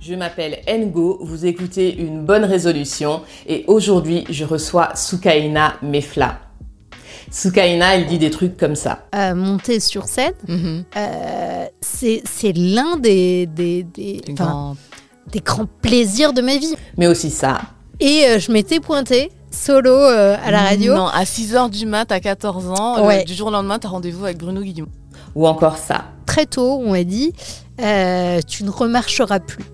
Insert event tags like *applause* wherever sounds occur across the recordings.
Je m'appelle Ngo, vous écoutez une bonne résolution et aujourd'hui je reçois Soukaina Mefla. Soukaina, elle dit des trucs comme ça. Euh, monter sur scène, Mhm. euh, c'est l'un des, des, grands plaisirs de ma vie. Mais aussi ça. Et euh, je m'étais pointée solo à la radio. Non, à 6h du mat, à 14 ans, Ouais. du jour au lendemain, t'as rendez-vous avec Bruno Guillaume. Ou encore ça. Très tôt, on m'a dit tu ne remarcheras plus.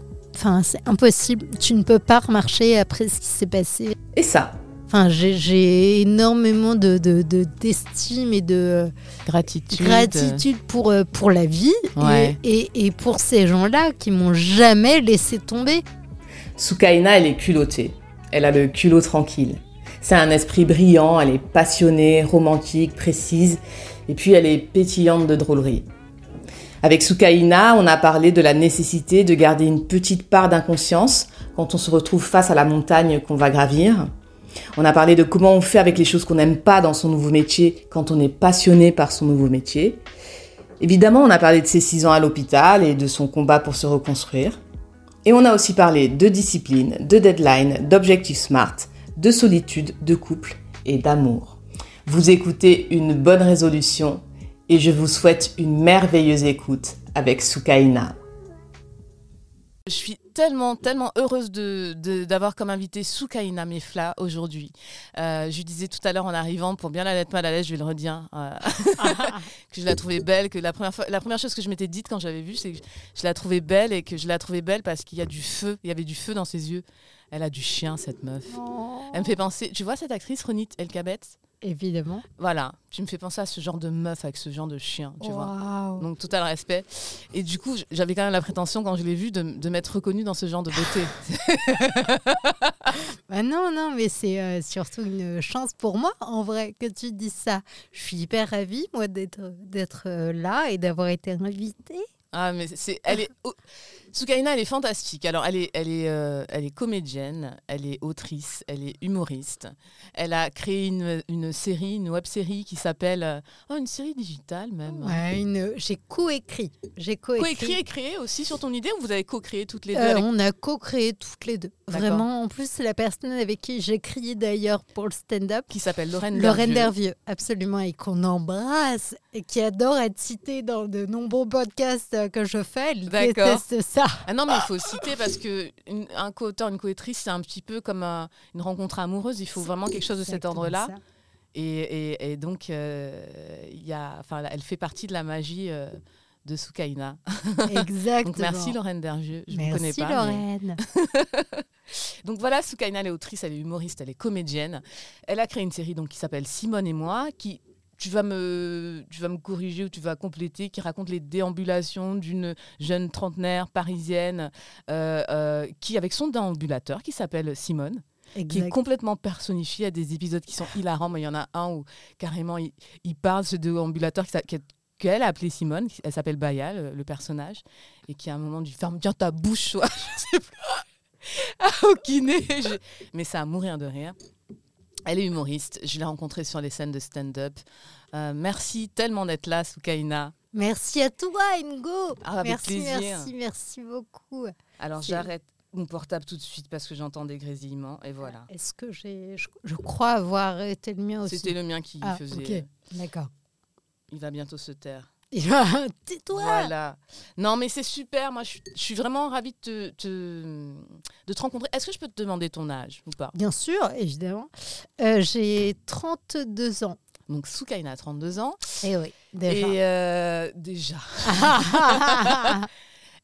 Enfin, c'est impossible. Tu ne peux pas remarcher après ce qui s'est passé. Et ça. Enfin, j'ai- énormément de de- de- d'estime et de Gratitude. gratitude pour, euh, pour la vie et- et, et pour ces gens-là qui m'ont jamais laissé tomber. Soukaina, elle est culottée. Elle a le culot tranquille. C'est un esprit brillant, elle est passionnée, romantique, précise, et puis elle est pétillante de drôlerie. Avec Soukaina, on a parlé de la nécessité de garder une petite part d'inconscience quand on se retrouve face à la montagne qu'on va gravir. On a parlé de comment on fait avec les choses qu'on n'aime pas dans son nouveau métier quand on est passionné par son nouveau métier. Évidemment, on a parlé de ses six ans à l'hôpital et de son combat pour se reconstruire. Et on a aussi parlé de discipline, de deadline, d'objectifs smart, de solitude, de couple et d'amour. Vous écoutez une bonne résolution et je vous souhaite une merveilleuse écoute avec Soukaina. Je suis tellement, tellement heureuse de, de- d'avoir comme invité Soukaina Mefla aujourd'hui. Euh, je lui disais tout à l'heure en arrivant, pour bien la mettre mal à l'aise, je vais le redire, euh, *laughs* que je la trouvais belle, que la première, fois, la première chose que je m'étais dite quand j'avais vu, c'est que je la trouvais belle et que je la trouvais belle parce qu'il y a du feu, il y avait du feu dans ses yeux. Elle a du chien, cette meuf. Elle me fait penser, tu vois cette actrice, Ronit Elkabet Évidemment. Voilà, tu me fais penser à ce genre de meuf avec ce genre de chien, tu vois. Waouh. Donc total respect. Et du coup, j'avais quand même la prétention quand je l'ai vue de, de m'être reconnue dans ce genre de beauté. *laughs* Bah non, non, mais c'est euh, surtout une chance pour moi, en vrai, que tu dises ça. Je suis hyper ravie, moi, d'être d'être euh, là et d'avoir été invitée. ah mais c'est, elle est, Soukaina, elle est fantastique. Alors elle est, elle est, euh, elle est comédienne, elle est autrice, elle est humoriste. Elle a créé une, une série, une web série qui s'appelle, euh, oh une série digitale même. Ouais, une... J'ai coécrit. J'ai coécrit. Co-écrit et créé aussi sur ton idée ou vous avez co-créé toutes les deux Euh, avec- on a co-créé toutes les deux. Vraiment, en plus, c'est la personne avec qui j'écris d'ailleurs pour le stand-up. qui s'appelle Lorraine Lorraine. Dervieux, absolument, et qu'on embrasse, et qui adore être citée dans de nombreux podcasts euh, que je fais. Elle déteste ça. Ah non, mais il faut citer parce que une- un co-auteur, une co-autrice, c'est un petit peu comme un- une rencontre amoureuse. Il faut vraiment quelque chose de cet ordre-là. Et, et- et donc, euh, il y a, enfin, elle fait partie de la magie euh, de Soukaina. *laughs* Exactement. Donc, merci Lorraine Dervieux. Je ne Merci connais pas. mais- Lorraine. *laughs* Donc voilà, Soukaina, elle est autrice, elle est humoriste, elle est comédienne. Elle a créé une série donc, qui s'appelle Simone et moi, qui tu vas, me, tu vas me corriger ou tu vas compléter, qui raconte les déambulations d'une jeune trentenaire parisienne euh, euh, qui, avec son déambulateur, qui s'appelle Simone, qui est complètement personnifié. Il y a des épisodes qui sont hilarants, mais il y en a un où carrément il, il parle, ce déambulateur qui qui qu'elle a appelé Simone, elle s'appelle Baya, le, le personnage, et qui à un moment lui ferme bien ta bouche, toi, *laughs* je sais plus. Ah, au kiné. Mais ça a mourir de rire. Elle est humoriste. Je l'ai rencontrée sur les scènes de stand-up. Euh, merci tellement d'être là, Soukaina. Merci à toi, Ingo. Ah, avec merci, plaisir. merci, merci beaucoup. Alors j'arrête mon portable tout de suite parce que j'entends des grésillements et voilà. Est-ce que j'ai. Je, je crois avoir arrêté le mien aussi. C'était le mien qui Ah, faisait. ok. D'accord. Il va bientôt se taire. Tais-toi. Voilà. Non, mais c'est super. Moi, je, suis- je suis vraiment ravie de te, te- de te rencontrer. Est-ce que je peux te demander ton âge ou pas? Bien sûr, évidemment. Euh, j'ai 32 ans. Donc, Soukaina a 32 ans. Eh oui, déjà. Et euh, déjà. *laughs*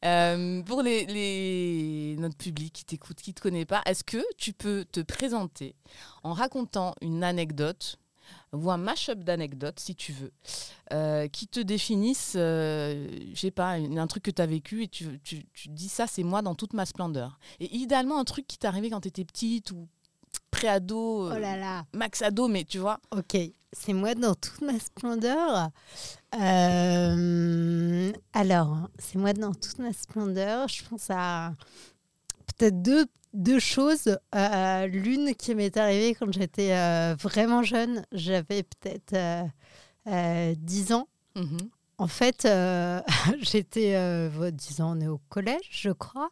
Euh, pour les, les- notre public qui t'écoute, qui ne te connaît pas, est-ce que tu peux te présenter en racontant une anecdote ou un mash-up d'anecdotes, si tu veux, euh, qui te définissent, euh, je sais pas, un, un truc que tu as vécu et tu, tu, tu dis ça, c'est moi dans toute ma splendeur. Et idéalement, un truc qui t'est arrivé quand tu étais petite ou pré-ado, oh euh, là là. max ado, mais tu vois. Ok, c'est moi dans toute ma splendeur. Euh, alors, c'est moi dans toute ma splendeur. Je pense à peut-être deux, deux choses. Euh, L'une qui m'est arrivée quand j'étais euh, vraiment jeune. J'avais peut-être euh, euh, 10 ans. Mhm. en fait, euh, *laughs* j'étais, euh, disons, on est au collège, je crois.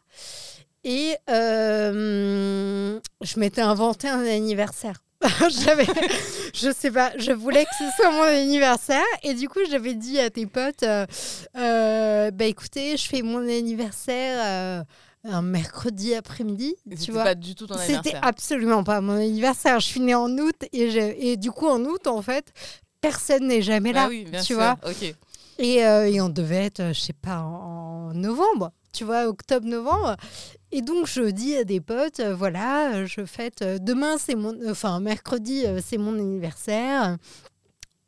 Et euh, je m'étais inventé un anniversaire. *laughs* *laughs* je sais pas, je voulais que ce soit mon anniversaire et du coup j'avais dit à tes potes, euh, euh, bah écoutez, je fais mon anniversaire euh, un mercredi après-midi, tu C'était vois. pas du tout ton C'était anniversaire. absolument pas mon anniversaire. Je suis née en août et, je- et du coup en août en fait personne n'est jamais là, Ah oui, bien tu sûr. vois. Ok. Et, euh, et on devait être, euh, je sais pas, en, novembre, tu vois, octobre-novembre. Et donc, je dis à des potes, euh, voilà, je fête, euh, demain, c'est mon, enfin, mercredi, c'est mon anniversaire.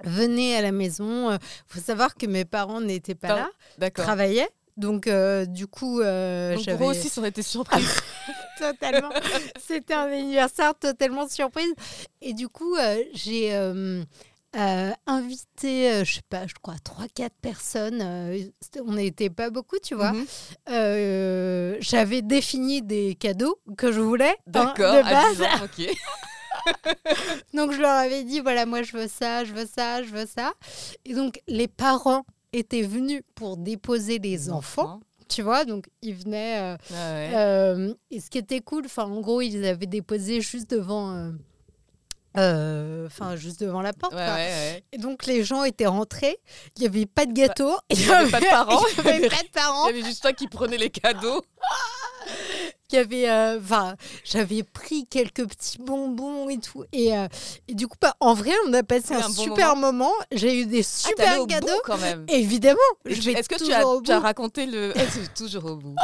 Venez à la maison. Il faut savoir que mes parents n'étaient pas Par- là, travaillaient. Donc, euh, du coup, euh, Donc eux aussi, ça aurait été surprise. *laughs* totalement. C'était un anniversaire totalement surprise. Et du coup, euh, j'ai euh, invité, je sais pas, je crois, 3-4 personnes. on n'était pas beaucoup, tu vois. Mhm. J'avais défini des cadeaux que je voulais. hein, D'accord. de à base. 10 ans, ok. *laughs* Donc, je leur avais dit voilà, moi, je veux ça, je veux ça, je veux ça. Et donc, les parents étaient venus pour déposer les enfants, tu vois. Donc, ils venaient. euh, Ah ouais. Euh, et ce qui était cool, enfin en gros, ils avaient déposé juste devant, euh, enfin juste devant la porte. Ouais, ouais. Et donc les gens étaient rentrés. Il n'y avait pas de gâteau. *laughs* Il n'y avait pas de parents. Il n'y avait pas de Il parents. y avait juste toi qui prenais les cadeaux. *laughs* Euh, enfin, j'avais pris quelques petits bonbons et tout. Et, euh, et du coup, bah, en vrai, on a passé un, bon super moment. J'ai eu des Ah, super au cadeaux. bout quand même. Évidemment, Est-ce que tu as, tu raconté le. *laughs* Ah, c'est toujours au bout?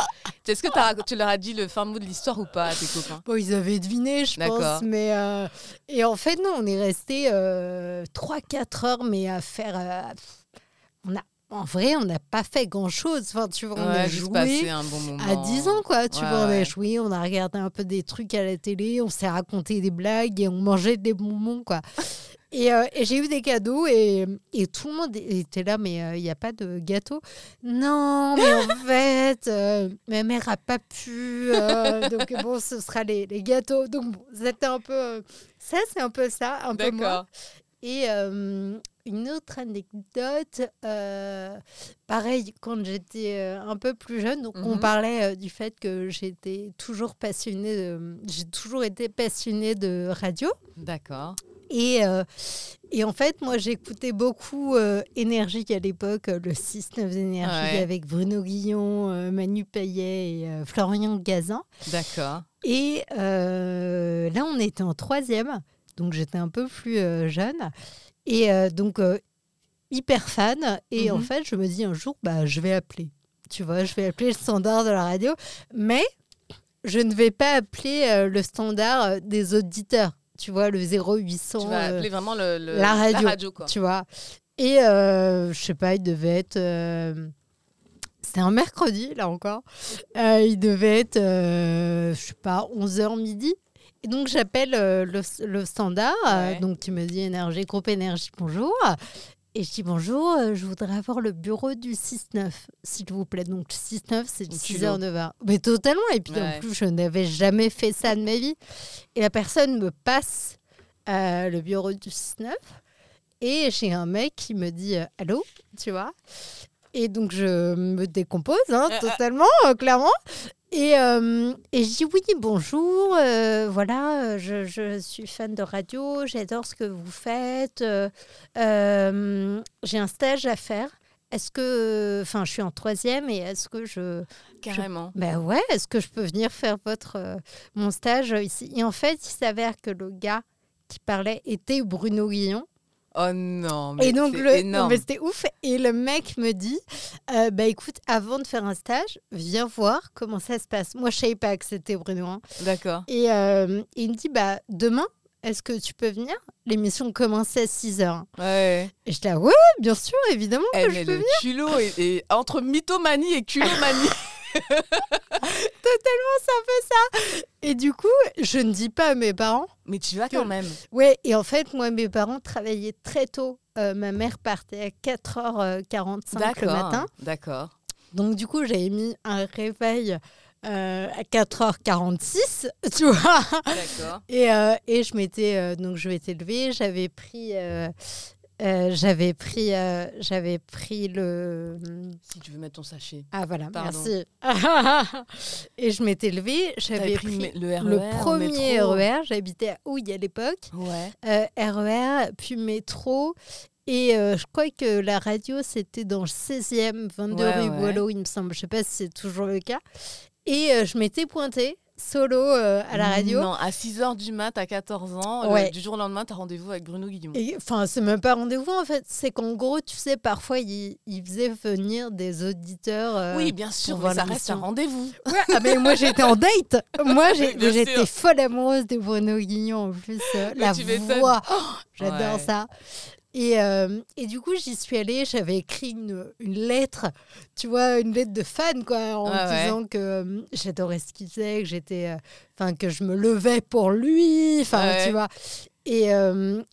Est-ce que tu leur as dit le fin mot de l'histoire ou pas à tes copains? Bon, ils avaient deviné, je pense. Mais, euh, Et en fait, non, on est resté 3-4 heures, mais à faire. on a... En vrai, on n'a pas fait grand-chose. Enfin, tu vois, on a Ouais, joué un bon moment. à 10 ans, quoi. Tu Ouais, vois, on a joué, on a regardé un peu des trucs à la télé, on s'est raconté des blagues et on mangeait des bonbons, quoi. Et, euh, et j'ai eu des cadeaux et, et tout le monde était là, mais euh, il n'y a pas de gâteau? Non, mais en *laughs* fait, euh, ma mère a pas pu. donc bon, ce sera les, les gâteaux. Donc bon, c'était un peu. ça, c'est un peu ça, un peu moi. Et euh, une autre anecdote, euh, pareil, quand j'étais euh, un peu plus jeune, donc on Mhm. parlait du fait que j'étais toujours passionnée, de, j'ai toujours été passionnée de radio. D'accord. Et, euh, et en fait, moi, j'écoutais beaucoup euh, Énergie à l'époque, le 6-9 d'énergie Ouais. avec Bruno Guillon, euh, Manu Payet et Florian Gazan. D'accord. Et là, on était en troisième, donc j'étais un peu plus euh, jeune. Et euh, donc, euh, hyper fan. Et en Mhm. fait, je me dis un jour, bah, je vais appeler. Tu vois, je vais appeler le standard de la radio. Mais je ne vais pas appeler euh, le standard des auditeurs. Tu vois, le 0800. Tu vas euh, appeler vraiment le, le- la radio, quoi. tu vois. Et euh, je sais pas, il devait être. C'était un mercredi, là encore. Il devait être, je sais pas, 11h midi. Et donc, j'appelle euh, le, le standard. euh, Ouais. donc, tu me dis énergie, groupe énergie, bonjour. Et je dis bonjour, euh, je voudrais avoir le bureau du 6-9, s'il vous plaît. Donc, 6-9, c'est Au 6h, 9h. Mais totalement. Et puis, Ouais. en plus, je n'avais jamais fait ça de ma vie. Et la personne me passe euh, le bureau du 6-9. Et j'ai un mec qui me dit euh, Allô? Tu vois? Et donc, je me décompose hein, Euh, euh. totalement, euh, clairement. Et, euh, et je dis oui, bonjour, euh, voilà, je, je suis fan de radio, j'adore ce que vous faites, euh, j'ai un stage à faire. Est-ce que, enfin, je suis en troisième et est-ce que je, Carrément. ben ouais, est-ce que je peux venir faire votre mon stage ici? Et en fait, il s'avère que le gars qui parlait était Bruno Guillon. Oh non, mais Et donc, c'est le, énorme. c'était ouf. Et le mec me dit euh, Bah écoute, avant de faire un stage, viens voir comment ça se passe. Moi, je savais pas que c'était Bruno. hein. D'accord. Et euh, il me dit Bah demain, est-ce que tu peux venir? L'émission commence à 6 h. Ouais. Et je dis Ouais, bien sûr, évidemment Eh, que mais je peux le culot est, est entre mythomanie et culomanie. *laughs* *laughs* Et du coup, je ne dis pas à mes parents. mais tu vas quand même. Ouais, et en fait, moi, mes parents travaillaient très tôt. Euh, ma mère partait à 4h45 le matin. D'accord. Donc, du coup, j'avais mis un réveil euh, à 4h46, *laughs* tu vois. D'accord. Et, euh, et je m'étais euh, donc je m'étais levée, j'avais pris euh, j'avais pris, euh, j'avais pris le. Si tu veux mettre ton sachet. Ah voilà, Pardon. merci. *laughs* et je m'étais levée, j'avais pris pris, le, RER, le au premier. RER. J'habitais à Houille à l'époque. Ouais. Euh, RER, puis métro. Et je crois que la radio, c'était dans le 16e, 22 Ouais, rue ouais. Boileau, il me semble. Je sais pas si c'est toujours le cas. Et je m'étais pointée solo euh, à la radio. Non, à 6h du mat, à 14 ans, du jour au lendemain, tu as rendez-vous avec Bruno. Et, Enfin, c'est même pas rendez-vous en fait. C'est qu'en gros, tu sais, parfois, il, il faisait venir des auditeurs. euh, oui, bien sûr, mais ça reste un rendez-vous. Ouais, ah, mais moi j'étais en date. *laughs* Moi j'étais folle amoureuse de Bruno Guignon en plus. euh, la voix, oh, j'adore Ouais. ça. Et, euh, et du coup, j'y suis allée, j'avais écrit une, une lettre, tu vois, une lettre de fan, quoi, en ouais. disant que euh, j'adorais ce qu'il faisait, que j'étais, euh, que je me levais pour lui, enfin, Ouais. tu vois. Et,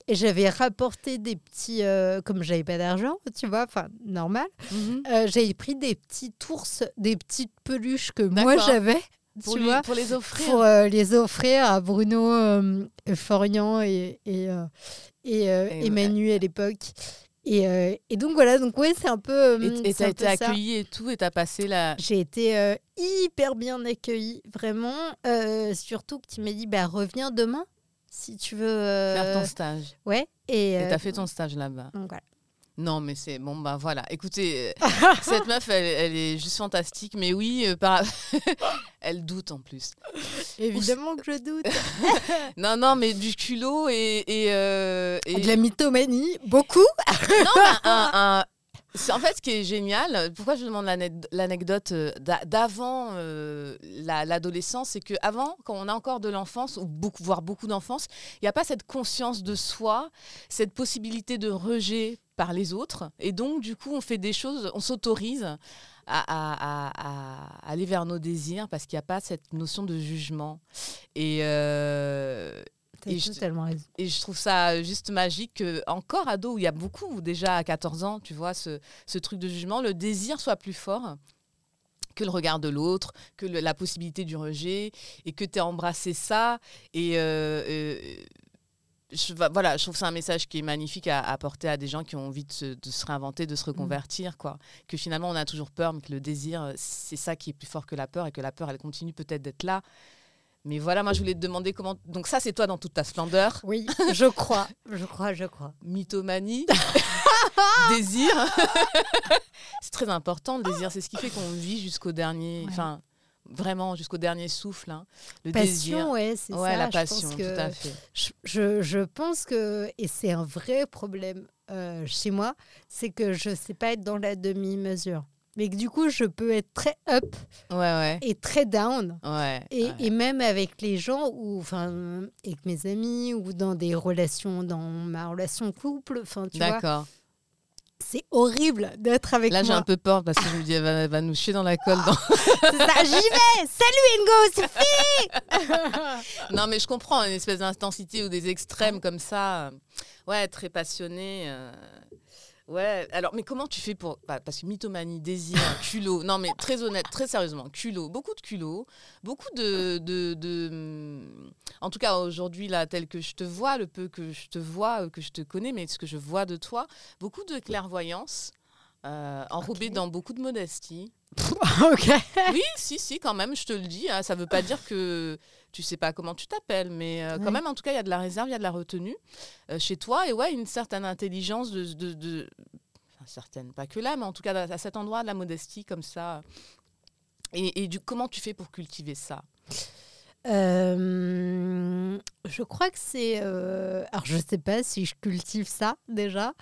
et j'avais rapporté des petits, comme j'avais pas d'argent, tu vois, enfin, normal, Mhm. j'avais pris des petits ours, des petites peluches que moi j'avais, Pour, tu lui- vois, pour les offrir. pour euh, les offrir à Bruno euh, Florian et, et, euh, et, euh, Et. Emmanuel à l'époque. Et, euh, et donc voilà, donc ouais, c'est un peu. euh, Et- t'as été peu ça. accueilli et tout, et t'as passé la. J'ai été euh, hyper bien accueillie, vraiment. euh, surtout que tu m'as dit, bah, reviens demain si tu veux. Faire ton stage. Ouais. Et t'as fait ton stage là-bas. donc voilà. Non, mais c'est bon, bah voilà. Écoutez, *laughs* euh, cette meuf, elle, elle est juste fantastique. Mais oui, euh, par... *laughs* elle doute en plus. Évidemment que je doute. *laughs* Non, non, mais du culot et. et, euh, et- De la mythomanie, beaucoup. Non, un- un- un- C'est en fait ce qui est génial. Pourquoi je demande l'anec- l'anecdote d'a- d'avant euh, la- l'adolescence, c'est que avant, quand on a encore de l'enfance ou beaucoup, voire beaucoup d'enfance, il n'y a pas cette conscience de soi, cette possibilité de rejet par les autres, et donc du coup, on fait des choses, on s'autorise. À, à- à- à aller vers nos désirs parce qu'il n'y a pas cette notion de jugement. Et, euh, Et je- et trouve ça juste magique que, encore ado, où il y a beaucoup, déjà à 14 ans, tu vois, ce, ce truc de jugement, le désir soit plus fort que le regard de l'autre, que le- la possibilité du rejet, et que tu aies embrassé ça. Et euh, euh, je, voilà, je trouve c'est un message qui est magnifique à à apporter à des gens qui ont envie de se, de se réinventer, de se reconvertir. Quoi. Que finalement, on a toujours peur, mais que le désir, c'est ça qui est plus fort que la peur, et que la peur, elle continue peut-être d'être là. Mais voilà, moi, je voulais te demander comment. Donc, ça, c'est toi dans toute ta splendeur Oui, *laughs* je crois, je crois, je crois. mythomanie, *laughs* désir. *laughs* c'est très important le désir, c'est ce qui fait qu'on vit jusqu'au dernier, Ouais. enfin vraiment jusqu'au dernier souffle. hein. Le Passion, désir. ouais, c'est Ouais, ça. la je passion, tout que- à fait. Je, je, je pense que, et c'est un vrai problème euh, chez moi, c'est que je ne sais pas être dans la demi-mesure. Mais que du coup, je peux être très up Ouais, ouais. et très down. Ouais, Et, et même avec les gens, ou enfin, avec mes amis, ou dans des relations, dans ma relation couple, D'accord. C'est horrible d'être avec Là, j'ai moi. un peu peur parce que je me dis, elle va, elle va nous chier dans la colle. dans- *laughs* C'est ça, j'y vais Salut Ingo, c'est *laughs* non, mais je comprends, une espèce d'intensité ou des extrêmes comme ça. Ouais, très passionné. euh, Ouais, alors, mais comment tu fais pour. bah, parce que mythomanie, désir, *laughs* culot. Non, mais très honnête, très sérieusement, culot, beaucoup de culot, beaucoup de. de, de- hum, En tout cas, aujourd'hui, là, tel que je te vois, le peu que je te vois, euh, que je te connais, mais ce que je vois de toi, beaucoup de clairvoyance, euh, enrobée dans beaucoup de modestie. *laughs* Ok. Oui, si, si, quand même, je te le dis. hein, ça ne veut pas dire que tu sais pas comment tu t'appelles, mais euh, quand même, en tout cas, il y a de la réserve, il y a de la retenue euh, chez toi. Et ouais, une certaine intelligence de. de, de- enfin, certaine, pas que là, mais en tout cas, à cet endroit, de la modestie, comme ça. Et, et du, comment tu fais pour cultiver ça? Euh, je crois que c'est. euh, alors, je sais pas si je cultive ça déjà.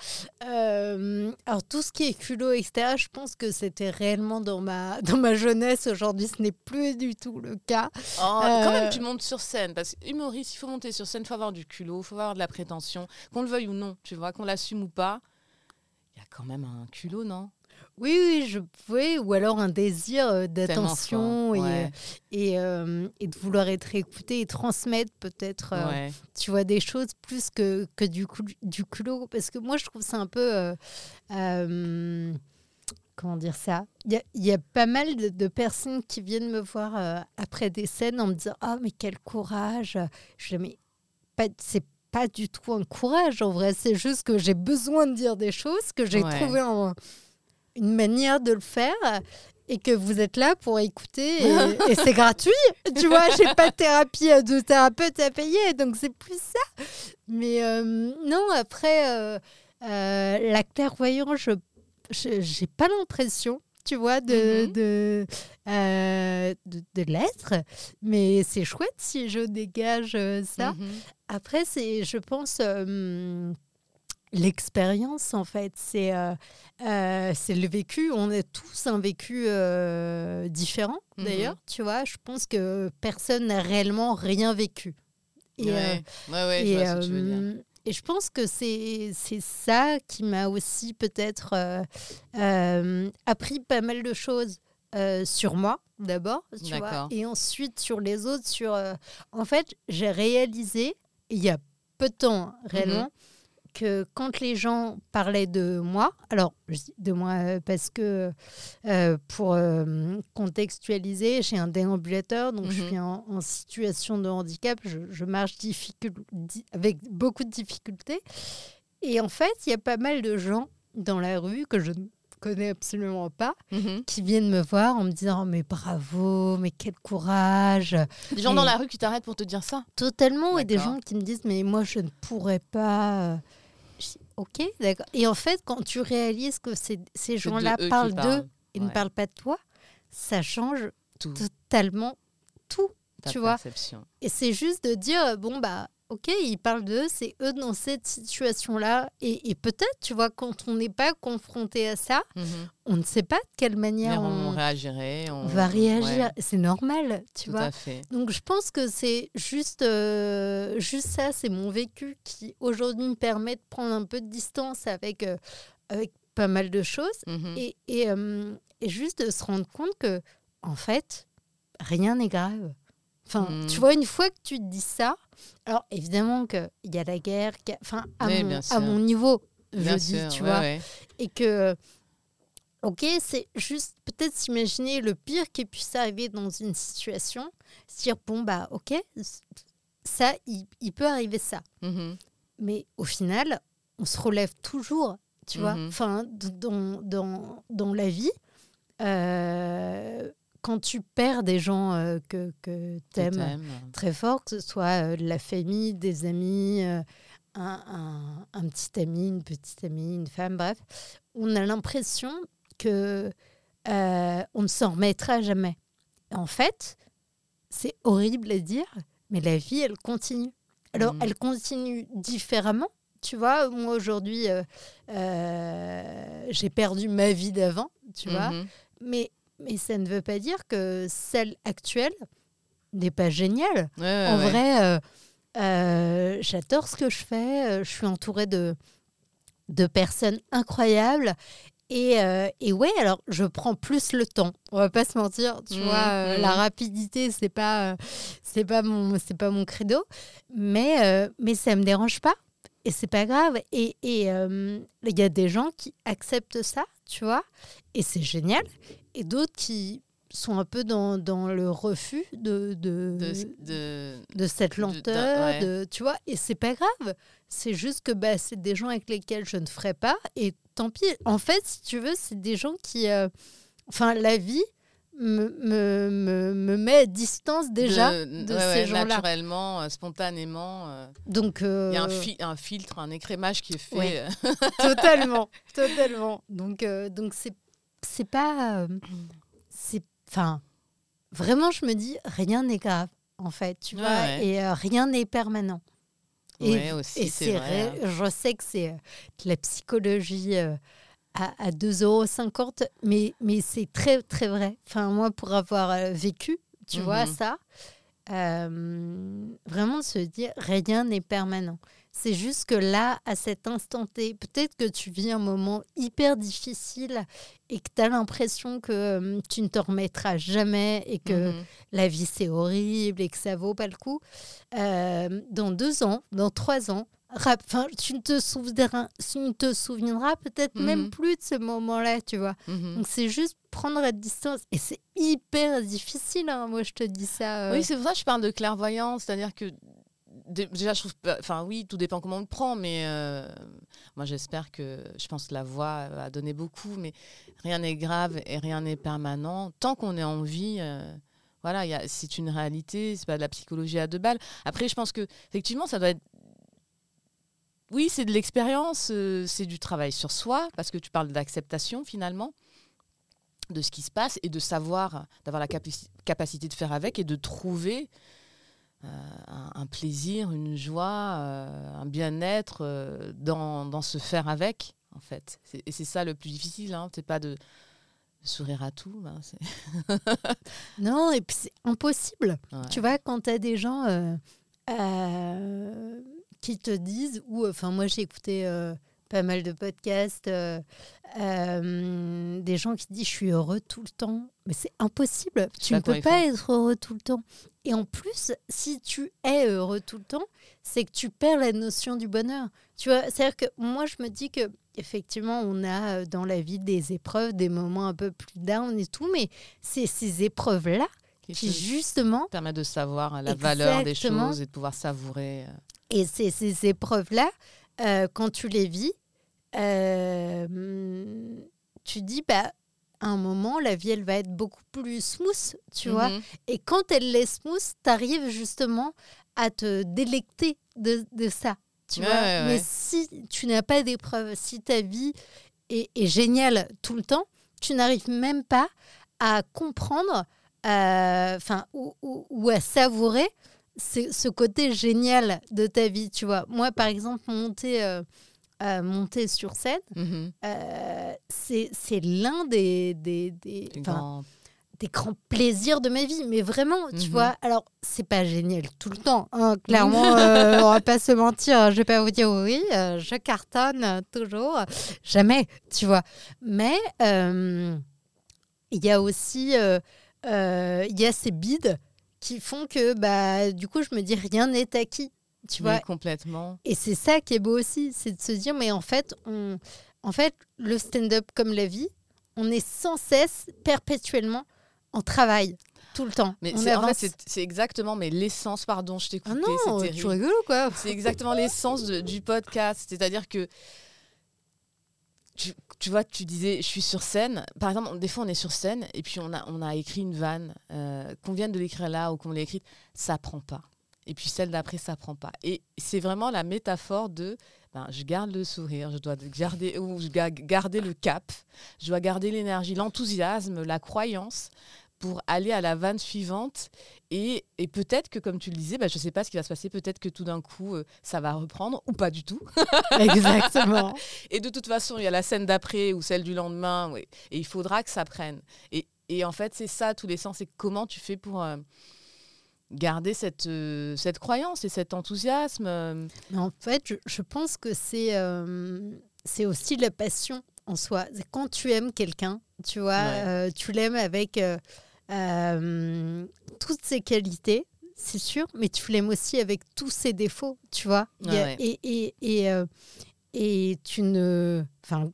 Euh, alors, tout ce qui est culot, etc., je pense que c'était réellement dans ma, *laughs* dans ma jeunesse. Aujourd'hui, ce n'est plus du tout le cas. Oh, Quand même, tu montes sur scène. Parce que humoriste, il faut monter sur scène, il faut avoir du culot, il faut avoir de la prétention. Qu'on le veuille ou non, tu vois, qu'on l'assume ou pas. Il y a quand même un culot, non? Oui, oui, je pouvais. Ou alors un désir euh, d'attention fort, et, ouais. et, euh, et de vouloir être écouté et transmettre peut-être. euh, tu vois des choses plus que, que du, cul- du culot parce que moi je trouve ça un peu euh, euh, comment dire ça? Il y a, il y a pas mal de, de personnes qui viennent me voir euh, après des scènes en me disant ah mais quel courage je dis mais c'est pas du tout un courage en vrai. C'est juste que j'ai besoin de dire des choses, que j'ai Ouais. trouvé un- une manière de le faire et que vous êtes là pour écouter et, *laughs* et c'est gratuit. Tu vois, j'ai pas de thérapie euh, de thérapeute à payer, donc c'est plus ça. Mais euh, non, après, euh, euh, la clairvoyance, je j'ai pas l'impression. Tu vois, de, Mhm. de, de, de l'être. Mais c'est chouette si je dégage ça. Mhm. Après, c'est, je pense, l'expérience, en fait. C'est, euh, euh, c'est le vécu. On a tous un vécu euh, différent, Mhm. d'ailleurs. Tu vois, je pense que personne n'a réellement rien vécu. Et, ouais, ouais, ouais, je et, vois ce que tu veux dire. et je pense que c'est ça qui m'a aussi peut-être appris pas mal de choses sur moi d'abord, tu vois, D'accord. et ensuite sur les autres. Sur, en fait, j'ai réalisé il y a peu de temps hein, réellement que quand les gens parlaient de moi, alors je dis de moi euh, parce que euh, pour euh, contextualiser, j'ai un déambulateur, donc je Mhm. suis en, en situation de handicap, je, je marche avec beaucoup de difficultés. Et en fait, il y a pas mal de gens dans la rue que je ne connais absolument pas, Mhm. qui viennent me voir en me disant mais bravo, mais quel courage, Des gens dans la rue qui t'arrêtent pour te dire ça? Totalement. Et des gens qui me disent, mais moi, je ne pourrais pas. Ok, d'accord. Et en fait, quand tu réalises que ces, ces C'est de gens-là parlent d'eux et ne parlent pas de toi, ça change Tout. totalement tout. ta tu vois. Et c'est juste de dire, bon, bah, ok, ils parlent d'eux, c'est eux dans cette situation-là. Et, et peut-être, tu vois, quand on n'est pas confronté à ça, Mhm. on ne sait pas de quelle manière on, on, réagirait. On va réagir. ouais, C'est normal, tu tout vois. à fait. Donc je pense que c'est juste, euh, juste ça, c'est mon vécu qui aujourd'hui me permet de prendre un peu de distance avec, euh, avec pas mal de choses Mhm. et, et, euh, et juste de se rendre compte que en fait, rien n'est grave. Enfin, Mhm. tu vois, une fois que tu te dis ça, alors évidemment qu'il y a la guerre, a- enfin, à, Oui, mon, bien à sûr. mon niveau, je Bien dis, sûr, tu ouais, vois, ouais. et que ok c'est juste peut-être s'imaginer le pire qui puisse arriver dans une situation se dire bon bah ok ça il, il peut arriver ça Mhm. mais au final on se relève toujours tu vois Mhm. enfin dans, dans, dans la vie euh, quand tu perds des gens euh, que, que tu aimes très fort, que ce soit euh, de la famille, des amis, euh, un, un- un petit ami, une petite amie, une femme, bref. On a l'impression que on ne s'en remettra jamais. En fait, c'est horrible à dire, mais la vie, elle continue. Alors, Mhm. elle continue différemment. Tu vois, moi aujourd'hui, j'ai perdu ma vie d'avant, tu vois. Mhm. Mais, mais ça ne veut pas dire que celle actuelle n'est pas géniale. Ouais, ouais, en ouais. vrai, euh, euh, j'adore ce que je fais. euh, Je suis entourée de, de personnes incroyables. Et, euh, et ouais, alors je prends plus le temps. On va pas se mentir, tu Mhm, vois. euh, mhm. La rapidité, c'est pas, euh, c'est pas mon, c'est pas mon credo. Mais, mais ça me dérange pas. Et c'est pas grave. Et il y a des gens qui acceptent ça, tu vois. Et c'est génial. Et d'autres qui sont un peu dans, dans le refus de, de, De, de- de cette lenteur, ouais. de, tu vois, et c'est pas grave. C'est juste que bah, c'est des gens avec lesquels je ne ferai pas, et tant pis. En fait, si tu veux, c'est des gens qui, euh, enfin, la vie me, me, me, me met à distance déjà de, de, ouais, ces ouais, gens-là. Naturellement, euh, spontanément. euh, Donc, Il y a un, fi- un filtre, un écrémage qui est fait. Totalement, *laughs* totalement. Donc, donc c'est, c'est pas, euh, c'est, enfin, vraiment, je me dis, rien n'est grave, en fait, tu Ouais, vois, ouais. et euh, rien n'est permanent. Et, Ouais, aussi, et c'est vrai, vrai, je sais que c'est euh, de la psychologie euh, à, à 2,50 euros, mais, mais c'est très, très vrai. Enfin, moi, pour avoir vécu, tu vois, Mhm. ça, vraiment de se dire, rien n'est permanent. C'est juste que là, à cet instant T, peut-être que tu vis un moment hyper difficile et que tu as l'impression que euh, tu ne te remettras jamais et que mhm. la vie c'est horrible et que ça vaut pas le coup. Euh, dans deux ans, dans trois ans, rap- tu ne te souviendras, souviendras peut-être même Mhm. plus de ce moment-là, tu vois. Mhm. Donc c'est juste prendre la distance et c'est hyper difficile. hein, moi, je te dis ça. euh, Oui, c'est pour ça que je parle de clairvoyance, c'est-à-dire que déjà, je trouve. Enfin, oui, tout dépend comment on le prend, mais euh, moi, j'espère que. Je pense que la voix a donné beaucoup, mais rien n'est grave et rien n'est permanent. Tant qu'on est en vie. Euh, voilà, c'est une réalité, c'est pas de la psychologie à deux balles. Après, je pense que effectivement, ça doit être oui, c'est de l'expérience, euh, c'est du travail sur soi, parce que tu parles d'acceptation finalement de ce qui se passe et de savoir, d'avoir la capacité de faire avec et de trouver euh, un, plaisir, une joie, euh, un bien-être dans, dans, ce faire avec, en fait. Et c'est ça le plus difficile, hein. c'est pas de sourire à tout. Hein, *laughs* non, et puis c'est impossible. Tu vois, quand tu as des gens qui te disent, ou enfin moi j'ai écouté euh, pas mal de podcasts, euh, euh, des gens qui disent je suis heureux tout le temps. Mais c'est impossible, tu ne peux pas être heureux tout le temps. Et en plus, si tu es heureux tout le temps, c'est que tu perds la notion du bonheur. Tu vois, c'est-à-dire que moi je me dis que effectivement, on a dans la vie des épreuves, des moments un peu plus down et tout, mais c'est ces épreuves-là qui, justement permettent de savoir la valeur des choses et de pouvoir savourer. Et ces, ces épreuves-là, euh, quand tu les vis, euh, tu dis, bah, à un moment, la vie, elle va être beaucoup plus smooth, tu vois. Mhm. Et quand elle est smooth, tu arrives justement à te délecter de, de ça, tu vois. Mais si tu n'as pas d'épreuves, si ta vie est, est, géniale tout le temps, tu n'arrives même pas à comprendre, euh, enfin, ou, ou, à savourer ce côté génial de ta vie, tu vois. Moi, par exemple, monter, euh, euh, monter sur scène, mhm. euh, c'est l'un des, des, des, des, grands plaisirs de ma vie. Mais vraiment, tu mhm. vois, alors, c'est pas génial tout le temps. Hein, clairement, *laughs* on va pas se mentir. Hein, je vais pas vous dire oui, je cartonne toujours. Jamais, tu vois. Mais il y a aussi... Il y a ces bides qui font que bah du coup je me dis rien n'est acquis tu vois complètement et c'est ça qui est beau aussi c'est de se dire mais en fait on en fait le stand-up comme la vie on est sans cesse perpétuellement en travail tout le temps. Mais c'est, en fait, c'est, exactement mais l'essence, pardon, je t'ai ah non, tu rigoles quoi? C'est exactement l'essence du podcast. C'est-à-dire que tu, vois, tu disais, je suis sur scène. Par exemple, des fois, on est sur scène et puis on a, on a écrit une vanne, euh, qu'on vienne de l'écrire là ou qu'on l'ait écrite, ça prend pas. Et puis celle d'après, ça prend pas. Et c'est vraiment la métaphore de, ben, je garde le sourire, je dois garder, ou je garder le cap, je dois garder l'énergie, l'enthousiasme, la croyance pour aller à la vanne suivante. Et, et peut-être que, comme tu le disais, bah, je ne sais pas ce qui va se passer, peut-être que tout d'un coup, euh, ça va reprendre ou pas du tout. *laughs* Exactement. et de toute façon, il y a la scène d'après ou celle du lendemain, et il faudra que ça prenne. Et, et en fait, c'est ça, tous les sens, c'est comment tu fais pour... Euh, garder cette, euh, cette croyance et cet enthousiasme En fait, je, je pense que c'est c'est aussi la passion en soi. Quand tu aimes quelqu'un, tu vois, tu l'aimes avec euh, toutes ses qualités, c'est sûr, mais tu l'aimes aussi avec tous ses défauts, tu vois. et, et, et, euh, et, tu ne. Enfin,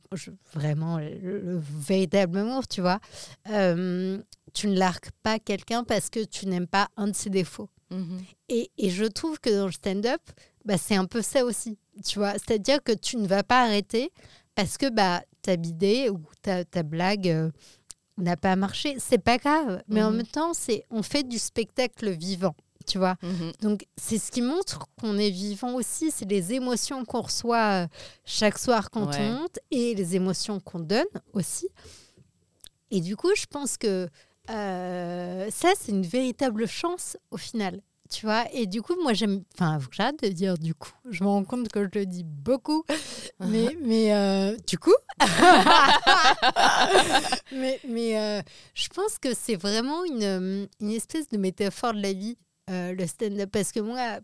vraiment, le, véritable amour, tu vois. Euh, tu ne largues pas quelqu'un parce que tu n'aimes pas un de ses défauts. Mhm. Et, et, je trouve que dans le stand-up, bah, c'est un peu ça aussi. Tu vois, c'est-à-dire que tu ne vas pas arrêter parce que bah, ta bidée ou ta, ta blague n'a pas marché, c'est pas grave. Mais en mhm. même temps, c'est on fait du spectacle vivant, tu vois. Mhm. Donc c'est ce qui montre qu'on est vivant aussi, c'est les émotions qu'on reçoit euh, chaque soir quand on monte et les émotions qu'on donne aussi. Et du coup, je pense que euh, ça, c'est une véritable chance au final tu vois. Et du coup, moi, j'aime. Enfin, j'arrête de dire du coup. Je me rends compte que je le dis beaucoup. *laughs* Mais, mais euh, du coup. *laughs* mais mais euh, je pense que c'est vraiment une, une, espèce de métaphore de la vie, euh, le stand-up. Parce que moi,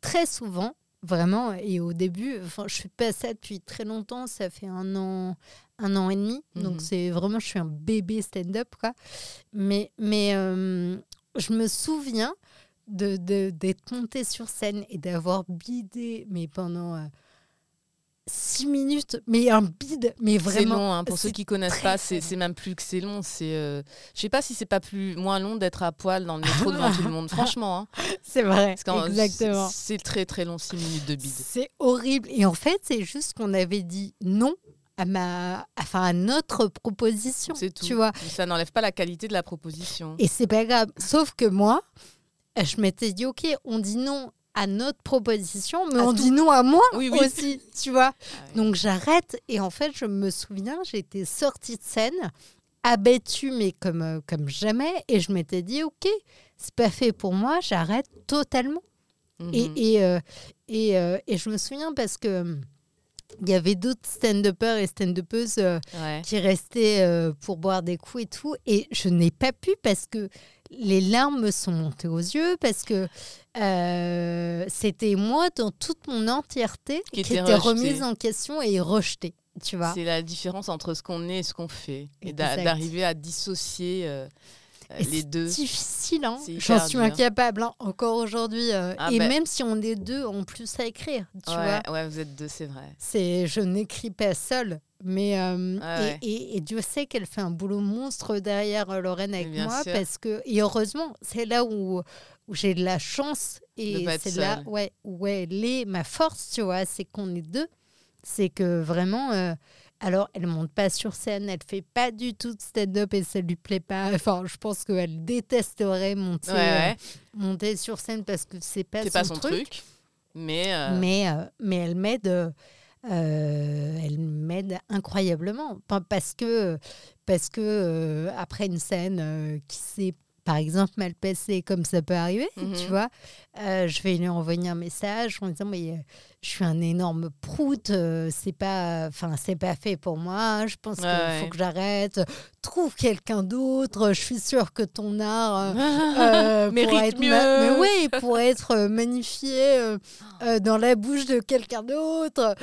très souvent, vraiment, et au début, enfin, je fais pas ça depuis très longtemps. Ça fait un an, un an et demi. Donc, mhm. c'est vraiment, je suis un bébé stand-up, quoi. Mais, mais je me souviens de d'être montée sur scène et d'avoir bidé, mais pendant euh, six minutes, mais un bide, mais C'est vraiment. long, hein. pour ceux c'est qui connaissent pas, c'est c'est même plus que c'est long. C'est, euh, je sais pas si c'est pas plus moins long d'être à poil dans le métro devant tout le monde. *laughs* Franchement, hein. C'est vrai, exactement. c'est c'est très très long, 6 minutes de bide. C'est horrible. Et en fait, c'est juste qu'on avait dit non à ma, enfin à notre proposition. C'est tout. Tu vois. Mais Ça n'enlève pas la qualité de la proposition. Et c'est pas grave. Sauf que moi, je m'étais dit ok, on dit non à notre proposition, mais À on tout. dit non à moi Oui, oui. aussi, tu vois. Ah. Donc j'arrête et en fait je me souviens j'étais sortie de scène abattue mais comme euh, comme jamais et je m'étais dit ok c'est pas fait pour moi j'arrête totalement Mhm. et et, euh, et, euh, et je me souviens parce que il y avait d'autres stand-uppers et stand-uppeuses euh, Ouais. qui restaient euh, pour boire des coups et tout et je n'ai pas pu parce que les larmes me sont montées aux yeux parce que euh, c'était moi dans toute mon entièreté Qui qui, était remise en question et rejetée tu vois C'est la différence entre ce qu'on est et ce qu'on fait. Et d'arriver à dissocier euh, euh, les c'est deux. difficile, hein. C'est j'en suis incapable hein, encore aujourd'hui. euh, Ah et ben- même si on est deux en plus à écrire, tu vois, ouais, vous êtes deux, c'est vrai. c'est je n'écris pas seule. Mais euh, Ah ouais. et, et- et Dieu sait qu'elle fait un boulot monstre derrière euh, Lorraine avec moi sûr. parce que et heureusement c'est là où, où j'ai de la chance et c'est là ouais où elle est ma force tu vois c'est qu'on est deux c'est que vraiment euh, alors elle monte pas sur scène elle fait pas du tout de stand-up et ça lui plaît pas *laughs* enfin je pense qu'elle détesterait monter Ouais, ouais. euh, monter sur scène parce que c'est pas, C'est pas son truc. Mais, euh, mais, euh, mais elle m'aide. Euh, elle m'aide incroyablement parce que parce que euh, après une scène euh, qui s'est par exemple mal passée comme ça peut arriver Mhm. tu vois je vais lui envoyer un message en disant mais je suis un énorme prout c'est pas enfin c'est pas fait pour moi je pense qu'il Ouais, faut que j'arrête trouve quelqu'un d'autre je suis sûre que ton art *laughs* Mérite pourrait être mieux. mais oui, *laughs* pour être magnifié euh, dans la bouche de quelqu'un d'autre.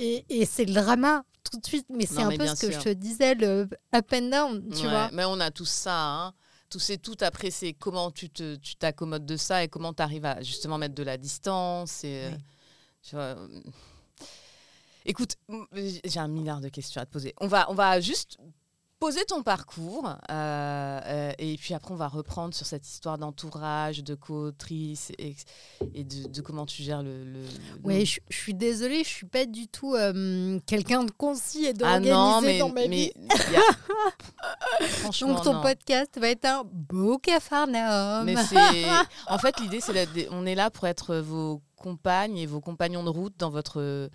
Et, et c'est le drama tout de suite. Mais c'est un peu ce que sûr. je te disais, le up and down, tu Ouais, vois. Mais on a tout ça. Hein. Tout c'est tout. Après, c'est comment tu te, tu t'accommodes de ça et comment tu arrives à justement mettre de la distance. Et, euh, Ouais. tu vois, euh, Écoute, j'ai un milliard de questions à te poser. On va, on va juste poser ton parcours euh, euh, et puis après on va reprendre sur cette histoire d'entourage, de co-autrice et, et de, de comment tu gères le. Ouais, je, je suis désolée, je suis pas du tout euh, quelqu'un de concis et ah d'organisé non, mais, dans ma mais vie. a- *laughs* franchement Donc ton non. podcast va être un beau cafarnaum. Mais en fait l'idée c'est on est là pour être vos compagnes et vos compagnons de route dans votre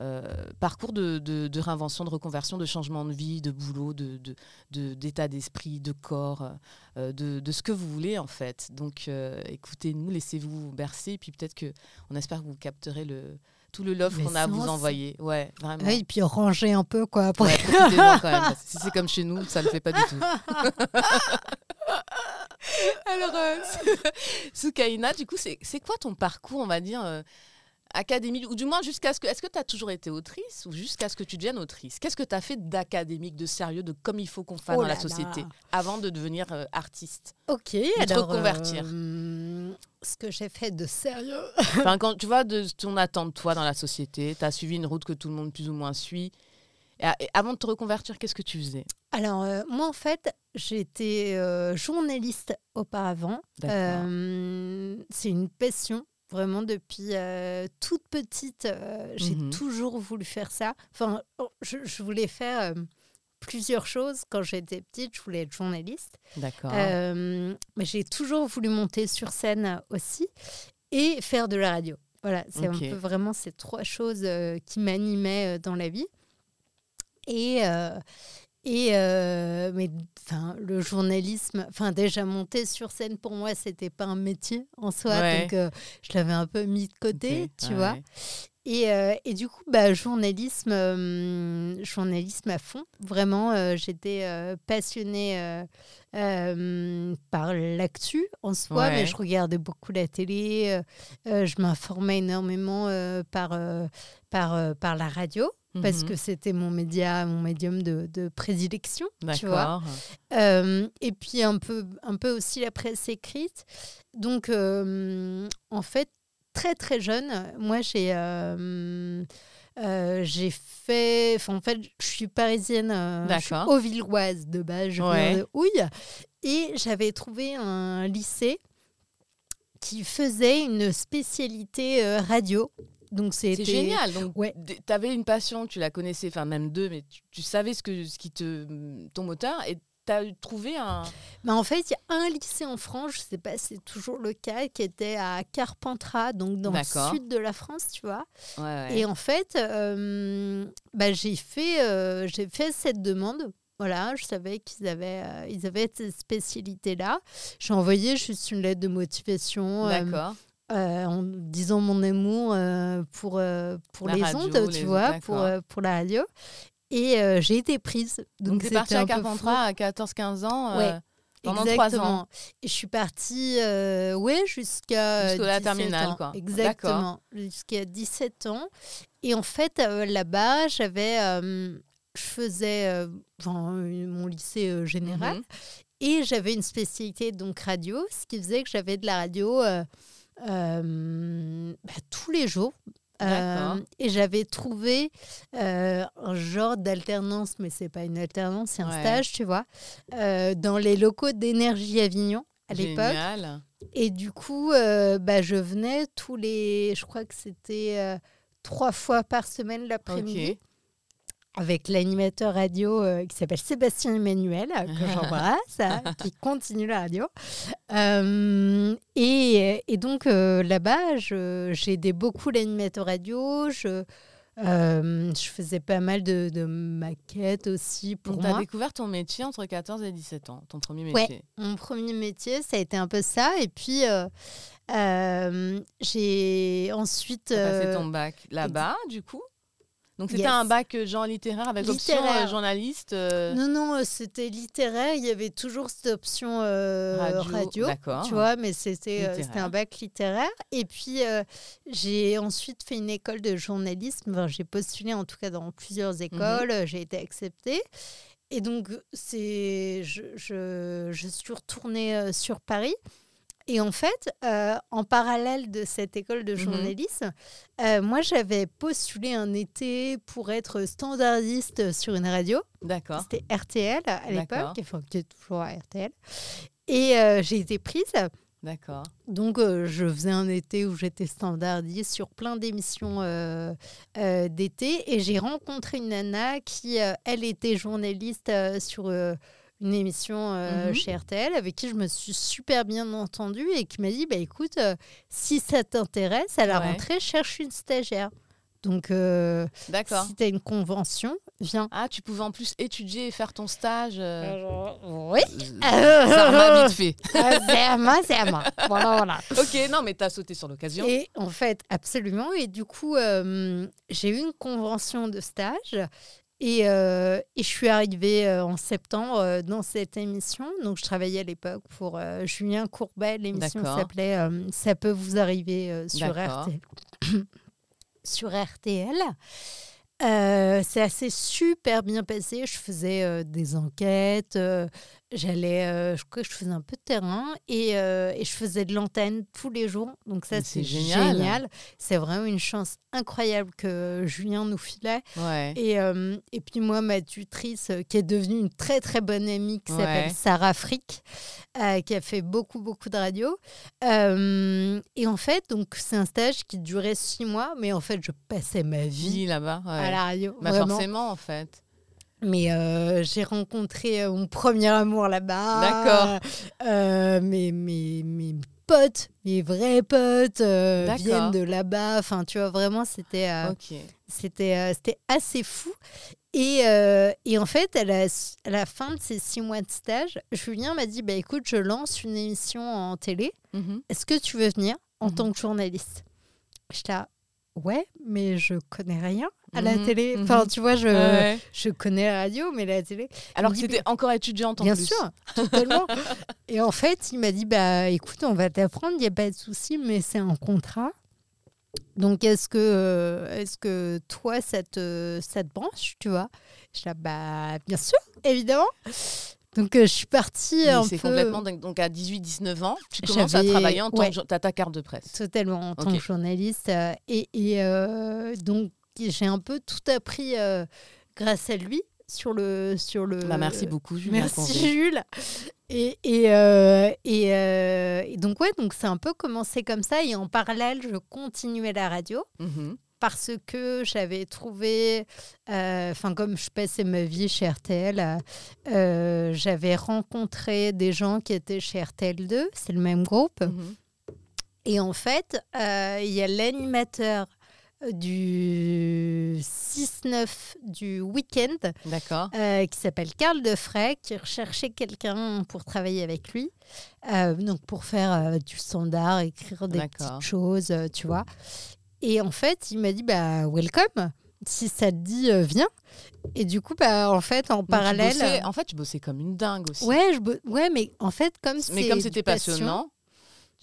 euh, parcours de, de- de réinvention, de reconversion, de changement de vie, de boulot, de de- de- d'état d'esprit, de corps, euh, de, de ce que vous voulez en fait. Donc euh, écoutez-nous, laissez-vous bercer, et puis peut-être que on espère que vous capterez le tout le love qu'on a à vous envoyer. Ouais, vraiment. Oui, et puis ranger un peu quoi après. Ouais, quand *laughs* même. si c'est comme chez nous, ça ne le fait pas du tout. *laughs* *laughs* Alors, euh, Soukaina, du coup, c'est c'est quoi ton parcours, on va dire, euh, académique Ou du moins, jusqu'à ce que. Est-ce que tu as toujours été autrice ou jusqu'à ce que tu deviennes autrice? Qu'est-ce que tu as fait d'académique, de sérieux, de comme il faut qu'on fasse Oh dans la société là. avant de devenir euh, artiste? Ok, te alors reconvertir. euh, ce que j'ai fait de sérieux. *laughs* Enfin, *laughs* quand tu vois de attend de toi dans la société, tu as suivi une route que tout le monde plus ou moins suit. Et, avant de te reconvertir, qu'est-ce que tu faisais? Alors, euh, moi, en fait, j'étais journaliste auparavant. D'accord. C'est une passion, vraiment, depuis euh, toute petite. euh, j'ai Mhm. toujours voulu faire ça. Enfin, oh, je, je voulais faire euh, plusieurs choses. Quand j'étais petite, je voulais être journaliste. D'accord. Mais j'ai toujours voulu monter sur scène aussi et faire de la radio. Voilà, c'est Ok. un peu vraiment ces trois choses qui m'animaient dans la vie. Et, et euh, mais enfin le journalisme, enfin déjà monter sur scène pour moi c'était pas un métier en soi, Ouais. donc euh, je l'avais un peu mis de côté, tu ouais, vois. Et, euh, et du coup, bah, journalisme, journalisme à fond. Vraiment, j'étais passionnée par l'actu en soi, Ouais. mais je regardais beaucoup la télé. je m'informais énormément par, par, par la radio. Parce Mhm. que c'était mon média, mon médium de, de prédilection, tu vois. Euh, et puis un peu, un peu aussi la presse écrite. Donc, euh, en fait, très très jeune, moi j'ai euh, j'ai fait. En fait, je suis parisienne. je suis auvilloise de base. Je Ouais. de Houille. Et j'avais trouvé un lycée qui faisait une spécialité radio. Donc C'est c'était génial. Donc, Ouais. tu avais une passion, tu la connaissais, enfin même deux, mais tu, tu savais ce, que, ce qui te. ton moteur et tu as trouvé un. Mais en fait, il y a un lycée en France, je sais pas si c'est toujours le cas, qui était à Carpentras, donc dans le sud de la France, tu vois. Ouais, ouais. Et en fait, euh, bah, j'ai fait, euh, j'ai fait cette demande. Voilà, je savais qu'ils avaient, euh, ils avaient cette spécialité-là. J'ai envoyé juste une lettre de motivation D'accord. Euh, en disant mon amour euh, pour, euh, pour La les radio, ondes, tu vois, pour, pour la radio. Et j'ai été prise. Donc, tu es c'était partie à. Carpentras à 14-15 ans. Ouais. pendant trois ans. Et je suis partie, ouais, jusqu'à. Jusqu'à la 17 terminale, ans. quoi. Exactement. Jusqu'à 17 ans. Et en fait, là-bas, j'avais. je faisais mon lycée général. Mhm. Et j'avais une spécialité, donc radio, ce qui faisait que j'avais de la radio euh, bah, tous les jours. Euh, et j'avais trouvé euh, un genre d'alternance, mais c'est pas une alternance, c'est un Ouais. stage, tu vois, dans les locaux d'énergie Avignon à l'époque. Et du coup, bah, je venais tous les, je crois que c'était trois fois par semaine l'après-midi. Avec l'animateur radio euh, qui s'appelle Sébastien Emmanuel, euh, que *laughs* j'embrasse, hein, qui continue la radio. Euh, et, et donc euh, là-bas, j'ai aidé beaucoup l'animateur radio. Je, euh, je faisais pas mal de, de maquettes aussi pour Donc, tu as moi. découvert ton métier entre 14 et 17 ans, ton premier Ouais. métier. Mon premier métier, ça a été un peu ça. Et puis, euh, euh, j'ai ensuite... Tu as passé euh, ton bac là-bas, du coup? Donc, c'était Yes. un bac euh, genre littéraire avec option Littéraire. euh, journaliste euh, Non, non, euh, c'était littéraire. Il y avait toujours cette option euh, radio. radio, D'accord. tu vois, mais c'était un bac littéraire. Et puis, j'ai ensuite fait une école de journalisme. Enfin, j'ai postulé en tout cas dans plusieurs Mhm. écoles. J'ai été acceptée. Et donc, c'est, je, je, je suis retournée sur Paris. Et en fait, euh, en parallèle de cette école de Mhm. journalisme, euh, moi, j'avais postulé un été pour être standardiste sur une radio. D'accord. C'était RTL à D'accord. l'époque, enfin, qui est toujours à RTL. Et euh, j'ai été prise. D'accord. Donc, je faisais un été où j'étais standardiste sur plein d'émissions d'été. Et j'ai rencontré une nana qui, elle, était journaliste sur une émission euh, Mhm. chez RTL, avec qui je me suis super bien entendue et qui m'a dit bah, écoute, euh, si ça t'intéresse, à la Ouais. rentrée, cherche une stagiaire. Donc, euh, D'accord. si tu as une convention, viens. Ah, tu pouvais en plus étudier et faire ton stage. euh, oui. *laughs* euh, Ça m'a vite fait. C'est à moi, c'est à moi. Voilà, voilà. Ok, non, mais t'as sauté sur l'occasion. Et en fait, absolument. Et du coup, j'ai eu une convention de stage. Et, euh, et je suis arrivée euh, en septembre euh, dans cette émission. Donc, je travaillais à l'époque pour euh, Julien Courbet. L'émission s'appelait euh, Ça peut vous arriver sur. RTL. *clears throat* sur RTL. Euh, c'est assez super bien passé. Je faisais euh, des enquêtes, euh, j'allais, euh, je crois que je faisais un peu de terrain et, euh, et je faisais de l'antenne tous les jours. Donc ça, c'est génial. génial. C'est vraiment une chance incroyable que Julien nous filait. Ouais. Et, euh, et puis moi, ma tutrice, qui est devenue une très très bonne amie, qui s'appelle Ouais. Sarah Frick, qui a fait beaucoup beaucoup de radio. Et en fait, donc c'est un stage qui durait six mois, mais en fait, je passais ma vie Vie là-bas. ouais. à la radio. Bah, forcément, en fait. Mais euh, j'ai rencontré euh, mon premier amour là-bas. D'accord. Euh, mes, mes, mes potes, mes vrais potes euh, viennent de là-bas. Enfin, tu vois, vraiment, c'était c'était c'était assez fou. Et, et en fait, à la, à la fin de ces six mois de stage, Julien m'a dit bah, écoute, je lance une émission en télé. Mhm. Est-ce que tu veux venir en Mhm. tant que journaliste? J'étais là, ouais, mais je connais rien à la Mhm, télé. mhm. Enfin, tu vois, je, Ouais. je connais la radio, mais la télé. Alors que dit, c'était encore étudiante en Bien plus. sûr, totalement. et en fait, il m'a dit bah écoute, on va t'apprendre, il n'y a pas de souci, mais c'est un contrat. Donc est-ce que euh, est-ce que toi ça te ça te branche, tu vois? Je dis bah bien sûr, évidemment. Donc euh, je suis partie un C'est peu complètement dingue. Donc à 18-19 ans, tu commences à travailler en tant ouais. que. T'as ta carte de presse. totalement en tant que journaliste euh, et, et, euh, donc j'ai un peu tout appris euh, grâce à lui sur le sur le. Bah, merci beaucoup, Julien. Merci Jules. Et, et, euh, et, euh, et donc ouais, donc c'est un peu commencé comme ça. Et en parallèle, je continuais la radio Mhm. parce que j'avais trouvé, euh, enfin comme je passais ma vie chez RTL, euh, j'avais rencontré des gens qui étaient chez RTL2, c'est le même groupe. Mhm. Et en fait, euh, il y a l'animateur du 6-9 du week-end D'accord. euh, qui s'appelle Karl Defray, qui recherchait quelqu'un pour travailler avec lui, euh, donc pour faire euh, du standard, écrire des D'accord. petites choses, tu vois. Et en fait, il m'a dit bah welcome, si ça te dit viens. Et du coup, bah en fait, en parallèle, bossais- en fait, tu bossais comme une dingue aussi. ouais, je, bo- ouais, mais en fait, comme Mais comme c'était passion, passionnant,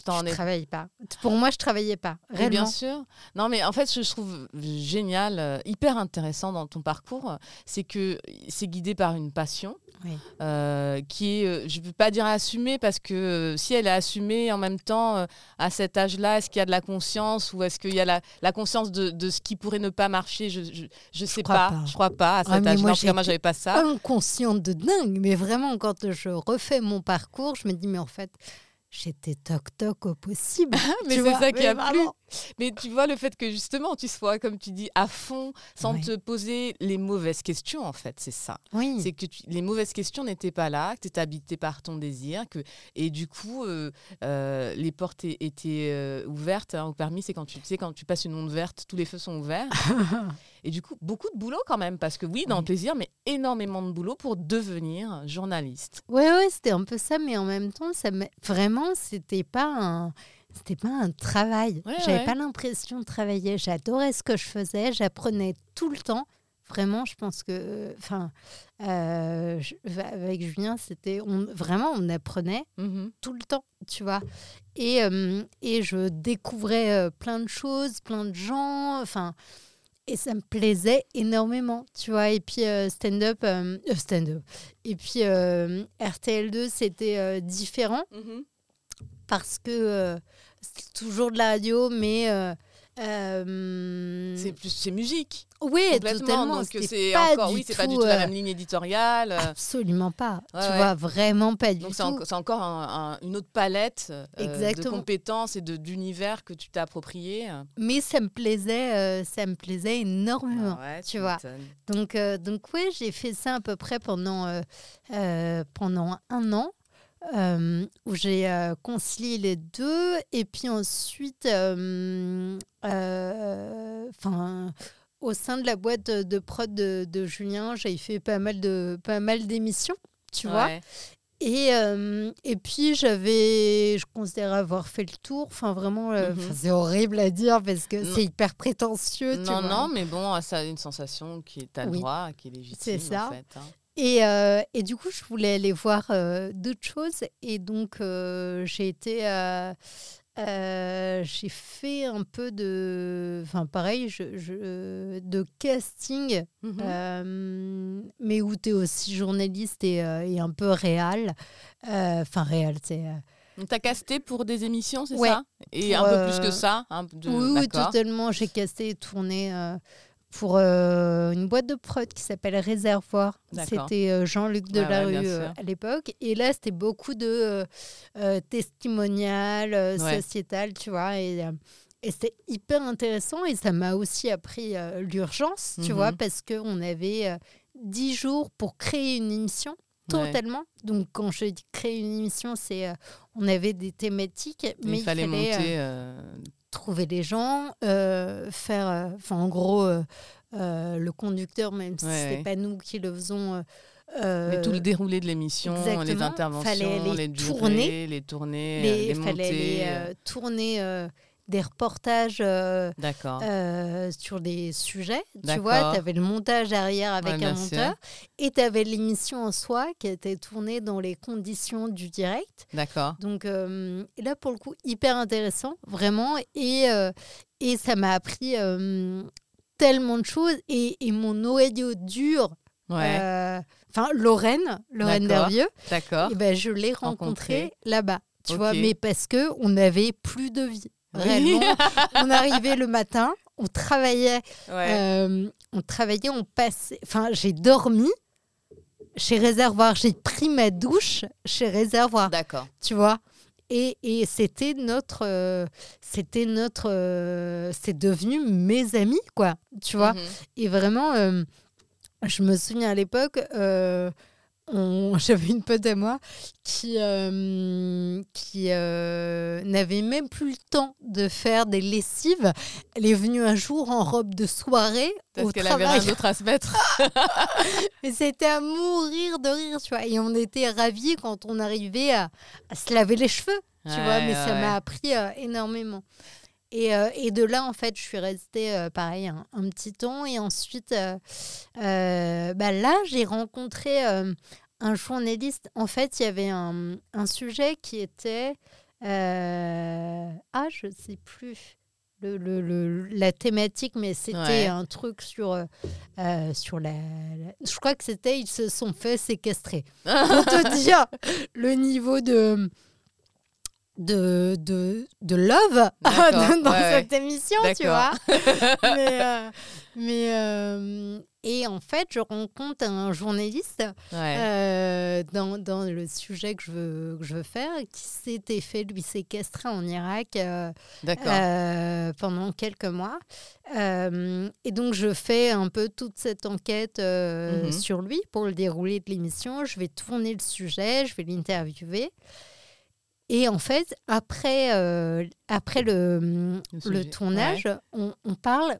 t'en je travaille pas. Pour moi, je travaillais pas. Réellement. bien sûr. Non, mais en fait, ce que je trouve génial, euh, hyper intéressant dans ton parcours, c'est que c'est guidé par une passion Oui. euh, qui est, euh, je ne veux pas dire assumée, parce que si elle est assumée en même temps, à cet âge-là, est-ce qu'il y a de la conscience ou est-ce qu'il y a la, la conscience de, de ce qui pourrait ne pas marcher? Je ne sais pas. pas. Je crois pas à cet Ah, âge-là. En tout cas, moi, j'étais j'avais pas ça. inconsciente de dingue, mais vraiment, quand je refais mon parcours, je me dis, mais en fait, j'étais toc-toc au possible. Mais Tu c'est ça qui mais a plu. Mais tu vois le fait que justement tu sois, comme tu dis, à fond, sans Ouais. te poser les mauvaises questions, en fait, c'est ça. Oui, C'est que tu- les mauvaises questions n'étaient pas là, que tu étais habité par ton désir, que, et du coup, euh, euh, les portes étaient euh, ouvertes. hein, au permis, c'est quand tu, tu sais, quand tu passes une onde verte, tous les feux sont ouverts. *laughs* et du coup, beaucoup de boulot quand même, parce que oui, dans le plaisir, mais énormément de boulot pour devenir journaliste. ouais, ouais, c'était un peu ça, mais en même temps, ça vraiment, c'était pas un. C'était pas un travail. Ouais, J'avais ouais. pas l'impression de travailler. J'adorais ce que je faisais. J'apprenais tout le temps. Vraiment, je pense que, enfin, euh, avec Julien, c'était on, vraiment on apprenait Mhm. tout le temps, tu vois. Et, euh, et je découvrais euh, plein de choses, plein de gens, enfin, et ça me plaisait énormément, tu vois. Et puis euh, stand-up, euh, stand-up. Et puis euh, RTL2, c'était différent Mhm. Parce que euh, c'était toujours de la radio, mais euh, euh, C'est plus, c'est musique. oui, totalement. Donc c'est pas encore, du oui, c'est pas du tout, la même ligne éditoriale. Absolument pas. Ouais, tu ouais. vois, vraiment pas du Donc tout. c'est enco- c'est encore un- un- une autre palette de compétences et d'univers que tu t'es approprié. Mais ça me plaisait, ça me plaisait énormément. Ah ouais, tu vois. Donc, donc oui, j'ai fait ça à peu près pendant, pendant un an, euh, où j'ai euh, concilié les deux. Et puis ensuite, euh, euh, 'fin, au sein de la boîte de, prod de, de Julien, j'ai fait pas mal de pas mal d'émissions, tu vois. Et, euh, et puis j'avais, je considère avoir fait le tour. Enfin vraiment, euh, Mhm. c'est horrible à dire parce que c'est hyper prétentieux. tu Non, vois. non, mais bon, ça a une sensation qui est à Oui. droit, qui est légitime. C'est ça. En fait, hein. Et, euh, et du coup, je voulais aller voir euh, d'autres choses. Et donc, euh, j'ai été. j'ai fait un peu de. Enfin, pareil, je, je- de casting, Mhm. mais où tu es aussi journaliste et, et un peu. Euh, Enfin, réal, c'est. t'as casté pour des émissions, c'est Ouais. ça? Et Pour, un peu plus que ça de- oui, totalement. J'ai casté et tourné pour euh, une boîte de prod qui s'appelle Réservoir. C'était euh, Jean-Luc Ouais, ouais, Delarue bien euh, à l'époque. Et là, c'était beaucoup de testimonial, Ouais. sociétal, tu vois. Et, et c'était hyper intéressant. Et ça m'a aussi appris l'urgence, tu Mhm. vois, parce qu'on avait 10 jours pour créer une émission. Ouais. Totalement. Donc, quand je dis créer une émission, c'est on avait des thématiques, mais il fallait euh, monter. Trouver les gens, euh, faire, euh, enfin en gros, euh, le conducteur, même si Ouais, c'est ouais. pas nous qui le faisons. mais tout le déroulé de l'émission, les interventions, Fallait les durées, tournées, les, les fallait les, tourner des reportages euh, D'accord. euh, sur des sujets. Tu vois, tu avais le montage derrière avec Ouais, un sûr. monteur et tu avais l'émission en soi qui était tournée dans les conditions du direct. D'accord. Donc euh, et là, pour le coup, hyper intéressant, vraiment. Et, et ça m'a appris tellement de choses. Et, et mon noyau dur, Ouais. enfin Lorraine, Lorraine. Dervieux, D'accord. eh ben, je l'ai Rencontrée. rencontrée là-bas. Tu vois, mais parce que on n'avait plus de vie. Réellement, *laughs* on arrivait le matin, on travaillait, euh, on travaillait, on passait. Enfin, j'ai dormi chez Réservoir. J'ai pris ma douche chez Réservoir. D'accord. Tu vois et, et c'était notre. euh, c'était notre. euh, c'est devenu mes amis, quoi. Tu vois Mhm. Et vraiment, je me souviens à l'époque, *laughs* j'avais une pote à moi qui, euh, qui euh, n'avait même plus le temps de faire des lessives. Elle est venue un jour en robe de soirée Parce qu'elle avait rien d'autre à se mettre. *laughs* Et c'était à mourir de rire, tu vois. Et on était ravis quand on arrivait à, à se laver les cheveux, tu vois. Ouais, Mais ça m'a appris euh, énormément. Et, euh, et de là, en fait, je suis restée, euh, pareil, un, un petit temps. Et ensuite, euh, euh, bah là, j'ai rencontré un journaliste. En fait, il y avait un, un sujet qui était... ah, je ne sais plus. Le, le- le- la thématique, mais c'était Ouais. un truc sur, euh, sur la, la- Je crois que c'était ils se sont fait séquestrer. *laughs* Pour te dire le niveau de de, de, de love *laughs* dans ouais, cette émission, tu vois. *laughs* Mais *laughs* euh, mais euh, et en fait, je rencontre un journaliste Ouais. euh, dans, dans le sujet que je veux, que je veux faire qui s'était fait lui séquestrer en Irak pendant quelques mois. Et donc, je fais un peu toute cette enquête Mhm. sur lui pour le déroulé de l'émission. Je vais tourner le sujet, je vais l'interviewer. Et en fait, après, euh, après le, Le tournage, on, on parle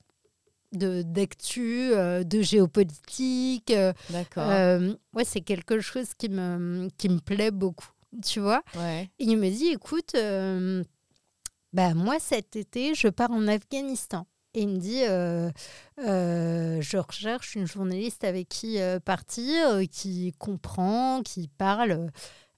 de d'actu, euh, de géopolitique. euh, D'accord. euh, ouais, c'est quelque chose qui me, qui me plaît beaucoup, tu vois. ouais. Et il me dit, écoute, bah, moi cet été, je pars en Afghanistan. Et il me dit, euh, euh, je recherche une journaliste avec qui euh, partir, qui comprend, qui parle,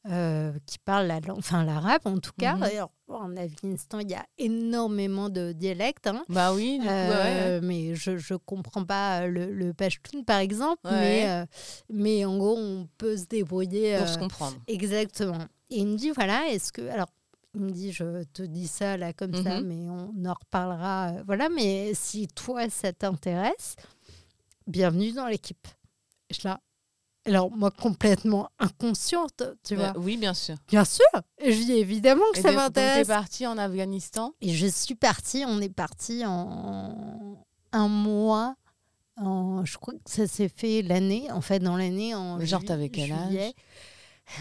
euh, qui parle la enfin l'arabe en tout cas. Mhm. Alors, en Afghanistan, il y a énormément de dialectes. hein. Bah oui, du coup, ouais, ouais. Euh, mais je ne comprends pas le, le pashtun, par exemple. Ouais. Mais, euh, mais en gros, on peut se débrouiller. Pour euh, se comprendre. Exactement. Et il me dit, voilà, est-ce que... Alors, il me dit, je te dis ça là comme ça, Mhm. mais on en reparlera. euh, Voilà, mais si toi, ça t'intéresse, bienvenue dans l'équipe. Je là. Alors, moi, complètement inconsciente, tu Bah, vois. oui, bien sûr. Bien sûr, je dis évidemment que Et ça donc, donc, t'es m'intéresse. parti en Afghanistan? Et je suis partie, on est parti en un mois. En, je crois que ça s'est fait l'année, en fait, dans l'année. en Genre, t'avais quel âge?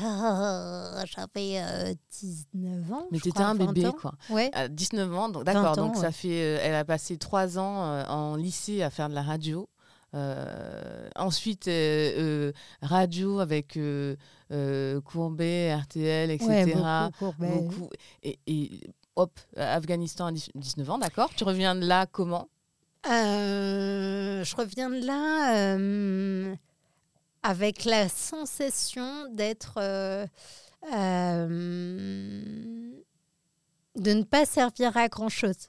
Euh, J'avais euh, 19 ans. Mais t'étais un 20 bébé, ans. quoi. Ouais. À 19 ans, donc 20 d'accord. Donc ça fait, euh, elle a passé trois ans euh, en lycée à faire de la radio. Euh, ensuite, euh, euh, radio avec euh, euh, Courbet, RTL, etc. Ouais, beaucoup, Courbet. Beaucoup. Et, et hop, Afghanistan à 10 19 ans, d'accord. Tu reviens de là comment? Euh, je reviens de là euh, avec la sensation d'être. euh, euh, de ne pas servir à grand chose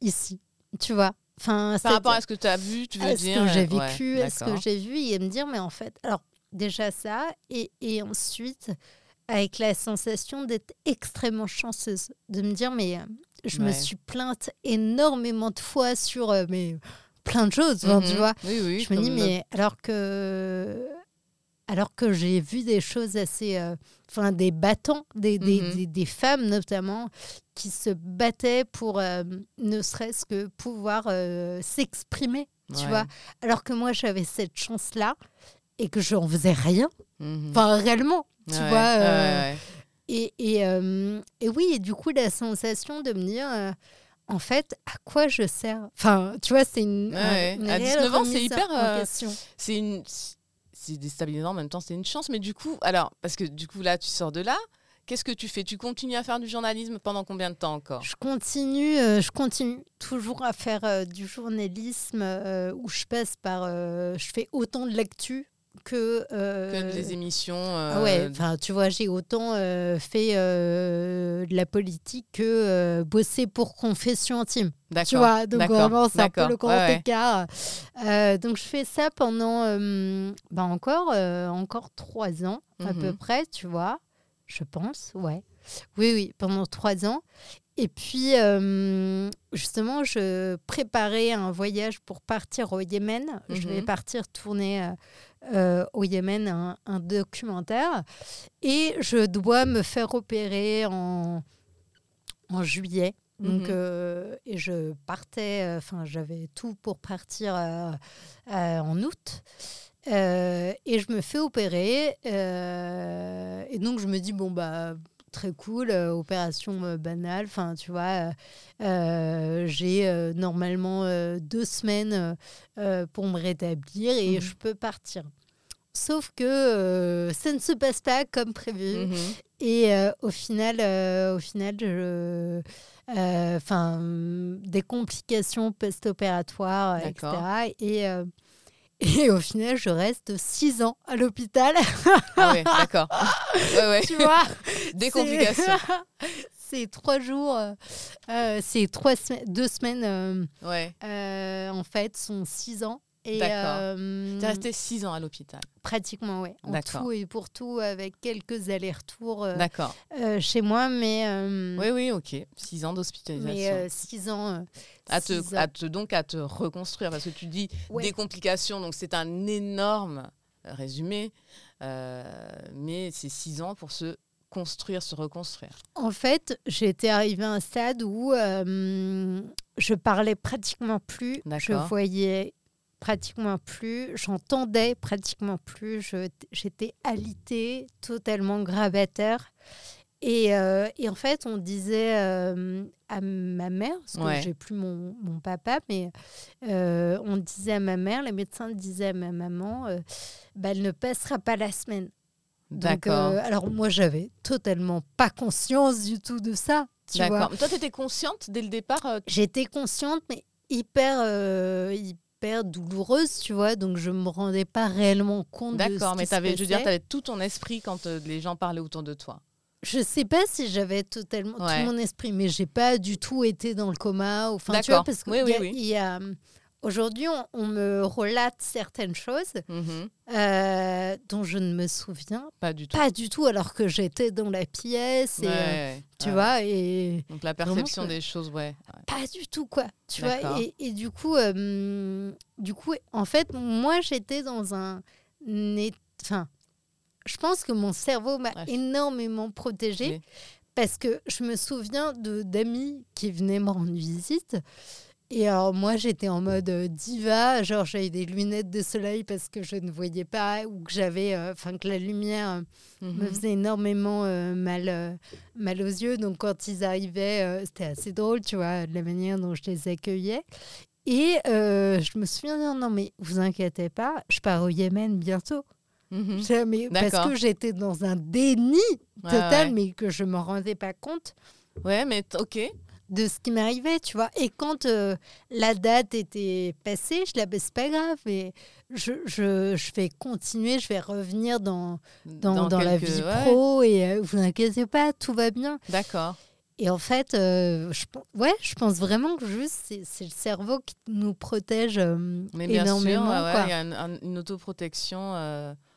ici. Tu vois enfin, Par rapport à ce que tu as vu, tu veux à ce dire que j'ai euh, ouais, vécu, à ce que j'ai vu, et me dire, mais en fait, alors déjà ça, et, et ensuite, avec la sensation d'être extrêmement chanceuse, de me dire, mais euh, je me suis plainte énormément de fois sur euh, mais, plein de choses, enfin, tu Mhm. vois. Oui, oui. je me dis, mais alors que. Alors que j'ai vu des choses assez. euh, Enfin, des battants, des, des, Mhm. des- des femmes notamment, qui se battaient pour euh, ne serait-ce que pouvoir euh, s'exprimer, tu Ouais. vois. Alors que moi, j'avais cette chance-là et que je n'en faisais rien. Mhm. Enfin, réellement, tu Ouais, vois. ouais, et, et, et oui, et du coup, la sensation de me dire, en fait, à quoi je sers? Enfin, tu vois, c'est une. Ouais, une à réelle 19 ans, c'est hyper, euh, c'est une c'est déstabilisant en même temps c'est une chance mais du coup alors parce que du coup là tu sors de là qu'est-ce que tu fais? Tu continues à faire du journalisme pendant combien de temps encore? Je continue, euh, je continue toujours à faire euh, du journalisme euh, où je passe par. je fais autant de l'actu que. euh, que les émissions Ah euh, ouais, enfin, tu vois, j'ai autant euh, fait de la politique que bosser pour Confession Intime. d'accord Tu vois, donc vraiment, c'est un peu le grand ouais, écart. Donc, je fais ça pendant bah encore, encore trois ans, à Mhm. peu près, tu vois, je pense, ouais. Oui, oui, pendant trois ans. Et puis, euh, justement, je préparais un voyage pour partir au Yémen. Je vais Mhm. partir tourner euh, euh, au Yémen un, un documentaire. Et je dois me faire opérer en, en juillet. Donc, Mhm. euh, et je partais, euh, enfin, j'avais tout pour partir euh, euh, en août. Euh, et je me fais opérer. euh, et donc, je me dis, bon, bah, très cool, euh, opération euh, banale. Enfin, tu vois, euh, j'ai normalement deux semaines pour me rétablir et Mhm. je peux partir. Sauf que ça ne se passe pas comme prévu. Mhm. Et au final, au final, je, des complications post-opératoires, etc. Et, et au final, je reste six ans à l'hôpital. Ah ouais, d'accord. Ouais, ouais. tu vois *laughs* Des C'est- complications. *laughs* C'est trois jours, euh, euh, c'est trois semaines, deux semaines euh, Ouais. euh, en fait, sont six ans. Et D'accord. euh, T'es resté six ans à l'hôpital. pratiquement, ouais. En tout et pour tout, avec quelques allers-retours euh, D'accord. euh, chez moi, mais euh, Oui, oui, ok. Six ans d'hospitalisation. Mais euh, six ans. à, te, six ans. à te- donc à te reconstruire parce que tu dis Ouais. des complications donc c'est un énorme résumé mais c'est six ans pour se construire se reconstruire En fait, j'étais arrivée à un stade où euh, je parlais pratiquement plus, je voyais pratiquement plus, j'entendais pratiquement plus, j'étais alitée, totalement grabataire. Et, euh, et en fait, on disait euh, à ma mère, parce que Ouais. j'ai plus mon, mon papa, mais euh, on disait à ma mère, les médecins disaient à ma maman, bah, elle ne passera pas la semaine. D'accord alors moi, j'avais totalement pas conscience du tout de ça. Tu vois. d'accord toi tu étais consciente dès le départ J'étais consciente, mais hyper, hyper douloureuse, tu vois. Donc je me rendais pas réellement compte de d'accord mais avais, je veux dire tu avais tout ton esprit quand euh, les gens parlaient autour de toi Je sais pas si j'avais totalement Ouais. tout mon esprit, mais j'ai pas du tout été dans le coma. Enfin, tu vois, parce que Oui, oui, y a- oui. il y a, aujourd'hui, on, on me relate certaines choses Mhm. euh, dont je ne me souviens pas du tout pas du tout, alors que j'étais dans la pièce et Ouais, euh, tu ouais. vois et donc la perception des choses ouais, pas du tout quoi tu vois et, et du coup euh, du coup en fait moi j'étais dans un enfin je pense que mon cerveau m'a Ouais. énormément protégée Oui. parce que je me souviens de d'amis qui venaient me rendre visite et alors moi j'étais en mode euh, diva genre j'avais des lunettes de soleil parce que je ne voyais pas ou que j'avais euh, enfin que la lumière euh, me Mhm. faisait énormément euh, mal, mal aux yeux. Donc quand ils arrivaient, c'était assez drôle, tu vois, de la manière dont je les accueillais. Et je me souviens dire, non mais vous inquiétez pas, je pars au Yémen bientôt. Mais parce que j'étais dans un déni total, ouais. mais que je me rendais pas compte ouais mais ok de ce qui m'arrivait, tu vois. Et quand euh, la date était passée, je la baisse c'est pas grave, mais je, je, je vais continuer, je vais revenir dans, dans, dans la quelques- vie ouais, pro et euh, vous inquiétez pas, tout va bien. d'accord Et en fait, euh, je, ouais, je pense vraiment que juste c'est c'est le cerveau qui nous protège euh, Mais bien sûr, énormément. ouais, quoi. il y a un- un- une autoprotection,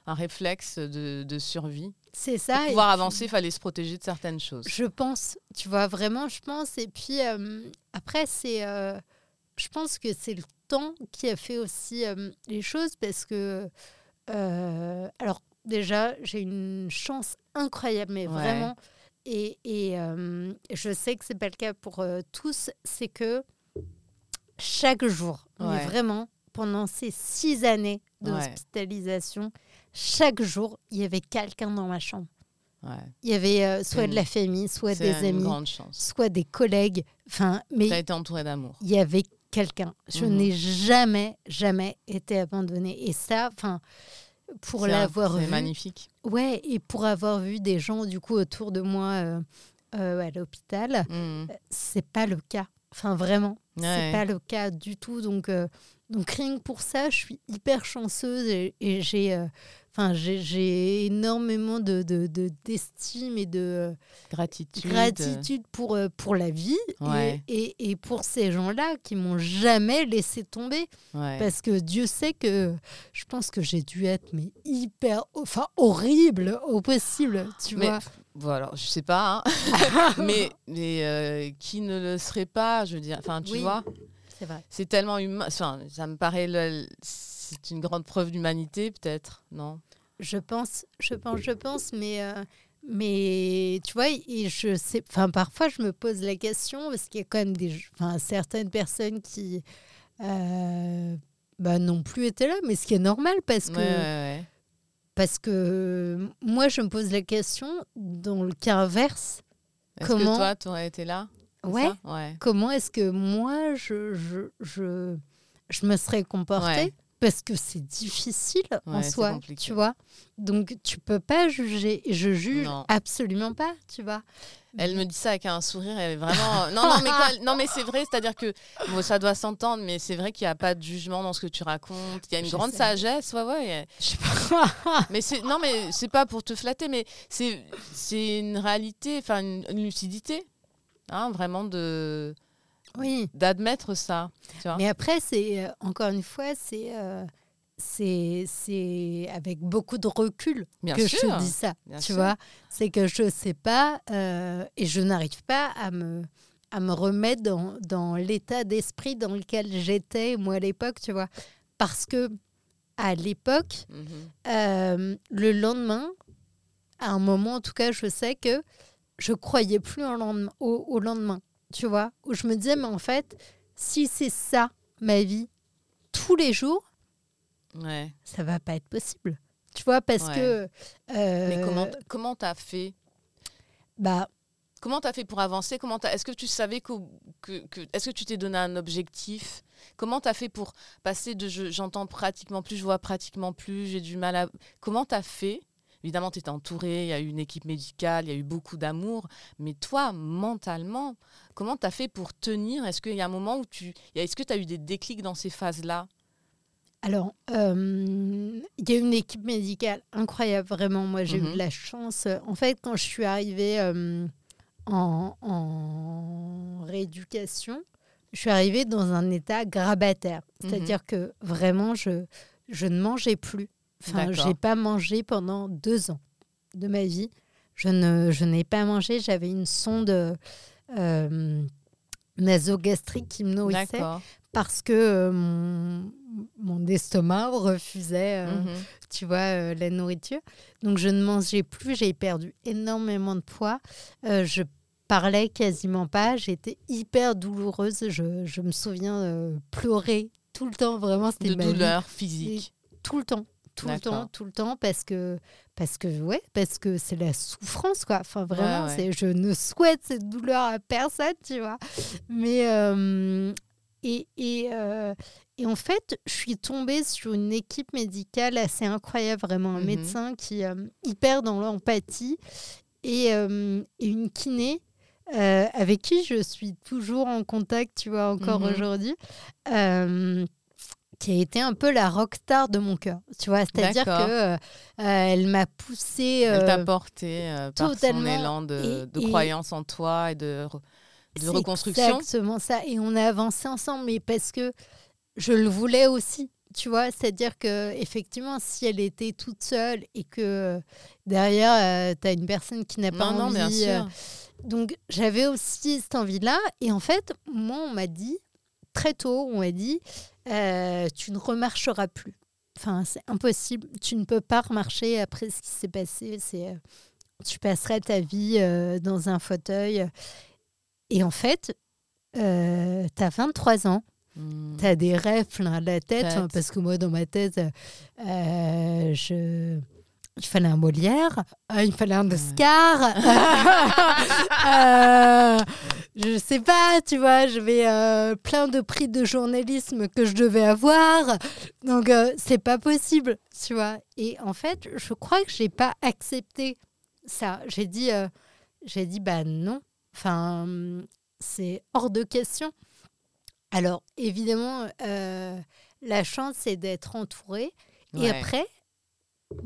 un réflexe de, de survie. C'est Pour ça. et pouvoir puis, avancer, il fallait se protéger de certaines choses. Je pense, tu vois, vraiment, je pense. Et puis euh, après, c'est, euh, je pense que c'est le temps qui a fait aussi euh, les choses parce que, alors déjà, j'ai une chance incroyable, mais Ouais. vraiment. Et, et, je sais que c'est pas le cas pour tous, c'est que chaque jour, mais vraiment, pendant ces six années d'hospitalisation, chaque jour, il y avait quelqu'un dans ma chambre. Ouais. Il y avait euh, soit une- de la famille, soit C'est des amis, soit des collègues. Enfin, mais Tu as été entouré d'amour. il y avait quelqu'un. Je Mhm. n'ai jamais, jamais été abandonnée. Et ça, enfin, pour C'est l'avoir C'est vu, magnifique. ouais, et pour avoir vu des gens du coup autour de moi euh, euh, à l'hôpital, Mhm. c'est pas le cas. Enfin, vraiment, Ouais. c'est pas le cas du tout. Donc, donc rien que pour ça, je suis hyper chanceuse et, et j'ai, enfin, j'ai, énormément de, de, de- d'estime et de Gratitude. gratitude pour, euh, pour la vie et- Ouais. et, et pour ces gens-là qui m'ont jamais laissé tomber. Ouais. Parce que Dieu sait que je pense que j'ai dû être mais hyper, enfin horrible au possible, tu Mais vois. Voilà, je sais pas, hein. *laughs* mais, mais euh, qui ne le serait pas, je veux dire, enfin, tu Oui. vois, C'est vrai. c'est tellement humain, enfin, ça me paraît, le- c'est une grande preuve d'humanité, peut-être, non? Je pense, je pense, je pense, mais, euh, mais tu vois, et je sais, enfin, parfois je me pose la question parce qu'il y a quand même des, enfin, certaines personnes qui euh, bah, n'ont plus été là, mais ce qui est normal parce que, Ouais, ouais, ouais. parce que moi je me pose la question dans le cas inverse. Est-ce Comment- que toi, tu aurais été là? Ouais. Comment est-ce que moi je, je, je, je me serais comportée? Parce que c'est difficile en Ouais, soi, compliqué. tu vois. Donc tu peux pas juger. Je juge Non. absolument pas, tu vois. Elle me dit ça avec un sourire, elle est vraiment. *laughs* Non, non, mais, quand non, mais c'est vrai, c'est-à-dire que bon, ça doit s'entendre, mais c'est vrai qu'il n'y a pas de jugement dans ce que tu racontes. Il y a une Je grande sais. sagesse, ouais, ouais. Je sais pas. *laughs* Mais c'est non, mais c'est pas pour te flatter, mais c'est c'est une réalité, enfin une, une lucidité, hein, vraiment de oui. d'admettre ça. Tu vois Mais après, c'est euh, encore une fois, c'est euh, c'est c'est avec beaucoup de recul Bien que sûr. je dis ça. bien tu sûr. vois, c'est que je sais pas euh, et je n'arrive pas à me à me remettre dans, dans l'état d'esprit dans lequel j'étais moi à l'époque, tu vois, parce que à l'époque, Mhm. euh, le lendemain, à un moment en tout cas, je sais que je croyais plus au lendemain, au, au lendemain, tu vois, où je me disais mais en fait, si c'est ça ma vie tous les jours, Ouais. ça va pas être possible. Tu vois, parce Ouais. que euh, Mais comment comment t'as fait? Bah Comment t'as fait pour avancer? Comment Est-ce que tu savais qu'au- que, que- Est-ce que tu t'es donné un objectif? Comment t'as fait pour passer de je- j'entends pratiquement plus, je vois pratiquement plus, j'ai du mal à. Comment t'as fait Évidemment, tu étais entouré, il y a eu une équipe médicale, il y a eu beaucoup d'amour. Mais toi, mentalement, comment t'as fait pour tenir? Est-ce qu'il y a un moment où tu. Est-ce que tu as eu des déclics dans ces phases-là? Alors, euh, il y a une équipe médicale incroyable, vraiment. Moi, j'ai eu Mhm. de la chance. En fait, quand je suis arrivée euh, en, en rééducation, je suis arrivée dans un état grabataire. Mhm. C'est-à-dire que vraiment, je, je ne mangeais plus. Enfin, j'ai pas mangé pendant deux ans de ma vie. Je ne, je n'ai pas mangé. J'avais une sonde euh, nasogastrique qui me nourrissait parce que euh, mon, mon estomac refusait, euh, Mhm. tu vois, euh, la nourriture. Donc je ne mangeais plus, j'ai perdu énormément de poids. Je parlais quasiment pas, j'étais hyper douloureuse. Je, je me souviens pleurer tout le temps, vraiment, c'était De ma vie. douleur physique. Tout le temps. Tout le temps, tout le temps, parce que parce que ouais, parce que c'est la souffrance quoi. Enfin vraiment, ouais. c'est je ne souhaite cette douleur à personne, tu vois. Mais euh, et et, euh, et en fait, je suis tombée sur une équipe médicale assez incroyable, vraiment un Mhm. médecin qui euh, hyper dans l'empathie et, euh, et une kiné. avec qui je suis toujours en contact, tu vois, encore Mhm. aujourd'hui, qui a été un peu la rockstar de mon cœur, tu vois, c'est-à-dire que euh, elle m'a poussée Elle t'a euh, porté euh, par son élan de, Et- de et- croyance en toi et de, reconstruction. Exactement ça. Et on a avancé ensemble, mais parce que je le voulais aussi. Tu vois, c'est-à-dire que effectivement, si elle était toute seule et que euh, derrière, tu as une personne qui n'a pas Non, non, envie. bien euh, sûr. donc, j'avais aussi cette envie-là. Et en fait, moi, on m'a dit, très tôt, on m'a dit, euh, tu ne remarcheras plus. Enfin, c'est impossible. Tu ne peux pas remarcher après ce qui s'est passé. C'est, euh, tu passerais ta vie euh, dans un fauteuil. Et en fait, euh, tu as 23 ans. Hmm. Tu as des rêves plein la tête. Hein, parce que moi, dans ma tête, je... il fallait un Molière, euh, il fallait un Oscar. *laughs* Euh, je sais pas, tu vois, j'avais euh, plein de prix de journalisme que je devais avoir. Donc, euh, c'est pas possible, tu vois. Et en fait, je crois que j'ai pas accepté ça. J'ai dit, euh, j'ai dit, bah non. Enfin, c'est hors de question. Alors, évidemment, la chance, c'est d'être entouré. Et Ouais. après,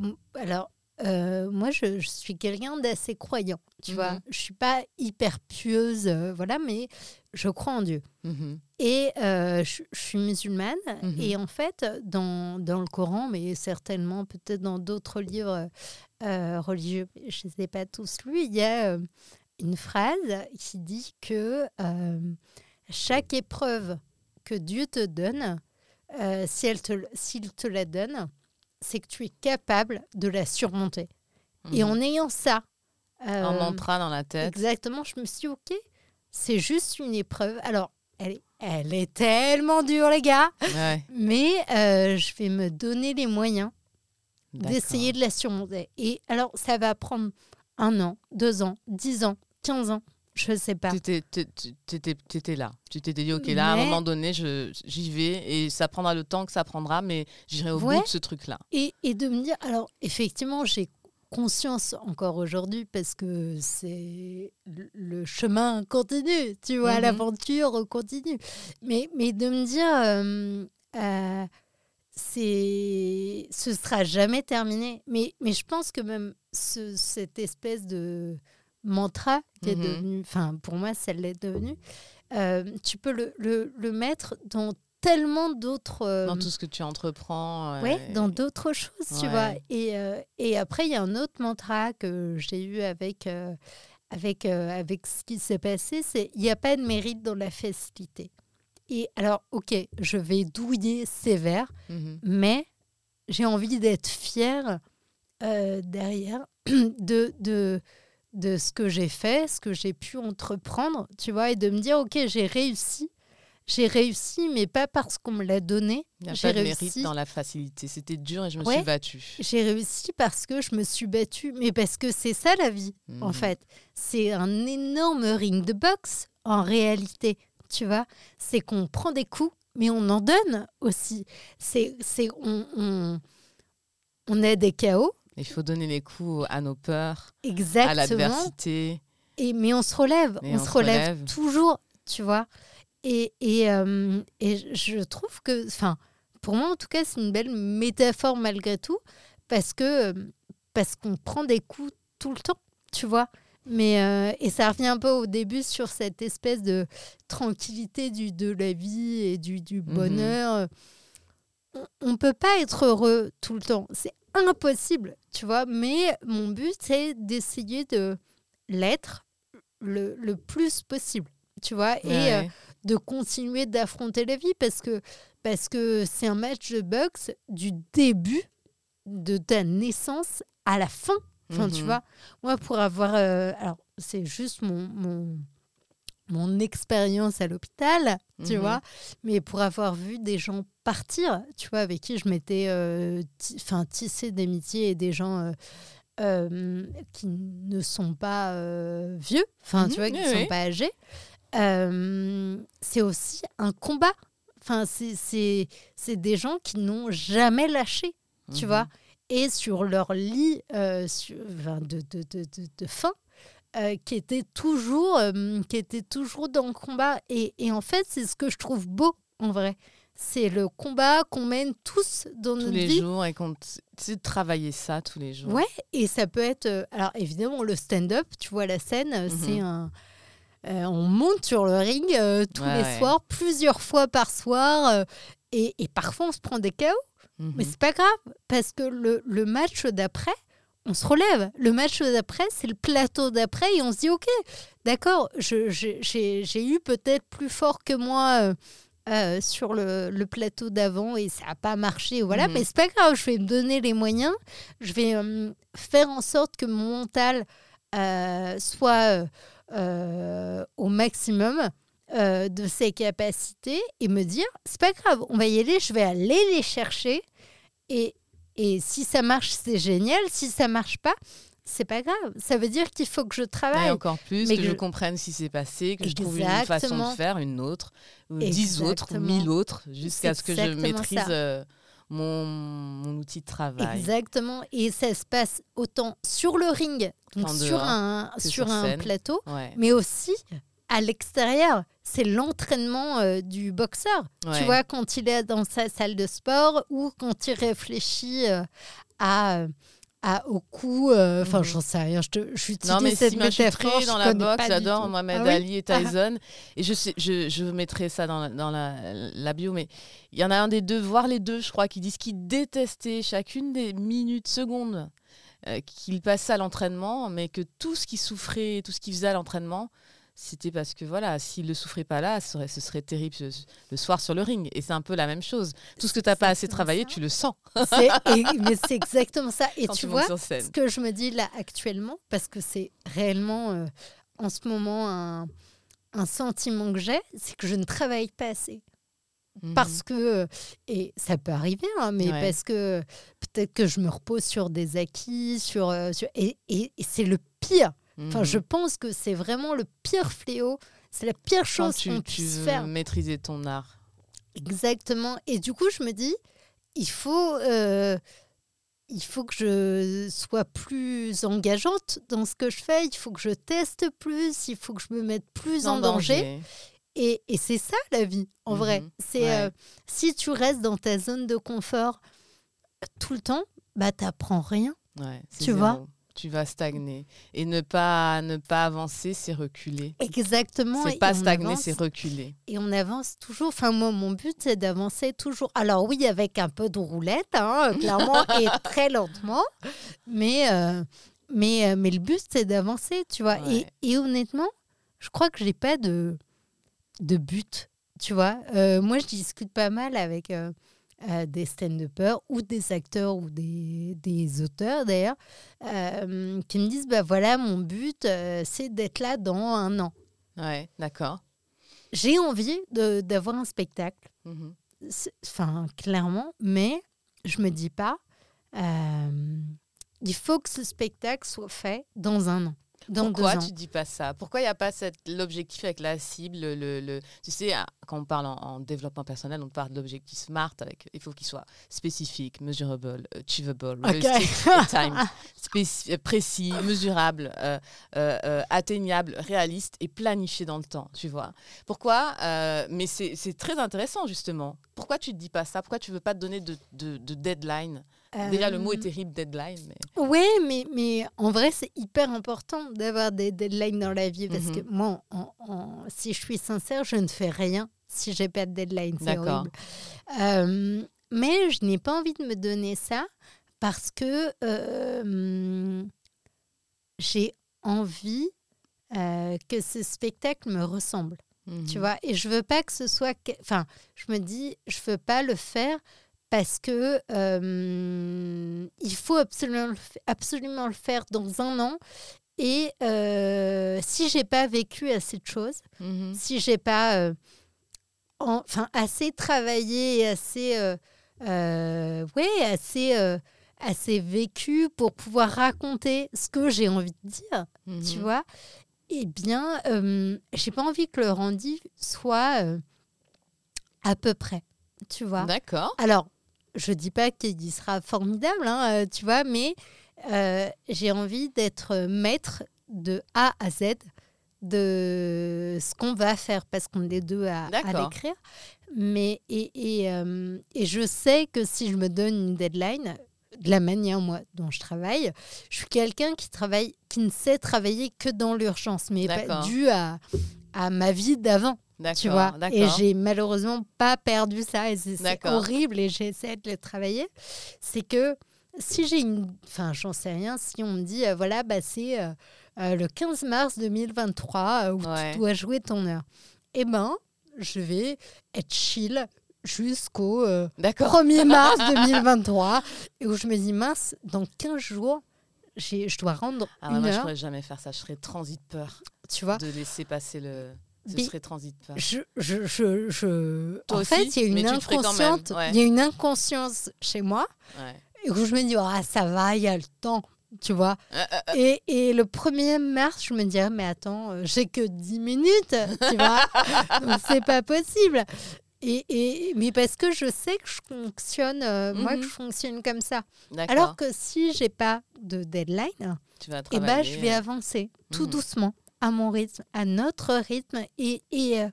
m- alors, euh, moi, je, je suis quelqu'un d'assez croyant, tu vois. Mhm. Je suis pas hyper pieuse, euh, voilà, mais je crois en Dieu. Mhm. Et euh, je, je suis musulmane. Mhm. Et en fait, dans, dans le Coran, mais certainement peut-être dans d'autres livres religieux, je ne les ai pas tous lus, il y a une phrase qui dit que chaque épreuve que Dieu te donne, euh, si te, s'il te la donne, c'est que tu es capable de la surmonter. Et Mhm. en ayant ça, Un euh, mantra dans la tête. Exactement, je me suis dit, ok, c'est juste une épreuve. Alors, elle est, elle est tellement dure, les gars, Ouais, mais euh, je vais me donner les moyens d'essayer de la surmonter. Et alors, ça va prendre un an, deux ans, dix ans, quinze ans, je ne sais pas. T'étais, t'étais là. Tu t'étais dit, ok, là, à un moment donné, j'y vais et ça prendra le temps que ça prendra, mais j'irai au Ouais. bout de ce truc-là. Et, et de me dire, alors effectivement, j'ai conscience encore aujourd'hui parce que c'est le- chemin continue, tu vois, Mhm. l'aventure continue. Mais, mais de me dire, euh, euh, c'est, ce sera jamais terminé. Mais, mais je pense que même ce- cette espèce de mantra qui est Mhm. devenu, enfin pour moi, ça l'est devenu, euh, tu peux le, le, le mettre dans tellement d'autres... euh, Dans tout ce que tu entreprends. oui, euh, dans d'autres choses, tu vois. Et, et après, il y a un autre mantra que j'ai eu avec, avec, avec ce qui s'est passé, c'est il n'y a pas de mérite dans la facilité. Et alors, ok, je vais douiller sévère, mhm. mais j'ai envie d'être fière euh, derrière *clears throat* de, de, de ce que j'ai fait, ce que j'ai pu entreprendre, tu vois, et de me dire, ok, j'ai réussi. J'ai réussi, mais pas parce qu'on me l'a donné. Il n'y a J'ai pas de réussi. mérite dans la facilité. C'était dur et je me Ouais. suis battue. J'ai réussi parce que je me suis battue, mais parce que c'est ça la vie, en Mhm. fait. C'est un énorme ring de boxe, en réalité, tu vois. C'est qu'on prend des coups, mais on en donne aussi. C'est, c'est, on, on, on a des chaos, Il faut donner les coups à nos peurs, à l'adversité. et, mais on se relève, on, on se relève, relève. toujours, tu vois. Et, et, euh, et je trouve que, enfin, pour moi en tout cas, c'est une belle métaphore malgré tout, parce que parce qu'on prend des coups tout le temps, tu vois. Mais euh, et ça revient un peu au début sur cette espèce de tranquillité du, de la vie et du, du bonheur. On ne peut pas être heureux tout le temps, c'est impossible, tu vois. Mais mon but c'est d'essayer de l'être le, le plus possible, tu vois. Et euh, de continuer d'affronter la vie parce que parce que c'est un match de boxe du début de ta naissance à la fin. Enfin, tu Mhm. vois, moi pour avoir euh, alors c'est juste mon mon mon expérience à l'hôpital, tu Mhm. vois, mais pour avoir vu des gens partir, tu vois, avec qui je m'étais euh, tissé d'amitié et des gens euh, euh, qui ne sont pas euh, vieux, enfin Mhm, tu vois, qui oui, ne sont oui. pas âgés, c'est aussi un combat. Enfin, c'est- des gens qui n'ont jamais lâché, tu Mhm. vois. Et sur leur lit sur- de, de, de, de faim, euh, qui était toujours euh, qui était toujours dans le combat. Et, et en fait, c'est ce que je trouve beau, en vrai. C'est le combat qu'on mène tous dans Tous notre les vie. jours et qu'on sais, travailler ça tous les jours. Ouais, et ça peut être. euh, alors évidemment, le stand-up, tu vois, la scène, Mhm. c'est un. on monte sur le ring tous Ouais, les ouais. soirs, plusieurs fois par soir, et, et parfois on se prend des KO, Mhm. mais c'est pas grave, parce que le, le match d'après, on se relève. Le match d'après, c'est le plateau d'après, et on se dit, ok, d'accord, j'ai eu peut-être plus fort que moi. euh, euh, sur le, le plateau d'avant et ça n'a pas marché, voilà, Mhm. mais c'est pas grave, je vais me donner les moyens, je vais euh, faire en sorte que mon mental euh, soit au maximum de ses capacités et me dire c'est pas grave, on va y aller, je vais aller les chercher et, et si ça marche, c'est génial, si ça marche pas, c'est pas grave. Ça veut dire qu'il faut que je Et travaille. encore plus, Mais que, que je je- comprenne ce qui s'est passé, que je trouve une façon Exactement. de faire, une autre, ou dix autres, ou mille autres, jusqu'à C'est ce que je maîtrise euh, mon, mon outil de travail. Exactement. Et ça se passe autant sur le ring, donc sur un, sur sur un plateau, Ouais. mais aussi à l'extérieur. C'est l'entraînement euh, du boxeur. Tu vois, quand il est dans sa salle de sport ou quand il réfléchit euh, à, à, au cou. euh, Enfin, Mhm. j'en sais rien. Je, te, je Non, mais cette si, moi, je suis très je dans la boxe, j'adore. Mohamed Ah Ali et Tyson. Et je, sais, je, je mettrai ça dans, la, dans la, la bio, mais il y en a un des deux, voire les deux, je crois, qui disent qu'ils détestaient chacune des minutes, secondes euh, qu'il passait à l'entraînement, mais que tout ce qu'il souffrait, tout ce qu'il faisait à l'entraînement, c'était parce que voilà, s'il ne le souffrait pas là, ce serait, ce serait terrible le soir sur le ring. Et c'est un peu la même chose. Tout ce que tu n'as pas assez travaillé, ça. tu le sens *laughs* et- mais c'est exactement ça. Et quand tu tu, vois, ce que je me dis là actuellement, parce que c'est réellement euh, en ce moment un, un sentiment que j'ai, c'est que je ne travaille pas assez. Mhm. Parce que, et ça peut arriver, hein, mais Ouais. parce que peut-être que je me repose sur des acquis, sur, euh, sur- et, et- et c'est le pire. Enfin, Mhm. je pense que c'est vraiment le pire fléau. C'est la pire chose tu, qu'on tu puisse veux faire. maîtriser ton art. Exactement. Et du coup, je me dis, il faut, euh, il faut que je sois plus engageante dans ce que je fais. Il faut que je teste plus. Il faut que je me mette plus en danger. Et, et c'est ça la vie, en Mhm. vrai. C'est Ouais. euh, si tu restes dans ta zone de confort euh, tout le temps, bah t'apprends rien. Ouais, Tu vois? Tu vas stagner. Et ne pas, ne pas avancer, c'est reculer. Exactement. C'est pas stagner, c'est reculer. Et on avance toujours. Enfin, moi, mon but, c'est d'avancer toujours. Alors, oui, avec un peu de roulette, hein, clairement, *laughs* et très lentement. Mais, euh, mais, euh, mais le but, c'est d'avancer, tu vois. Ouais. Et, et honnêtement, je crois que j'ai pas de, de but, tu vois. Euh, moi, je discute pas mal avec euh, euh, des stand-uppers ou des acteurs ou des, des auteurs, d'ailleurs, euh, qui me disent, bah voilà, mon but, euh, c'est d'être là dans un an. Ouais, d'accord. J'ai envie de- d'avoir un spectacle Mhm. enfin clairement, mais je me dis pas, euh, il faut que ce spectacle soit fait dans un an, dans Pourquoi deux ans. tu dis pas ça? Pourquoi il n'y a pas l'objectif avec la cible le, le- Tu sais, ah, quand on parle en, en développement personnel, on parle d'objectif SMART. Avec, il faut qu'il soit spécifique, measurable, achievable, Ok. realistic, et *laughs* time, euh, précis, mesurable, euh, euh, euh, atteignable, réaliste et planifié dans le temps. Tu vois? Pourquoi Euh, Mais c'est c'est très intéressant justement. Pourquoi tu ne dis pas ça? Pourquoi tu veux pas te donner de, de- de deadline? Déjà, le mot est Euh, terrible, deadline. Mais... Ouais, mais, mais en vrai, c'est hyper important d'avoir des deadlines dans la vie parce Mhm. que moi, en- en- si je suis sincère, je ne fais rien si j'ai pas de deadline. C'est horrible. Euh, mais je n'ai pas envie de me donner ça parce que euh, j'ai envie euh, que ce spectacle me ressemble. Tu Mhm. vois, et je veux pas que ce soit. Enfin, je me dis, je veux pas le faire parce que euh, il faut absolument, absolument le faire dans un an. Et euh, si j'ai pas vécu assez de choses, Mhm. si j'ai pas euh, en- enfin assez travaillé assez euh, ouais assez assez vécu pour pouvoir raconter ce que j'ai envie de dire tu Mhm. vois eh bien j'ai pas envie que le rendu soit à peu près tu vois D'accord. alors je dis pas qu'il sera formidable hein, euh, tu vois mais euh, j'ai envie d'être maître de A à Z de ce qu'on va faire parce qu'on est deux à, à l'écrire. Mais et, et, euh, et je sais que si je me donne une deadline, de la manière moi dont je travaille, je suis quelqu'un qui travaille, qui ne sait travailler que dans l'urgence, mais pas dû à, à ma vie d'avant. D'accord. Tu vois, et j'ai malheureusement pas perdu ça, et c'est horrible, et j'ai essayé de le travailler. C'est que si j'ai une. Enfin, j'en sais rien, si on me dit, euh, voilà, bah, c'est euh, euh, le 15 mars 2023 euh, où Ouais. tu dois jouer ton heure, eh ben, je vais être chill jusqu'au euh, D'accord. 1er mars *laughs* 2023, et où je me dis, mince, dans 15 jours, je dois rendre Ah ouais, une moi, je heure, pourrais jamais faire ça. Je serais transit peur tu vois. de laisser passer le. Ce Mais- serait transit peur. Je, je, je, je- En aussi fait, il y a une inconsciente, ouais. il y a une inconscience chez moi Ouais. où je me dis ah ça va, il y a le temps, tu vois. Euh, euh, Et, et le 1er mars, je me dis ah, mais attends, euh, j'ai que 10 minutes, tu vois. *laughs* C'est pas possible. Et, et mais parce que je sais que je fonctionne, euh, moi Mhm. que je fonctionne comme ça. Alors que si j'ai pas de deadline, tu vas eh ben, je vais avancer tout Mhm. doucement, à mon rythme, à notre rythme. Et, et, euh,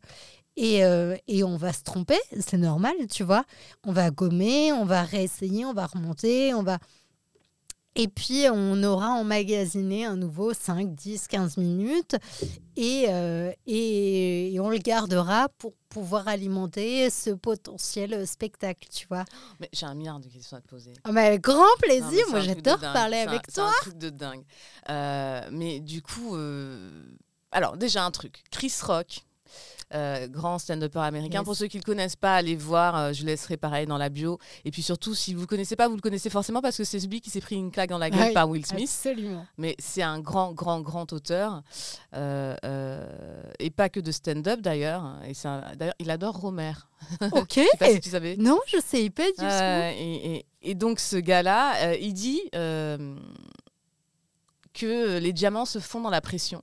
et, euh, et on va se tromper, c'est normal, tu vois. On va gommer, on va réessayer, on va remonter, on va... Et puis, on aura emmagasiné un nouveau 5, 10, 15 minutes et, euh, et, et on le gardera pour pouvoir alimenter ce potentiel spectacle, tu vois. Mais j'ai un milliard de questions à te poser. Ah, mais grand plaisir, c'est moi j'adore parler C'est un- avec c'est toi. un truc de dingue. Euh, mais du coup, euh, alors déjà un truc. Chris Rock, euh, grand stand-upper américain. Yes. Pour ceux qui ne le connaissent pas, allez voir. euh, je laisserai pareil dans la bio. Et puis surtout, si vous ne le connaissez pas, vous le connaissez forcément parce que c'est celui qui s'est pris une claque dans la gueule par Will Smith. Absolument. Mais c'est un grand, grand, grand auteur. Euh, et pas que de stand-up d'ailleurs. Et D'ailleurs, il adore Romer. *laughs* Ok. Je sais pas si tu savais. Non, je sais pas du tout. Et, et- et donc ce gars-là, il dit que les diamants se font dans la pression.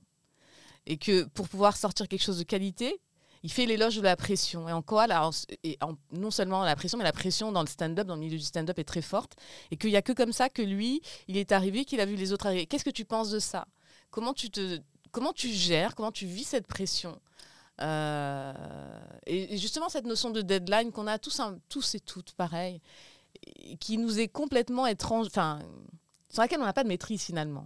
Et que pour pouvoir sortir quelque chose de qualité, il fait l'éloge de la pression. Et en quoi là, et Non seulement la pression, mais la pression dans le stand-up, dans le milieu du stand-up est très forte. Et qu'il n'y a que comme ça que lui, il est arrivé, qu'il a vu les autres arriver. Qu'est-ce que tu penses de ça? Comment tu, te, comment tu gères, comment tu vis cette pression? Euh, et, justement, cette notion de deadline qu'on a tous, tous et toutes, pareil, qui nous est complètement étrange, enfin, sur laquelle on n'a pas de maîtrise finalement.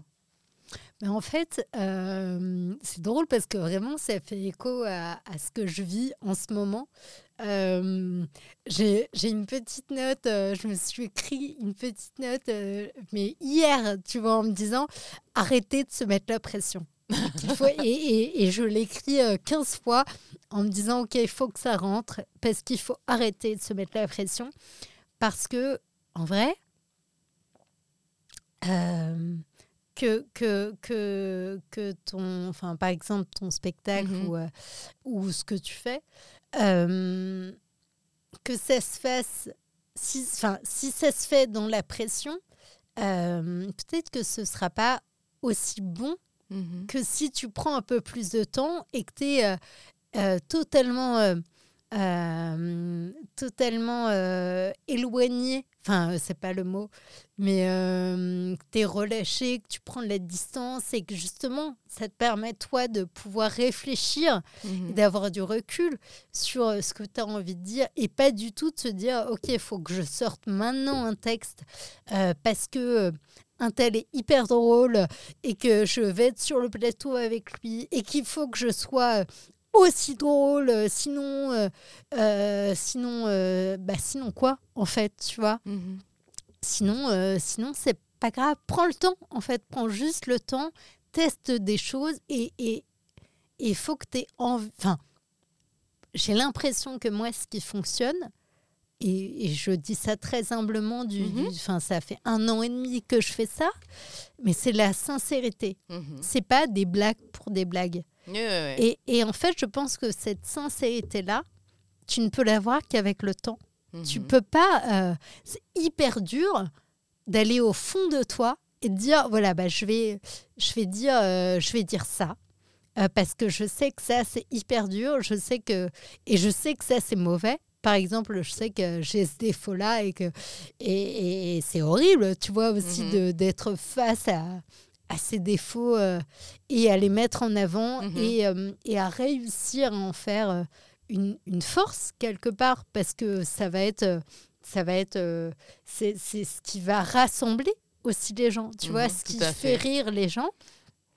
Mais en fait, euh, c'est drôle parce que vraiment, ça fait écho à, ce que je vis en ce moment. Euh, J'ai une petite note, euh, je me suis écrit une petite note, euh, mais hier, tu vois, en me disant arrêtez de se mettre la pression. Et, et- je l'écris euh, 15 fois en me disant ok, il faut que ça rentre parce qu'il faut arrêter de se mettre la pression. Parce que, en vrai, que, que, que, que ton, enfin, par exemple, ton spectacle Mhm. ou, euh, ou ce que tu fais, euh, que ça se fasse, si, enfin, si ça se fait dans la pression, euh, peut-être que ce ne sera pas aussi bon que si tu prends un peu plus de temps et que tu es totalement, euh, totalement euh, éloigné, enfin, euh, c'est pas le mot, mais euh, que tu es relâché, que tu prends de la distance et que justement, ça te permet, toi, de pouvoir réfléchir et d'avoir du recul sur ce que tu as envie de dire et pas du tout de se dire, OK, il faut que je sorte maintenant un texte parce que... un tel est hyper drôle et que je vais être sur le plateau avec lui et qu'il faut que je sois aussi drôle, euh, sinon, euh, euh, sinon, bah sinon quoi en fait, tu vois? Mhm. Sinon, sinon c'est pas grave. Prends le temps en fait, prends juste le temps, teste des choses et et il faut que tu aies envie. Enfin, j'ai l'impression que moi, ce qui fonctionne, et, et je dis ça très humblement, du, du- enfin, ça fait un an et demi que je fais ça, mais c'est la sincérité. Mhm. C'est pas des blagues pour des blagues. Et, et en fait, je pense que cette sincérité-là, tu ne peux l'avoir qu'avec le temps. Tu Mhm. peux pas. euh, c'est hyper dur d'aller au fond de toi et de dire voilà, bah, je, vais, je, vais dire, euh, je vais dire ça. euh, parce que je sais que ça, c'est hyper dur. Je sais que, et je sais que ça, c'est mauvais. Par exemple, je sais que j'ai ce défaut-là et que et, et c'est horrible, tu vois, aussi Mhm. d'être face à, à ces défauts euh, et à les mettre en avant Mhm. et, euh, et à réussir à en faire euh, une, une force quelque part parce que ça va être ça va être euh, c'est ce qui va rassembler aussi les gens tu vois Mhm, ce qui fait fait. rire les gens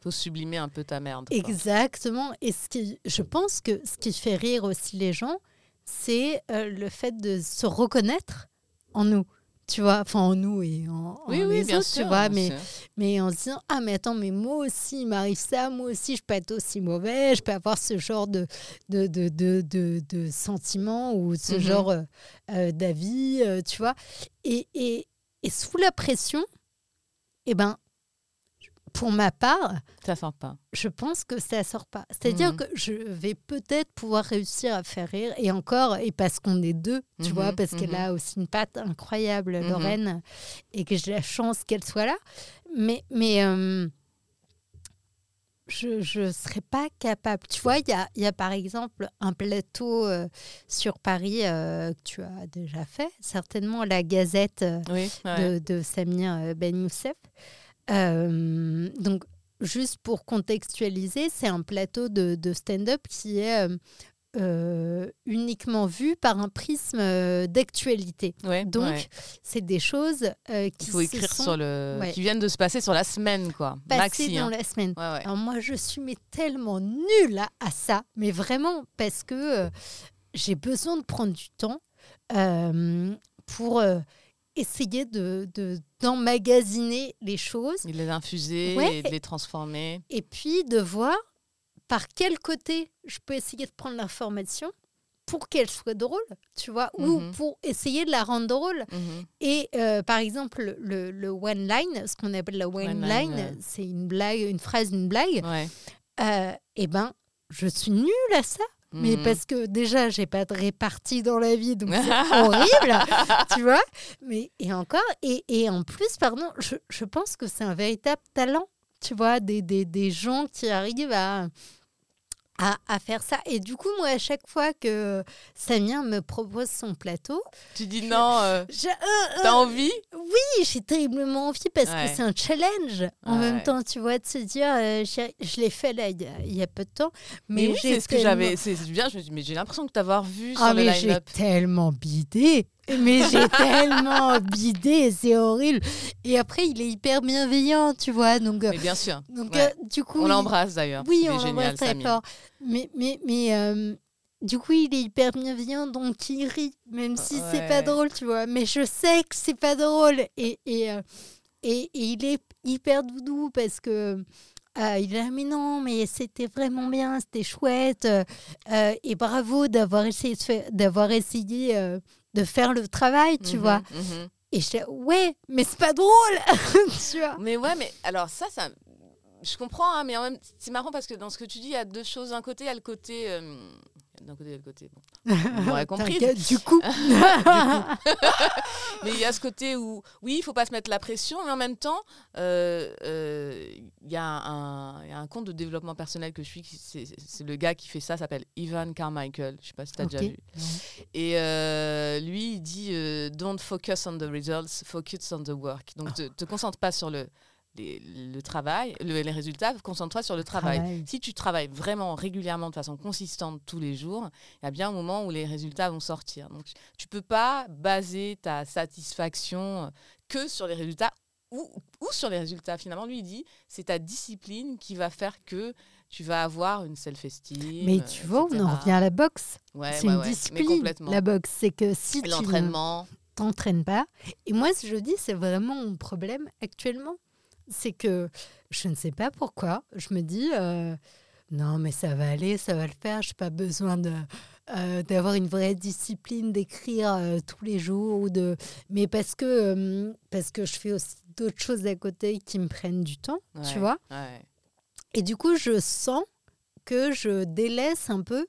Faut sublimer un peu ta merde. quoi. exactement et ce qui je pense que ce qui fait rire aussi les gens c'est le fait de se reconnaître en nous tu vois enfin en nous et en, Oui, en oui, les bien autres, sûr. tu vois mais sûr. mais en se disant ah mais attends mais moi aussi il m'arrive ça moi aussi je peux être aussi mauvais je peux avoir ce genre de de de de, de, de sentiments ou ce Mhm. genre euh, euh, d'avis euh, tu vois et, et et sous la pression eh ben pour ma part Ça sort pas. je pense que ça sort pas. C'est-à-dire Mhm. que je vais peut-être pouvoir réussir à faire rire, et encore, et parce qu'on est deux, tu Mhm, vois, parce qu'elle mhm. a aussi une patte incroyable, Mhm. Lorraine, et que j'ai la chance qu'elle soit là. Mais, mais euh, je ne serais pas capable. Tu vois, il y a, y a par exemple un plateau euh, sur Paris euh, que tu as déjà fait, certainement la Gazette. euh, Oui, ouais. de, de Samir Ben Youssef. Euh, donc, juste pour contextualiser, c'est un plateau de, de stand-up qui est euh, euh, uniquement vues par un prisme euh, d'actualité. Ouais, Donc, ouais. c'est des choses euh, qui il faut écrire sont sur le. ouais. qui viennent de se passer sur la semaine, quoi. passées Maxi. dans hein. la semaine. Alors moi, je suis mais tellement nulle à, à ça, mais vraiment parce que j'ai besoin de prendre du temps pour essayer de de- d'emmagasiner les choses Et de les infuser Ouais. et de les transformer. et puis de voir par quel côté je peux essayer de prendre l'information pour qu'elle soit drôle, tu vois, ou Mhm. pour essayer de la rendre drôle. Mhm. Et euh, par exemple, le, le one line, ce qu'on appelle la one, One line, c'est une blague, une phrase, une blague. Ouais. Euh, eh ben, je suis nulle à ça. Mais Mhm. parce que déjà, j'ai pas de répartie dans la vie, donc c'est *laughs* horrible, tu vois. Mais et encore, et, et en plus, pardon, je, je pense que c'est un véritable talent, tu vois, des, des, des gens qui arrivent à, à, à faire ça. Et du coup, moi, à chaque fois que Samir me propose son plateau, Tu dis non, euh, euh, euh, t'as envie? Oui, j'ai terriblement envie parce Ouais. que c'est un challenge en Ouais. même temps, tu vois, de se dire, euh, je l'ai fait là il y, a, il y a peu de temps, mais, Mais oui, j'ai c'est ce que j'avais. C'est bien, je me dis, mais j'ai l'impression de t'avoir vu Ah sur mais j'ai tellement bidé, mais j'ai *laughs* tellement bidé, c'est horrible. Et après, il est hyper bienveillant, tu vois, donc, euh, Mais bien sûr. donc ouais. euh, du coup, On l'embrasse d'ailleurs. Oui, on l'embrasse très fort. Mais, mais, mais euh, du coup, il est hyper bienveillant, donc il rit, même si c'est pas Ouais. drôle, tu vois. Mais je sais que c'est pas drôle. Et, et, euh, et, et il est hyper doudou parce que. euh, il là, mais non, mais c'était vraiment bien, c'était chouette. euh, et bravo d'avoir essayé, d'avoir essayé euh, de faire le travail, tu Mhm, vois. mhm. Et je dis, ouais, mais c'est pas drôle, *laughs* tu vois. Mais ouais, mais alors ça, ça, je comprends, hein, mais en même, c'est marrant parce que dans ce que tu dis, il y a deux choses. D'un côté, il y a le côté, euh, d'un côté, il a le côté. Bon, *laughs* vous m'aurez compris. Du coup. *laughs* *laughs* Mais il y a ce côté où, oui, il faut pas se mettre la pression, mais en même temps, euh, euh, il y, a un il y a un compte de développement personnel que je suis, c'est le gars qui fait ça, s'appelle Ivan Carmichael. Je sais pas si tu as déjà vu. Et euh, lui, il dit euh, Don't focus on the results, focus on the work. Donc, te, te concentre pas sur le, les- le travail, le- les résultats, concentre-toi sur le travail. Travail. Si tu travailles vraiment régulièrement, de façon consistante tous les jours, il y a bien un moment où les résultats vont sortir. Donc, tu peux pas baser ta satisfaction euh, que sur les résultats ou, ou sur les résultats. Finalement, lui, il dit c'est ta discipline qui va faire que tu vas avoir une self-esteem. Mais tu vois, on en revient à la boxe. Ouais, c'est ouais, une ouais, discipline, la boxe. C'est que si tu L'entraînement. ne t'entraînes pas, et moi, ce que je dis, c'est vraiment mon problème actuellement, c'est que je ne sais pas pourquoi, je me dis, euh, non, mais ça va aller, ça va le faire, je n'ai pas besoin de... euh, d'avoir une vraie discipline d'écrire euh, tous les jours ou de mais parce que euh, parce que je fais aussi d'autres choses à côté qui me prennent du temps tu vois ouais. et du coup, je sens que je délaisse un peu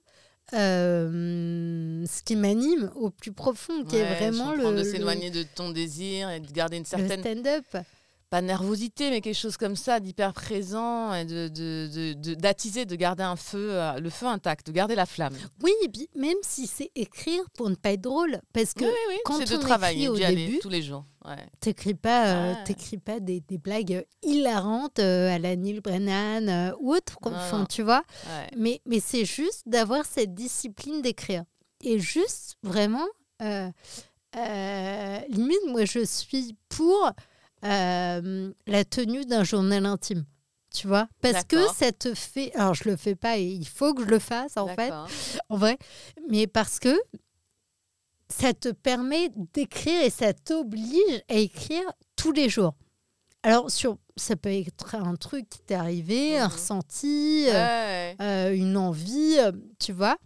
ce qui m'anime au plus profond, qui Ouais, est vraiment le, de le- s'éloigner de ton désir et de garder une le certaine stand-up. Pas nervosité mais quelque chose comme ça d'hyper présent et de de- de- de- d'attiser de, garder un feu euh, le feu intact de garder la flamme Oui, et puis même si c'est écrire pour ne pas être drôle, parce que oui oui, oui. quand c'est de on travailler écrit au début, tous les jours ouais. t'écris pas, euh, Ah. t'écris pas des, des blagues hilarantes euh, à la Neil Brennan euh, ou autre, enfin, tu vois. Ouais. Mais, mais c'est juste d'avoir cette discipline d'écrire. Et juste, vraiment, limite, moi, je suis pour euh, la tenue d'un journal intime. Tu vois? Parce que ça te fait... Alors, je le fais pas et il faut que je le fasse, en fait, en vrai. Mais parce que ça te permet d'écrire et ça t'oblige à écrire tous les jours. Alors, sur, ça peut être un truc qui t'est arrivé, un Mhm. ressenti, euh, Ouais. euh, une envie, tu vois?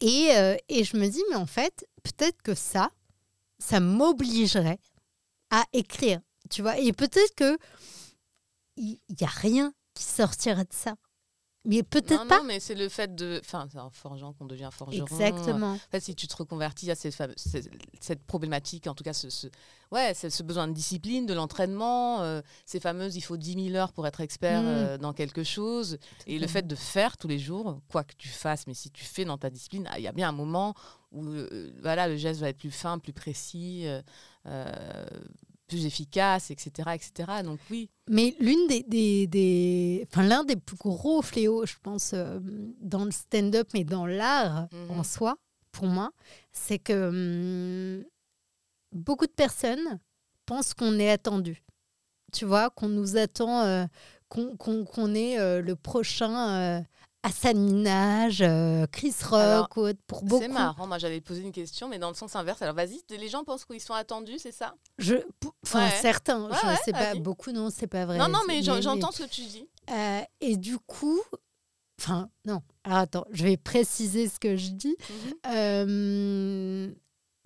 Et, euh, et je me dis, mais en fait, peut-être que ça, ça m'obligerait à écrire, tu vois. Et peut-être que il n'y a rien qui sortirait de ça. Mais peut-être pas. non, mais c'est le fait de. Enfin, c'est en forgeant qu'on devient forgeron. Exactement. En fait, si tu te reconvertis, a cette, cette, problématique, en tout cas, ce, ce- ouais, c'est ce besoin de discipline, de l'entraînement, euh, ces fameuses, il faut 10 000 heures pour être expert Mm. euh, dans quelque chose. Et le fait. de faire tous les jours, quoi que tu fasses, mais si tu fais dans ta discipline, ah, il y a bien un moment où euh, voilà, le geste va être plus fin, plus précis. euh, euh, plus efficace, etc., etc. Donc oui. Mais l'une des, des, des enfin l'un des plus gros fléaux, je pense, euh, dans le stand-up, mais dans l'art Mhm. en soi, pour moi, c'est que hum, beaucoup de personnes pensent qu'on est attendu. Tu vois, qu'on nous attend, euh, qu'on qu'on- qu'on est euh, le prochain Hassan Minaj, euh, Chris Rock Alors. Pour beaucoup, C'est marrant, moi j'avais posé une question, mais dans le sens inverse. Alors vas-y, les gens pensent qu'ils sont attendus, c'est ça? Je, enfin Ouais. certains, Ouais, je ouais, sais pas, beaucoup non, c'est pas vrai. Non, non, mais j'en- mais- j'entends ce que tu dis. Euh, et du coup, enfin, non, alors attends, je vais préciser ce que je dis. Mhm. Euh,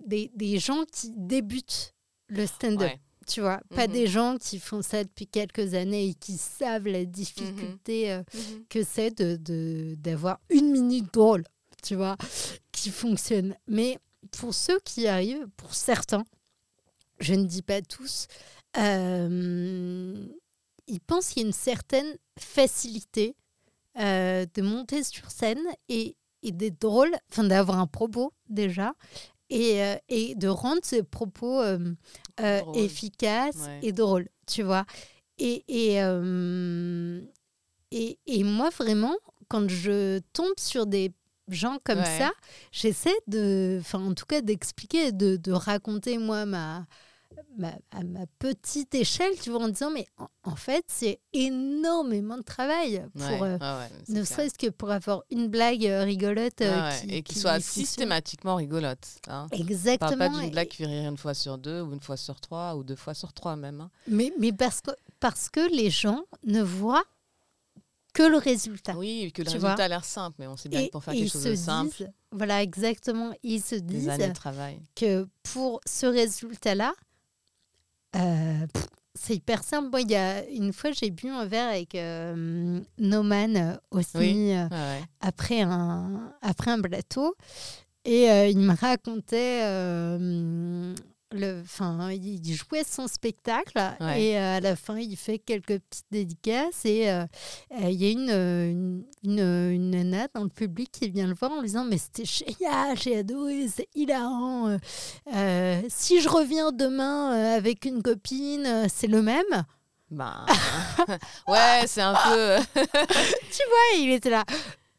des, des gens qui débutent le stand-up. Tu vois, pas Mhm. des gens qui font ça depuis quelques années et qui savent la difficulté euh, Mhm. que c'est de, de- d'avoir une minute drôle, tu vois, qui fonctionne. Mais pour ceux qui arrivent, pour certains, je ne dis pas tous, euh, ils pensent qu'il y a une certaine facilité euh, de monter sur scène et, et d'être drôle, enfin d'avoir un propos déjà, et, euh, et de rendre ce propos euh, euh, Drôle. efficace Ouais. et drôle, tu vois. Et, et, euh, et, et moi, vraiment, quand je tombe sur des gens comme Ouais. ça, j'essaie de, enfin, en tout cas, d'expliquer, de, de raconter, moi, ma, ma, à ma petite échelle, tu vois, en disant, mais en, en fait, c'est énormément de travail pour, Ouais, euh, ouais, ne serait-ce que pour avoir une blague euh, rigolote euh, Ouais, ouais, qui, et qui qui soit systématiquement rigolote. Hein. On parle Exactement. pas d'une blague qui rire une fois sur deux, ou une fois sur trois, ou deux fois sur trois même. hein. Mais, mais parce, que, parce que les gens ne voient que le résultat. Oui, que le résultat vois. a l'air simple, mais on sait bien et, que pour faire quelque chose se de simple, disent, voilà, exactement, ils se disent années de travail. que pour ce résultat-là, euh, c'est hyper simple. Moi, il y a une fois, j'ai bu un verre avec euh, Noman euh, aussi Oui. euh, Ouais, après, un, après un plateau. Et il me racontait, le, fin, il jouait son spectacle Ouais. et euh, à la fin, il fait quelques petites dédicaces et euh, euh, il y a une, une, une, une nana dans le public qui vient le voir en lui disant mais c'était génial, j'ai adoré, c'est hilarant. euh, si je reviens demain avec une copine, c'est le même? Ben, *laughs* ouais, c'est un peu. *laughs* Ouais, il était là.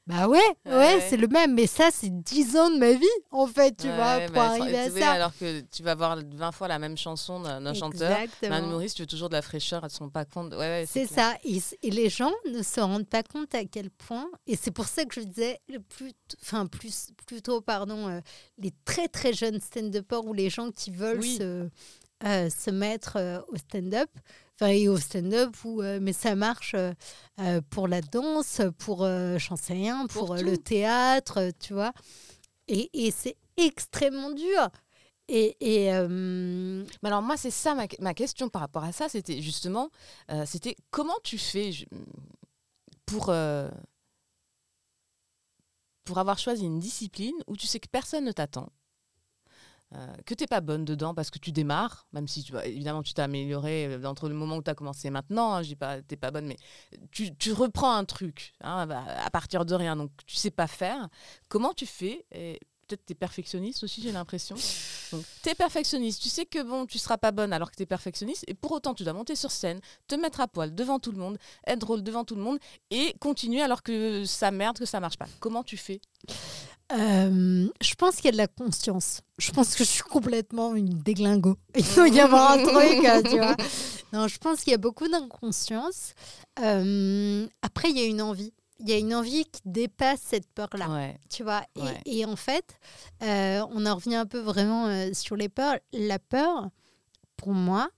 Bah ouais, ouais, Ouais. c'est le même. Mais ça, c'est 10 ans de ma vie, en fait, tu vois, Ouais, pour bah, arriver à ça. Alors que tu vas voir 20 fois la même chanson d'un d'un chanteur. Mais Exactement. un humoriste, tu veux toujours de la fraîcheur, elles ne se rendent pas compte. Ouais, ouais, C'est ça. Et, les gens ne se rendent pas compte à quel point. Et c'est pour ça que je disais, le plus, enfin, plus, plutôt, pardon, euh, les très très jeunes stand-uppers ou les gens qui veulent Oui. se, euh, se mettre euh, au stand-up. Enfin, et au stand-up, où, euh, mais ça marche euh, euh, pour la danse, pour, j'en sais rien, pour, Pour le théâtre, tu vois. Et, et c'est extrêmement dur. Et, et, euh, Mais alors moi, c'est ça ma, ma question par rapport à ça, c'était justement, euh, c'était comment tu fais pour, euh, pour avoir choisi une discipline où tu sais que personne ne t'attend, euh, que tu n'es pas bonne dedans parce que tu démarres, même si tu, évidemment tu t'es amélioré euh, entre le moment où tu as commencé et maintenant, hein, je dis pas tu pas bonne, mais tu, reprends un truc hein, à à partir de rien, donc tu sais pas faire. Comment tu fais? Et Peut-être tu es perfectionniste aussi, j'ai l'impression. Donc, tu es perfectionniste, tu sais que bon, tu seras pas bonne alors que tu es perfectionniste, et pour autant, tu dois monter sur scène, te mettre à poil devant tout le monde, être drôle devant tout le monde, et continuer alors que ça merde, que ça marche pas. Comment tu fais? Euh, je pense qu'il y a de la conscience. Je pense que je suis complètement une déglingo. *laughs* Il doit y avoir un truc, euh, tu vois. *laughs* Non, je pense qu'il y a beaucoup d'inconscience. Euh, après, il y a une envie. Il y a une envie qui dépasse cette peur-là, Ouais. tu vois. Et- Ouais. Et, en fait, euh, on en revient un peu vraiment sur les peurs. La peur, pour moi,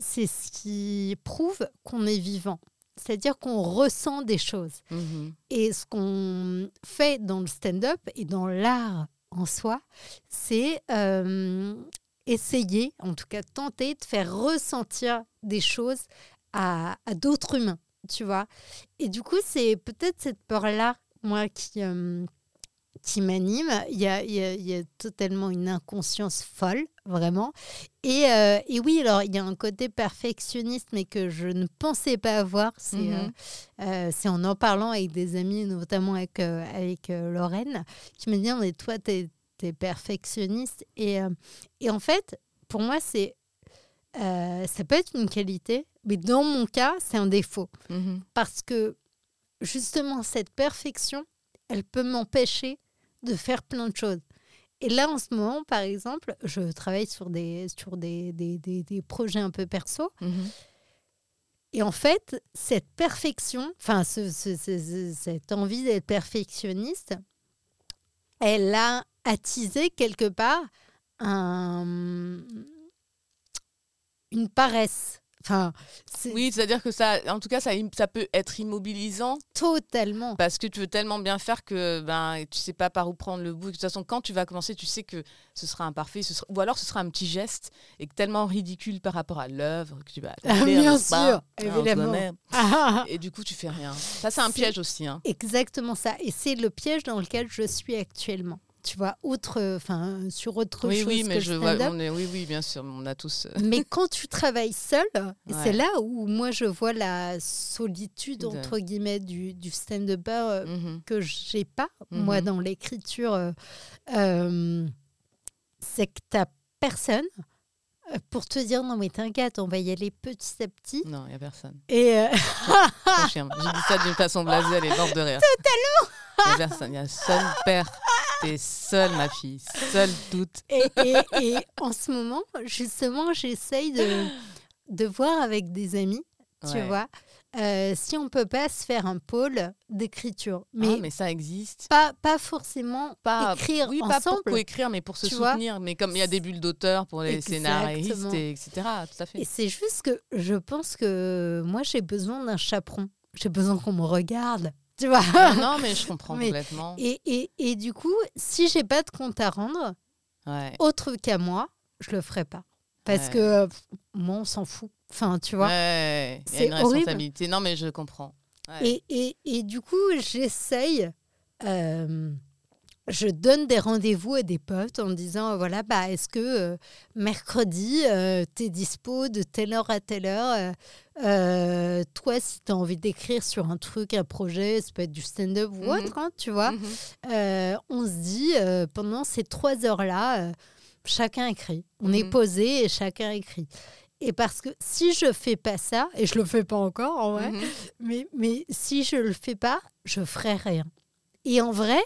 c'est ce qui prouve qu'on est vivant. C'est-à-dire qu'on ressent des choses. Mhm. Et ce qu'on fait dans le stand-up et dans l'art en soi, c'est euh, essayer, en tout cas tenter de faire ressentir des choses à, à d'autres humains, tu vois. Et du coup, c'est peut-être cette peur-là, moi, qui, euh, qui m'anime. Il y a, il y a- il y a totalement une inconscience folle, vraiment. Et, euh, et oui, alors, il y a un côté perfectionniste, mais que je ne pensais pas avoir. C'est Mhm. euh, euh, en en parlant avec des amis, notamment avec, avec Lorraine, qui me dit Mais toi, tu es, perfectionniste. Et, et en fait, pour moi, c'est ça peut être une qualité, mais dans mon cas, c'est un défaut. Mhm. Parce que justement, cette perfection, elle peut m'empêcher de faire plein de choses. Et là, en ce moment, par exemple, je travaille sur des, sur des, des, des- des projets un peu perso. Mhm. Et en fait, cette perfection, enfin, ce- ce- ce- ce- cette envie d'être perfectionniste, elle a attisé quelque part un- une paresse. Enfin, Oui, c'est-à-dire que ça, en tout cas, ça, peut être immobilisant totalement. parce que tu veux tellement bien faire que ben, tu sais pas par où prendre le bout. De toute façon, quand tu vas commencer, tu sais que ce sera imparfait, ce sera- ou alors ce sera un petit geste et que tellement ridicule par rapport à l'œuvre que tu vas. Ah, bien pas sûr, évidemment. Ah, *laughs* Et du coup, tu fais rien. Ça, c'est un piège aussi. Hein. exactement ça. Et c'est le piège dans lequel je suis actuellement. Tu vois, outre, enfin, sur autre Oui, chose oui, mais je vois. stand-up. on est- oui, oui, bien sûr, on a tous. euh, Mais quand tu travailles seul, *laughs* Ouais. c'est là où moi je vois la solitude De- entre guillemets du, du stand-upper euh, mhm. que j'ai pas moi Mhm. dans l'écriture, euh, euh, c'est que t'as personne pour te dire non mais t'inquiète, on va y aller petit à petit. Non, il n'y a personne. Et. *laughs* J'ai dit ça d'une façon blasée, elle est morte de rire. *laughs* Totalement Il n'y a personne. Il y a seul père. T'es seule, ma fille. Seule toute. et, et- et en ce moment, justement, j'essaye de, de voir avec des amis, tu Ouais. vois, euh, si on peut pas se faire un pôle d'écriture. Mais, Mais, mais ça existe. pas, pas forcément Pas, écrire oui, pas ensemble. pour écrire, mais pour se Tu soutenir. Mais comme il y a des bulles d'auteur pour les scénaristes, et etc. Tout à fait. Et c'est juste que je pense que moi, j'ai besoin d'un chaperon. J'ai besoin qu'on me regarde, tu vois. non, non, mais je comprends *laughs* Mais- complètement. Et, et, et du coup, si j'ai pas de compte à rendre, Ouais. autre qu'à moi, je le ferai pas. Parce Ouais. que euh, moi, on s'en fout. Enfin, tu vois. Ouais, C'est une horrible. responsabilité. Non, mais je comprends. Et, et du coup, j'essaye. euh, je donne des rendez-vous à des potes en disant voilà, bah, est-ce que euh, mercredi, tu es dispo de telle heure à telle heure euh, euh, Toi, si tu as envie d'écrire sur un truc, un projet, ça peut être du stand-up ou Mhm. autre, hein, tu vois, Mhm. euh, on se dit euh, pendant ces trois heures-là, euh, chacun écrit. On est Mhm. posé et chacun écrit. Et parce que si je fais pas ça, et je le fais pas encore en vrai, mais, mais si je le fais pas, je ferai rien. Et en vrai,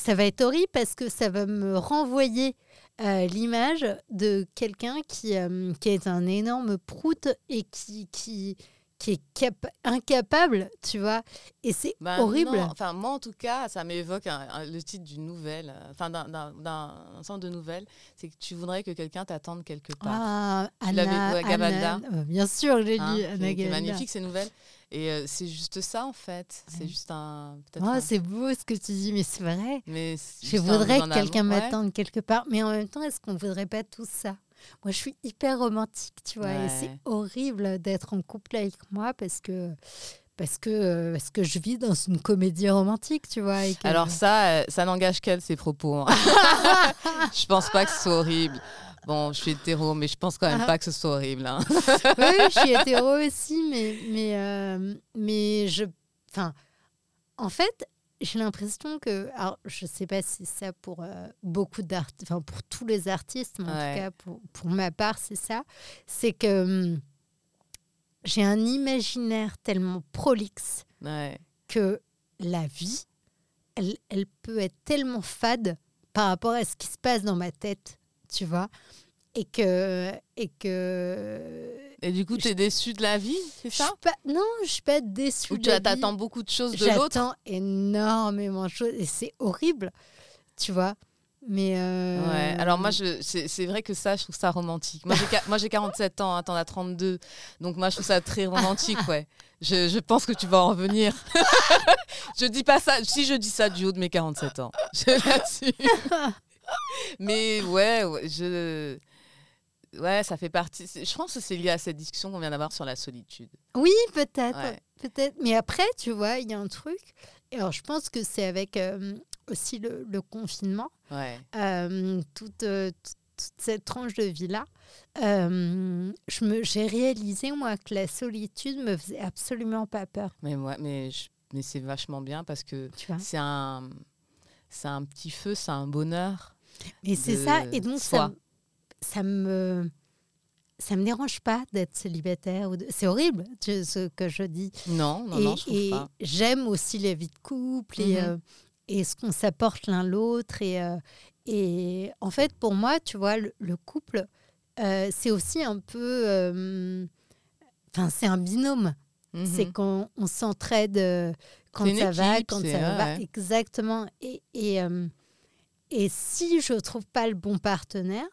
ça va être horrible parce que ça va me renvoyer euh, l'image de quelqu'un qui, euh, qui est un énorme prout et qui, qui, qui est cap- incapable, tu vois. Et c'est Ben horrible. non, Enfin, moi, en tout cas, ça m'évoque un- un- le titre d'une nouvelle, euh, enfin, d'un- ensemble de nouvelles. C'est que tu voudrais que quelqu'un t'attende quelque part. Ah, Anna. Anna- bien sûr, j'ai Hein, lu qui- Anna Gavalda. magnifique ces nouvelles. Et euh, c'est juste ça, en fait. C'est Ouais. juste un. Oh, un- c'est beau ce que tu dis, mais c'est vrai. mais Je voudrais que quelqu'un. Ouais. m'attende quelque part. Mais en même temps, est-ce qu'on voudrait pas tout ça? Moi, je suis hyper romantique, tu vois. Et c'est horrible d'être en couple avec moi parce que, parce, que, euh, parce que je vis dans une comédie romantique, tu vois. et que- Alors ça, euh, ça n'engage qu'elle, ses propos. hein. *laughs* *laughs* je pense pas que ce soit horrible. Bon, je suis hétéro, mais je pense quand même Ah. pas que ce soit horrible. hein. oui, je suis *laughs* hétéro aussi, mais, mais, euh, mais je. Enfin, en fait, j'ai l'impression que. Alors, je sais pas si c'est ça pour euh, beaucoup d'artistes, enfin, pour tous les artistes, mais en Ouais. tout cas, pour, pour ma part, c'est ça. C'est que hum, j'ai un imaginaire tellement prolixe Ouais. que la vie, elle, elle peut être tellement fade par rapport à ce qui se passe dans ma tête, tu vois. Et que. Et que Et du coup, tu es déçu de la vie, c'est ça pas, non, je suis pas déçue. Ou de tu la vie. attends beaucoup de choses de l'autre J'attends énormément de choses et c'est horrible, tu vois. Mais euh, Ouais, alors moi, c'est vrai que ça, je trouve ça romantique. Moi, j'ai qua- moi, j'ai 47 ans, hein, t'en as 32. Donc, moi, je trouve ça très romantique, ouais. Je, je pense que tu vas en revenir. *laughs* je dis pas ça, si je dis ça du haut de mes 47 ans, je l'assume. *laughs* Mais ouais, ouais, je... Ouais, ça fait partie. Je pense que c'est lié à cette discussion qu'on vient d'avoir sur la solitude. oui, peut-être, Ouais. peut-être. Mais après, tu vois, il y a un truc. Et alors, je pense que c'est avec euh, aussi le, le confinement, Ouais. euh, toute, euh, toute- toute cette tranche de vie-là. je me, j'ai réalisé moi que la solitude me faisait absolument pas peur. Mais, moi, mais, je- mais c'est vachement bien parce que c'est un, c'est un petit feu, c'est un bonheur. Mais c'est ça. Et donc, ça, ça me. ça me dérange pas d'être célibataire. De... C'est horrible ce que je dis. Non, non, non, je trouve et pas. J'aime aussi la vie de couple et, Mhm. euh, et ce qu'on s'apporte l'un l'autre. Et, euh, et en fait, pour moi, tu vois, le, le couple, euh, c'est aussi un peu. Enfin, c'est un binôme. Mhm. C'est qu'on on s'entraide quand ça va, équipe, quand c'est- ça va ouais. Exactement. Et, et, et si je trouve pas le bon partenaire,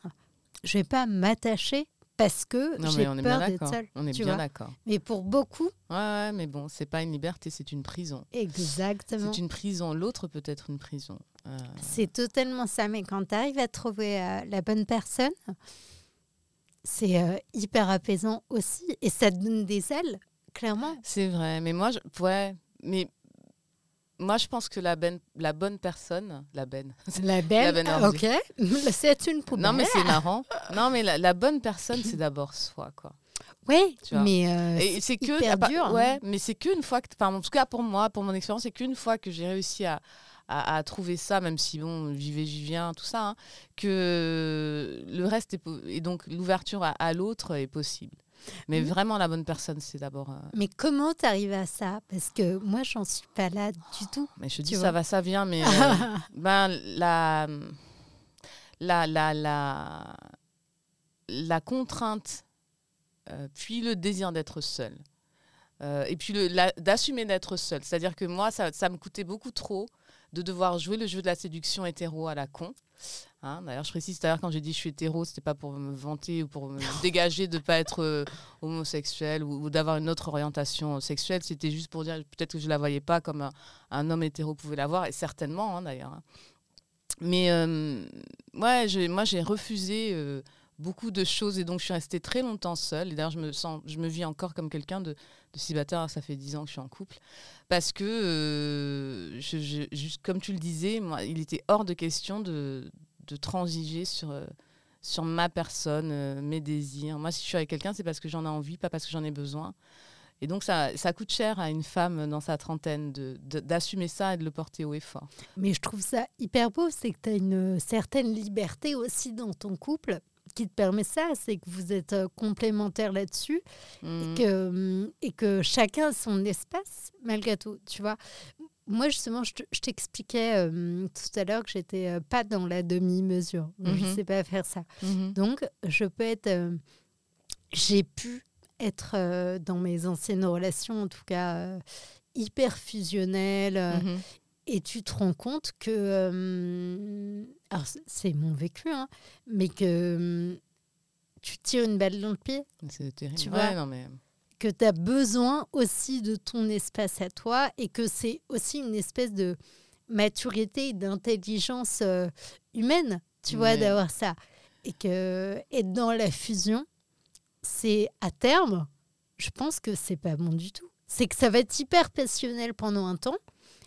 je vais pas m'attacher parce que j'ai peur d'être seule. On est tu bien d'accord. Mais pour beaucoup, Ouais, ouais, mais bon, c'est pas une liberté, c'est une prison. exactement. C'est une prison. L'autre peut être une prison. Euh, C'est totalement ça. Mais quand tu arrives à trouver euh, la bonne personne, c'est euh, hyper apaisant aussi. Et ça te donne des ailes, clairement. c'est vrai. Mais moi, je... ouais, mais moi, je pense que la, ben- la bonne personne, la benne. *laughs* La benne ah, ordi. ok. *laughs* C'est une poubelle. non, mais c'est marrant. Non, mais la, la bonne personne, c'est d'abord soi, quoi. Oui, mais euh, c'est que hyper bah, dur, hein. ouais, mais c'est qu'une fois que, enfin, en tout cas pour moi, pour mon expérience, c'est qu'une fois que j'ai réussi à, à, à trouver ça, même si bon, j'y vais, j'y viens, tout ça, hein, que le reste est et donc l'ouverture à, à l'autre est possible. Mais Mhm. vraiment la bonne personne, c'est d'abord. euh, Mais comment tu arrives à ça? Parce que moi, j'en suis pas là du tout. mais je dis ça va, ça vient, mais euh, *laughs* *laughs* ben la la la la la contrainte, euh, puis le désir d'être seul. Et puis d'assumer d'être seul. C'est-à-dire que moi, ça, ça me coûtait beaucoup trop de devoir jouer le jeu de la séduction hétéro à la con. Hein, D'ailleurs, je précise tout à l'heure quand j'ai dit je suis hétéro, c'était pas pour me vanter ou pour me *laughs* dégager de pas être euh, homosexuel ou, ou d'avoir une autre orientation sexuelle. C'était juste pour dire peut-être que je la voyais pas comme un, un homme hétéro pouvait l'avoir et certainement hein, d'ailleurs. hein. Mais euh, ouais, moi j'ai refusé euh, beaucoup de choses et donc je suis restée très longtemps seule. Et d'ailleurs, je me sens, je me vis encore comme quelqu'un de, de célibataire. Ça fait dix ans que je suis en couple parce que, euh, juste comme tu le disais, moi, il était hors de question de, de transiger sur euh, sur ma personne, euh, mes désirs. Moi, si je suis avec quelqu'un, c'est parce que j'en ai envie, pas parce que j'en ai besoin. Et donc, ça, ça coûte cher à une femme dans sa trentaine de- de- d'assumer ça et de le porter haut et fort. Mais je trouve ça hyper beau, c'est que tu as une certaine liberté aussi dans ton couple qui te permet ça, c'est que vous êtes euh, complémentaires là-dessus et, que, hum, et que chacun a son espace malgré tout, tu vois. Moi, justement, je te- je t'expliquais euh, tout à l'heure que j'étais euh, pas dans la demi-mesure. Je Mhm. sais pas faire ça. Donc, je peux être. euh, J'ai pu être dans mes anciennes relations, en tout cas, hyper fusionnelles. Mhm. Et tu te rends compte que. Alors, c'est- mon vécu, hein, mais que euh, tu tires une balle dans le pied, C'est terrible. Tu Ouais, vois non, mais... que tu as besoin aussi de ton espace à toi et que c'est aussi une espèce de maturité et d'intelligence euh, humaine, tu vois, d'avoir ça. Et que être dans la fusion, c'est à terme, je pense que c'est pas bon du tout. C'est que ça va être hyper passionnel pendant un temps,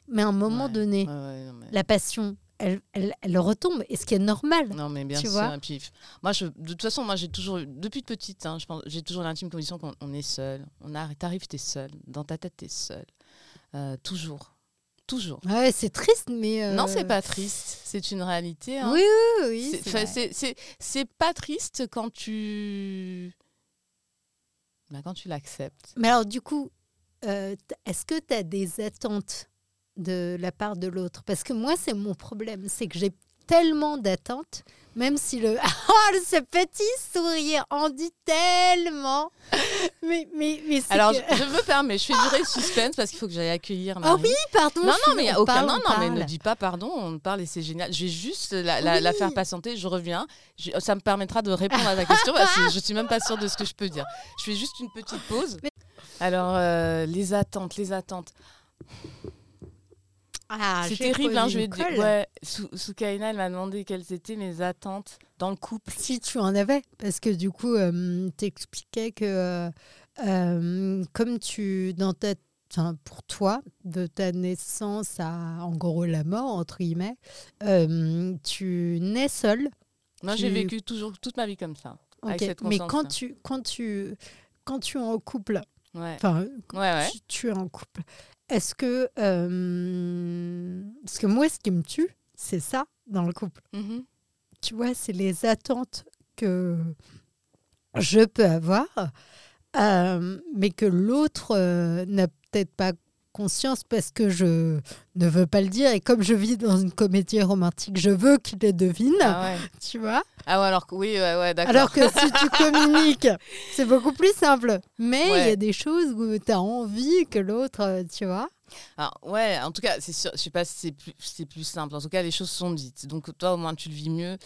mais à un moment Ouais, donné, ouais, mais... la passion, elle, elle, elle retombe, et ce qui est normal. Non, mais bien Tu sûr. vois Et puis, moi, je, de toute façon, moi, j'ai toujours, depuis petite, hein, j'ai toujours l'intime conviction qu'on on est seul. On arrive, t'arrives, t'es seul. Dans ta tête, t'es seul. Euh, toujours. Toujours. Ouais, c'est triste, mais. euh, Non, c'est pas triste. C'est une réalité. hein. Oui, oui, oui. C'est- pas triste quand tu. Bah, quand tu l'acceptes. Mais alors, du coup, euh, est-ce que tu as des attentes de la part de l'autre Parce que moi, c'est mon problème. C'est que j'ai tellement d'attentes, même si le. *laughs* Oh, ce petit sourire en dit tellement Mais, mais, mais Alors, que- je, je me permets, je fais durer le suspense parce qu'il faut que j'aille accueillir Oh Marie. oui, pardon. Non, non, mais il a aucun. parle, non, on non, mais ne dis pas pardon, on parle et c'est génial. Je vais juste la, la, la Oui. faire patienter, je reviens. Je- ça me permettra de répondre à ta question parce que je suis même pas sûre de ce que je peux dire. Je fais juste une petite pause. Alors, euh, les attentes, les attentes. Ah, c'est terrible, hein, je vais dire. Ouais, Sou- Soukaina, elle m'a demandé quelles étaient mes attentes dans le couple. Si tu en avais, parce que du coup, tu expliquais que euh, euh, comme tu, dans ta, enfin, pour toi, de ta naissance à en gros la mort, entre guillemets, euh, tu nais seul. Moi, j'ai vécu toujours toute ma vie comme ça. Avec Ok. cette Mais quand tu, quand, tu, quand tu es en couple, Ouais, enfin, ouais, ouais. tu, tu es en couple, est-ce que. euh, parce que moi, ce qui me tue, c'est ça dans le couple? Mhm. tu vois, c'est les attentes que je peux avoir, euh, mais que l'autre euh, n'a peut-être pas conscience parce que je ne veux pas le dire. Et comme je vis dans une comédie romantique, je veux qu'il le devine. Ah ouais. Tu vois? Ah ouais, alors que oui, ouais, ouais, d'accord. Alors que si tu *laughs* communiques, c'est beaucoup plus simple. Mais il y a des choses où tu as envie que l'autre, euh, tu vois? Alors, ouais, en tout cas, c'est sûr, je sais pas si c'est plus, c'est plus simple. En tout cas, les choses sont dites. Donc, toi, au moins, tu le vis mieux.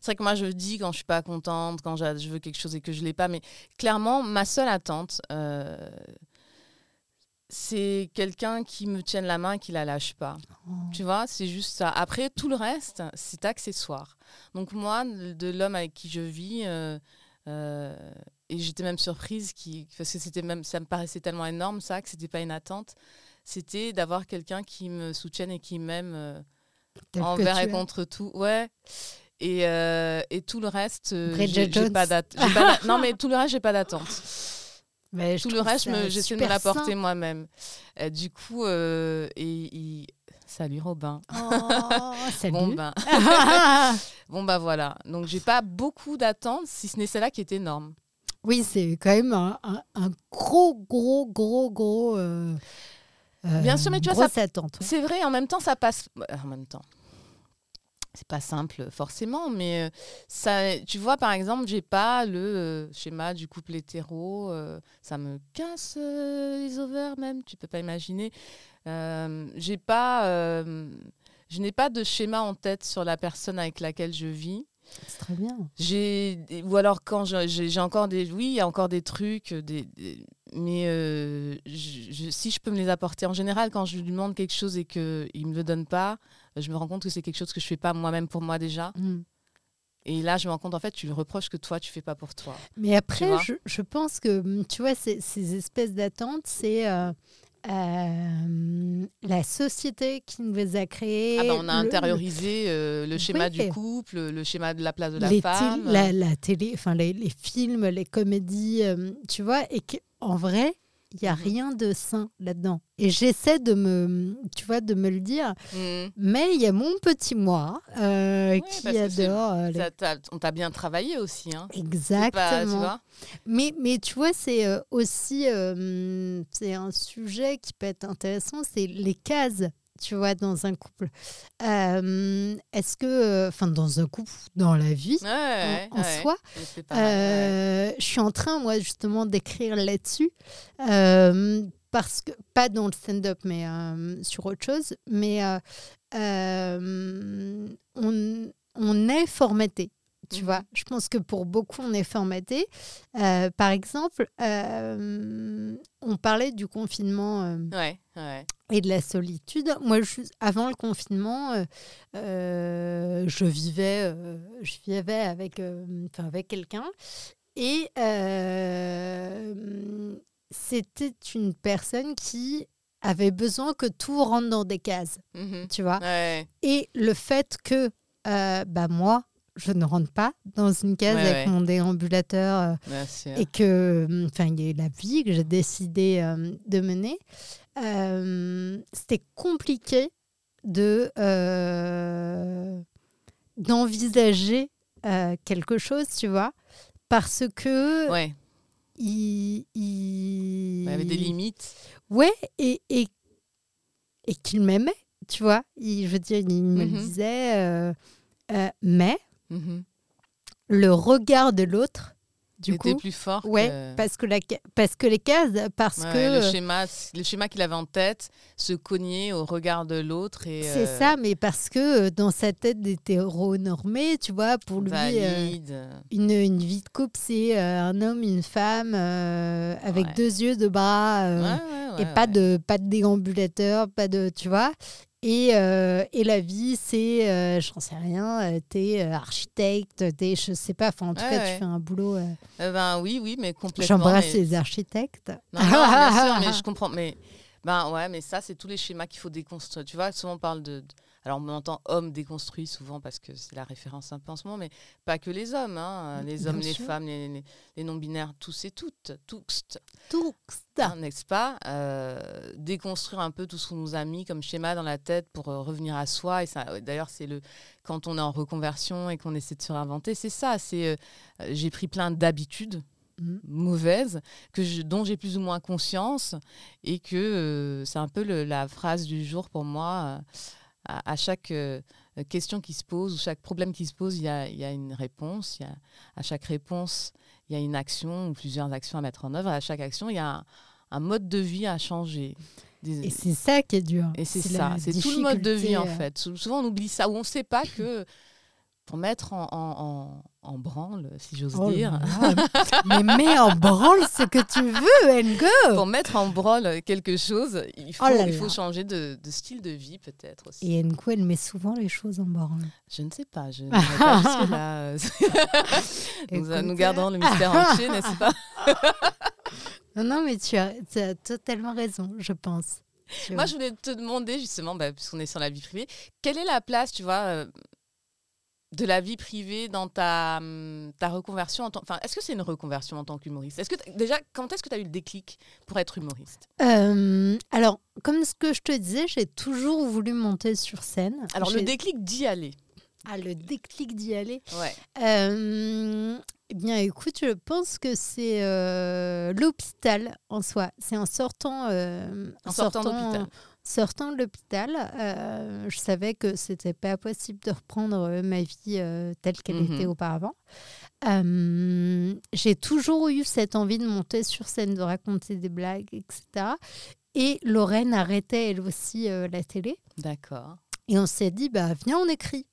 C'est vrai que moi, je le dis quand je suis pas contente, quand je veux quelque chose et que je l'ai pas. Mais clairement, ma seule attente, euh, c'est quelqu'un qui me tienne la main et qui la lâche pas. Tu vois, c'est juste ça. Après, tout le reste, c'est accessoire. Donc, moi, de l'homme avec qui je vis, euh, euh, et j'étais même surprise, qui, parce que c'était même, ça me paraissait tellement énorme, ça, que c'était pas une attente c'était d'avoir quelqu'un qui me soutienne et qui m'aime euh, envers et contre tout. Ouais. Et, et tout le reste, j'ai pas d'att- j'ai pas d'a- Non, mais tout le reste, j'ai pas d'attente. Mais je Tout le reste, je j'essaie de me l'apporter moi-même. Euh, du coup, euh, et, salut Robin. Oh, *laughs* salut. Bon ben, *laughs* bon bah voilà. Donc j'ai pas beaucoup d'attentes, si ce n'est celle-là qui est énorme. oui, c'est quand même un, un- un gros, gros, gros, gros. euh, Bien sûr, mais tu vois, ça- attente. C'est vrai, en même temps, ça passe. En même temps. C'est pas simple forcément, mais euh, ça, tu vois, par exemple, j'ai pas le euh, schéma du couple hétéro. euh, ça me casse euh, les ovaires même, tu peux pas imaginer. Euh, j'ai pas, euh, je n'ai pas de schéma en tête sur la personne avec laquelle je vis. C'est très bien. J'ai ou alors quand j'ai encore des oui, il y a encore des trucs des, des- mais euh, je- je- si je peux me les apporter en général quand je lui demande quelque chose et que il me le donne pas, je me rends compte que c'est quelque chose que je fais pas moi-même pour moi déjà. Mm. Et là, je me rends compte en fait, tu le reproches que toi tu fais pas pour toi. Mais après, je, je pense que, hum, tu vois, ces, ces espèces d'attentes, c'est euh, euh, la société qui nous les a créées. Ah bah, on a le- intériorisé euh, le schéma Oui. du couple, le schéma de la place de la les femme. tél- la, la télé, enfin les, les films, les comédies, tu vois, et qu'en vrai, il n'y a Mhm. rien de sain là-dedans. Et j'essaie de me, tu vois, de me le dire, Mm. mais il y a mon petit moi euh, qui adore. euh, les- Ça t'a- on t'a bien travaillé aussi, hein. Exactement. pas- tu vois Mais, mais tu vois, c'est euh, aussi euh, c'est un sujet qui peut être intéressant, c'est les cases, tu vois, dans un couple. Euh, Est-ce que, euh, enfin, dans un couple, dans la vie, Ouais, ouais, en, en ouais. soi, euh, je suis en train, moi, justement, d'écrire là-dessus. euh, parce que, pas dans le stand-up, mais sur autre chose. Mais on, on est formaté. Tu Mhm. vois, je pense que pour beaucoup, on est formaté. Euh, par exemple, euh, on parlait du confinement euh, Ouais, ouais. Et de la solitude. Moi, je, avant le confinement, euh, euh, je vivais, euh, je vivais avec, enfin, avec quelqu'un et c'était une personne qui avait besoin que tout rentre dans des cases, Mhm. tu vois. Ouais. Et le fait que, bah moi, je ne rentre pas dans une case Ouais, avec ouais. mon déambulateur et que hum, enfin il y a eu la vie que j'ai décidé de mener euh, c'était compliqué de euh, d'envisager euh, quelque chose tu vois parce que Ouais, il, il... il y avait des limites. ouais et et, et qu'il m'aimait tu vois il, je veux dire il me le Mhm. disait mais Mhm. le regard de l'autre du Était coup plus fort. Ouais, que- parce que, la, parce que les cases, parce Ouais, que le schéma, le schéma qu'il avait en tête se cognait au regard de l'autre et c'est euh, ça, mais parce que euh, dans sa tête d'hétéronormé, tu vois, pour lui, euh, une, une vie de couple, c'est euh, un homme, une femme, avec Ouais. deux yeux, deux bras, Ouais, et pas, de, pas de déambulateur, pas de, tu vois. Et, euh, et la vie, c'est, euh, j'en sais rien, euh, t'es euh, architecte, t'es, je sais pas, enfin en tout Ouais, cas, ouais. tu fais un boulot. Eh ben oui, oui, mais complètement. J'embrasse mais- les architectes. Non, non, bien sûr, mais *laughs* je comprends. Mais ben ouais, mais ça, c'est tous les schémas qu'il faut déconstruire. Tu vois, souvent on parle de. de- Alors on entend homme déconstruit souvent parce que c'est la référence un peu en ce moment, mais pas que les hommes, hein, les Bien hommes, les femmes, les, les- les non-binaires, tous et toutes, tous, Tout hein, n'est-ce pas? Euh, Déconstruire un peu tout ce qu'on nous a mis comme schéma dans la tête pour euh, revenir à soi. Et ça, d'ailleurs, c'est le quand on est en reconversion et qu'on essaie de se réinventer, c'est ça. C'est euh, j'ai pris plein d'habitudes mm. mauvaises, que dont j'ai plus ou moins conscience, et que euh, c'est un peu la phrase du jour pour moi. À, chaque question qui se pose ou chaque problème qui se pose, il y a, une réponse. Y a, à chaque réponse, il y a une action ou plusieurs actions à mettre en œuvre. À chaque action, il y a un mode de vie à changer. Et c'est ça qui est dur. Et c'est ça, c'est tout le mode de vie en euh. fait. Souvent on oublie ça, ou on ne sait pas que pour mettre en, en, en, branle, si j'ose oh dire. mais mets en branle ce que tu veux, Ngo Pour mettre en branle quelque chose, il faut, oh il faut changer de, de, style de vie peut-être aussi. Et Ngo, elle met souvent les choses en branle. Je ne sais pas, je ne pas jusque-là. *laughs* nous, nous gardons le mystère entier, n'est-ce pas? *laughs* Non, non, mais tu as, totalement raison, je pense. Moi, je voulais te demander, justement, bah, puisqu'on est sur la vie privée, quelle est la place, tu vois, euh, de la vie privée dans ta, hum, ta reconversion en tant... Enfin, est-ce que c'est une reconversion en tant qu'humoriste? Est-ce que déjà, quand est-ce que tu as eu le déclic pour être humoriste? Euh, Alors, comme ce que je te disais, j'ai toujours voulu monter sur scène. Alors, le déclic d'y aller. Ah, le déclic d'y aller. Ouais. Euh, eh bien, écoute, je pense que c'est euh, l'hôpital en soi. C'est en sortant, en sortant, d'hôpital. Sortant de l'hôpital, euh, je savais que c'était pas possible de reprendre ma vie telle qu'elle mhm. était auparavant. J'ai toujours eu cette envie de monter sur scène, de raconter des blagues, etc. Et Lorraine arrêtait elle aussi la télé. D'accord. Et on s'est dit, bah viens, on écrit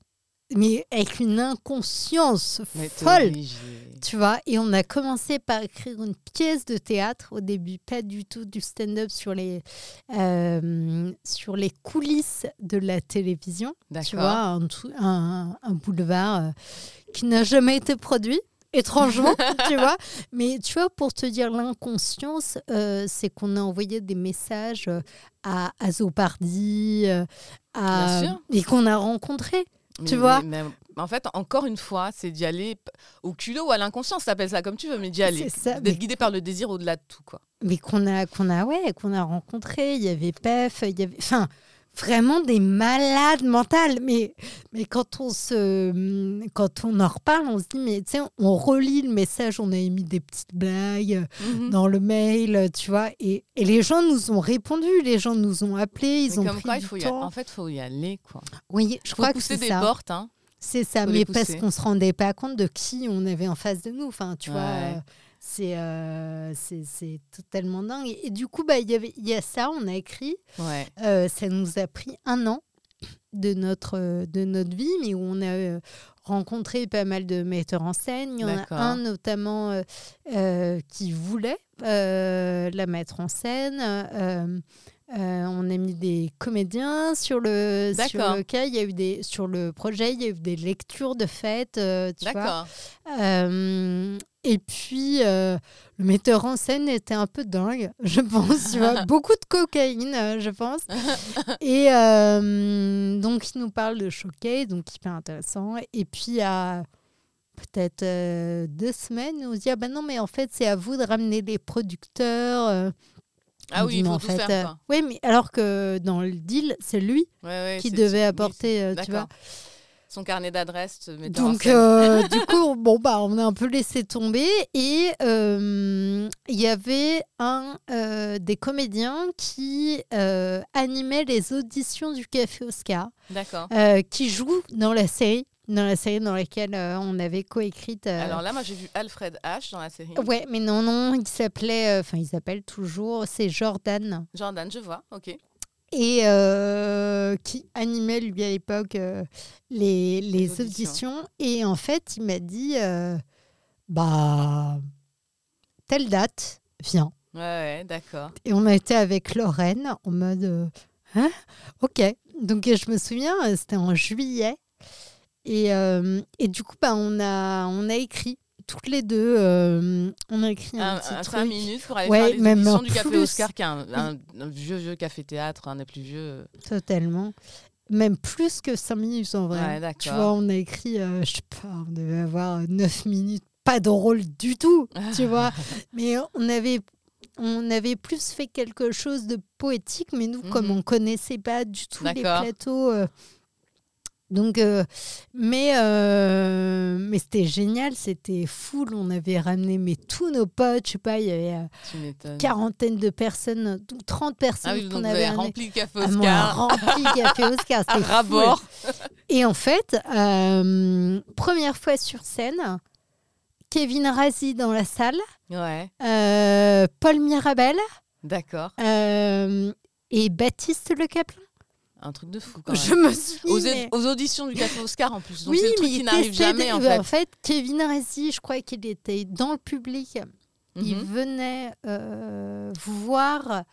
mais avec une inconscience folle. Tu vois, et on a commencé par écrire une pièce de théâtre au début, pas du tout du stand-up sur les, euh, sur les coulisses de la télévision. Tu vois, un, un, boulevard euh, qui n'a jamais été produit étrangement, *laughs* tu vois. Mais tu vois, pour te dire l'inconscience, euh, c'est qu'on a envoyé des messages à Azopardi, à... et qu'on a rencontré tu vois En fait, encore une fois, c'est d'y aller au culot ou à l'inconscience, t'appelles ça comme tu veux, mais d'y aller. D'être guidé par le désir au-delà de tout, quoi. Mais qu'on a, qu'on a, ouais, qu'on a rencontré, il y avait PEF, il y avait. Enfin, vraiment des malades mentales. Mais, mais quand, on se, quand on en reparle, on se dit, mais tu sais, on relit le message, on a émis des petites blagues mhm. dans le mail, tu vois. Et, et, les gens nous ont répondu, les gens nous ont appelés, ils ont pris quoi, il faut y En fait, il faut y aller, quoi. Oui, je crois que c'est des portes, hein. C'est ça, mais parce qu'on se rendait pas compte de qui on avait en face de nous. Enfin, tu vois. Euh, c'est c'est totalement dingue. Et, du coup, bah, il y, y a ça, on a écrit. Ouais. Euh, ça nous a pris un an de notre, de notre vie, mais où on a euh, rencontré pas mal de metteurs en scène. Il y en a un notamment qui voulait la mettre en scène. On a mis des comédiens sur le sur le cas. Il y a eu des sur le projet. Il y a eu des lectures de fêtes. tu vois. Et puis, euh, le metteur en scène était un peu dingue, je pense. Tu vois, *laughs* beaucoup de cocaïne, euh, je pense. *laughs* Et euh, donc, il nous parle de Showcase, donc hyper intéressant. Et puis, à peut-être deux semaines, il nous dit Ah ben non, mais en fait, c'est à vous de ramener les producteurs. Ah oui, il faut en fait, faire, Oui, mais alors que dans le deal, c'est lui qui devait apporter, tu vois son carnet d'adresses. Donc, euh, *laughs* du coup, bon, bah, on a un peu laissé tomber. Et euh, il y avait un euh, des comédiens qui animait les auditions du Café Oscar. D'accord. qui joue dans la série dans la série dans laquelle on avait coécrite. Alors là, moi, j'ai vu Alfred H dans la série. Ouais, mais non, non, il s'appelait, enfin, il s'appelle toujours, c'est Jordan. Jordan, je vois, ok et euh, qui animait lui à l'époque euh, les, les, auditions. Et en fait, il m'a dit euh, bah, telle date, viens. Ouais, ouais d'accord. Et on a été avec Lorraine en mode hein ok. Donc je me souviens, c'était en juillet. Et, et du coup, bah, on, a, on a écrit toutes les deux, euh, on a écrit un, petit un, truc. minutes pour aller faire les même du Café Oscar, qui est un, vieux, vieux café-théâtre, un des plus vieux. Totalement. Même plus que 5 minutes en vrai. Ouais, tu vois, on a écrit, euh, je sais pas, on devait avoir 9 minutes, pas de rôle du tout, tu vois. *laughs* Mais on avait on avait plus fait quelque chose de poétique, mais nous, comme mhm. on connaissait pas du tout les plateaux, euh, Donc, euh, mais euh, mais c'était génial, c'était full. On avait ramené mais tous nos potes, je sais pas, il y avait euh, Tu m'étonnes. quarantaine de personnes, ou 30 personnes Ah oui, qu'on donc avait rempli le café Ah, moi, Oscar. rempli café Oscar, *laughs* c'était. Rabord. Et en fait, euh, première fois sur scène, Kevin Razi dans la salle, Ouais, euh, Paul Mirabel d'accord. euh, et Baptiste Le Caplin. Un truc de fou quand Je même. me suis Aux, mais- aux auditions du café Oscar en plus. Donc oui, c'est le truc mais qui n'arrive jamais en bah, fait. Kevin Razi, je crois qu'il était dans le public. Il Mhm. venait euh, voir.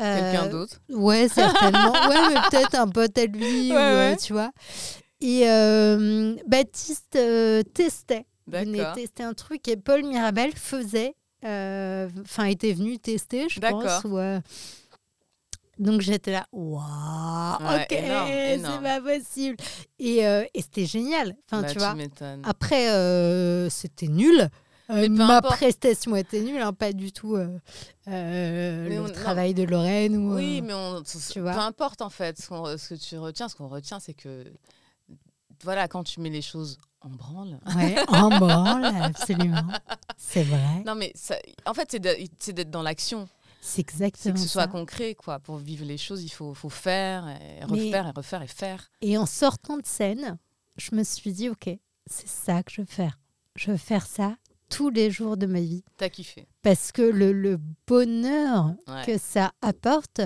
euh, Quelqu'un d'autre. Ouais, certainement. *laughs* ouais, mais peut-être un pote à lui, Ouais, ou, euh, ouais. tu vois. Et euh, Baptiste testait. venait tester un truc et Paul Mirabel faisait, enfin était venu tester, je pense. Ou, donc j'étais là, waouh, Ouais, ok, c'est pas possible. Et, euh, et c'était génial. Enfin, Bah, tu vois. Après, euh, c'était nul. Euh, ma importe. prestation était nulle, hein, pas du tout euh, euh, le on- non. travail de Lorraine. Ou, Oui, mais on, tu vois. peu importe en fait ce, que tu retiens. Ce qu'on retient, c'est que voilà, quand tu mets les choses en branle. Ouais, en branle, absolument. *laughs* C'est vrai. Non, mais ça- en fait, c'est d'être dans l'action. C'est exactement que ce soit ça. concret, quoi. Pour vivre les choses, il faut, faut faire, et Mais- refaire, et refaire, et faire. Et en sortant de scène, je me suis dit, OK, c'est ça que je veux faire. Je veux faire ça tous les jours de ma vie. T'as kiffé. Parce que le, le bonheur Ouais. que ça apporte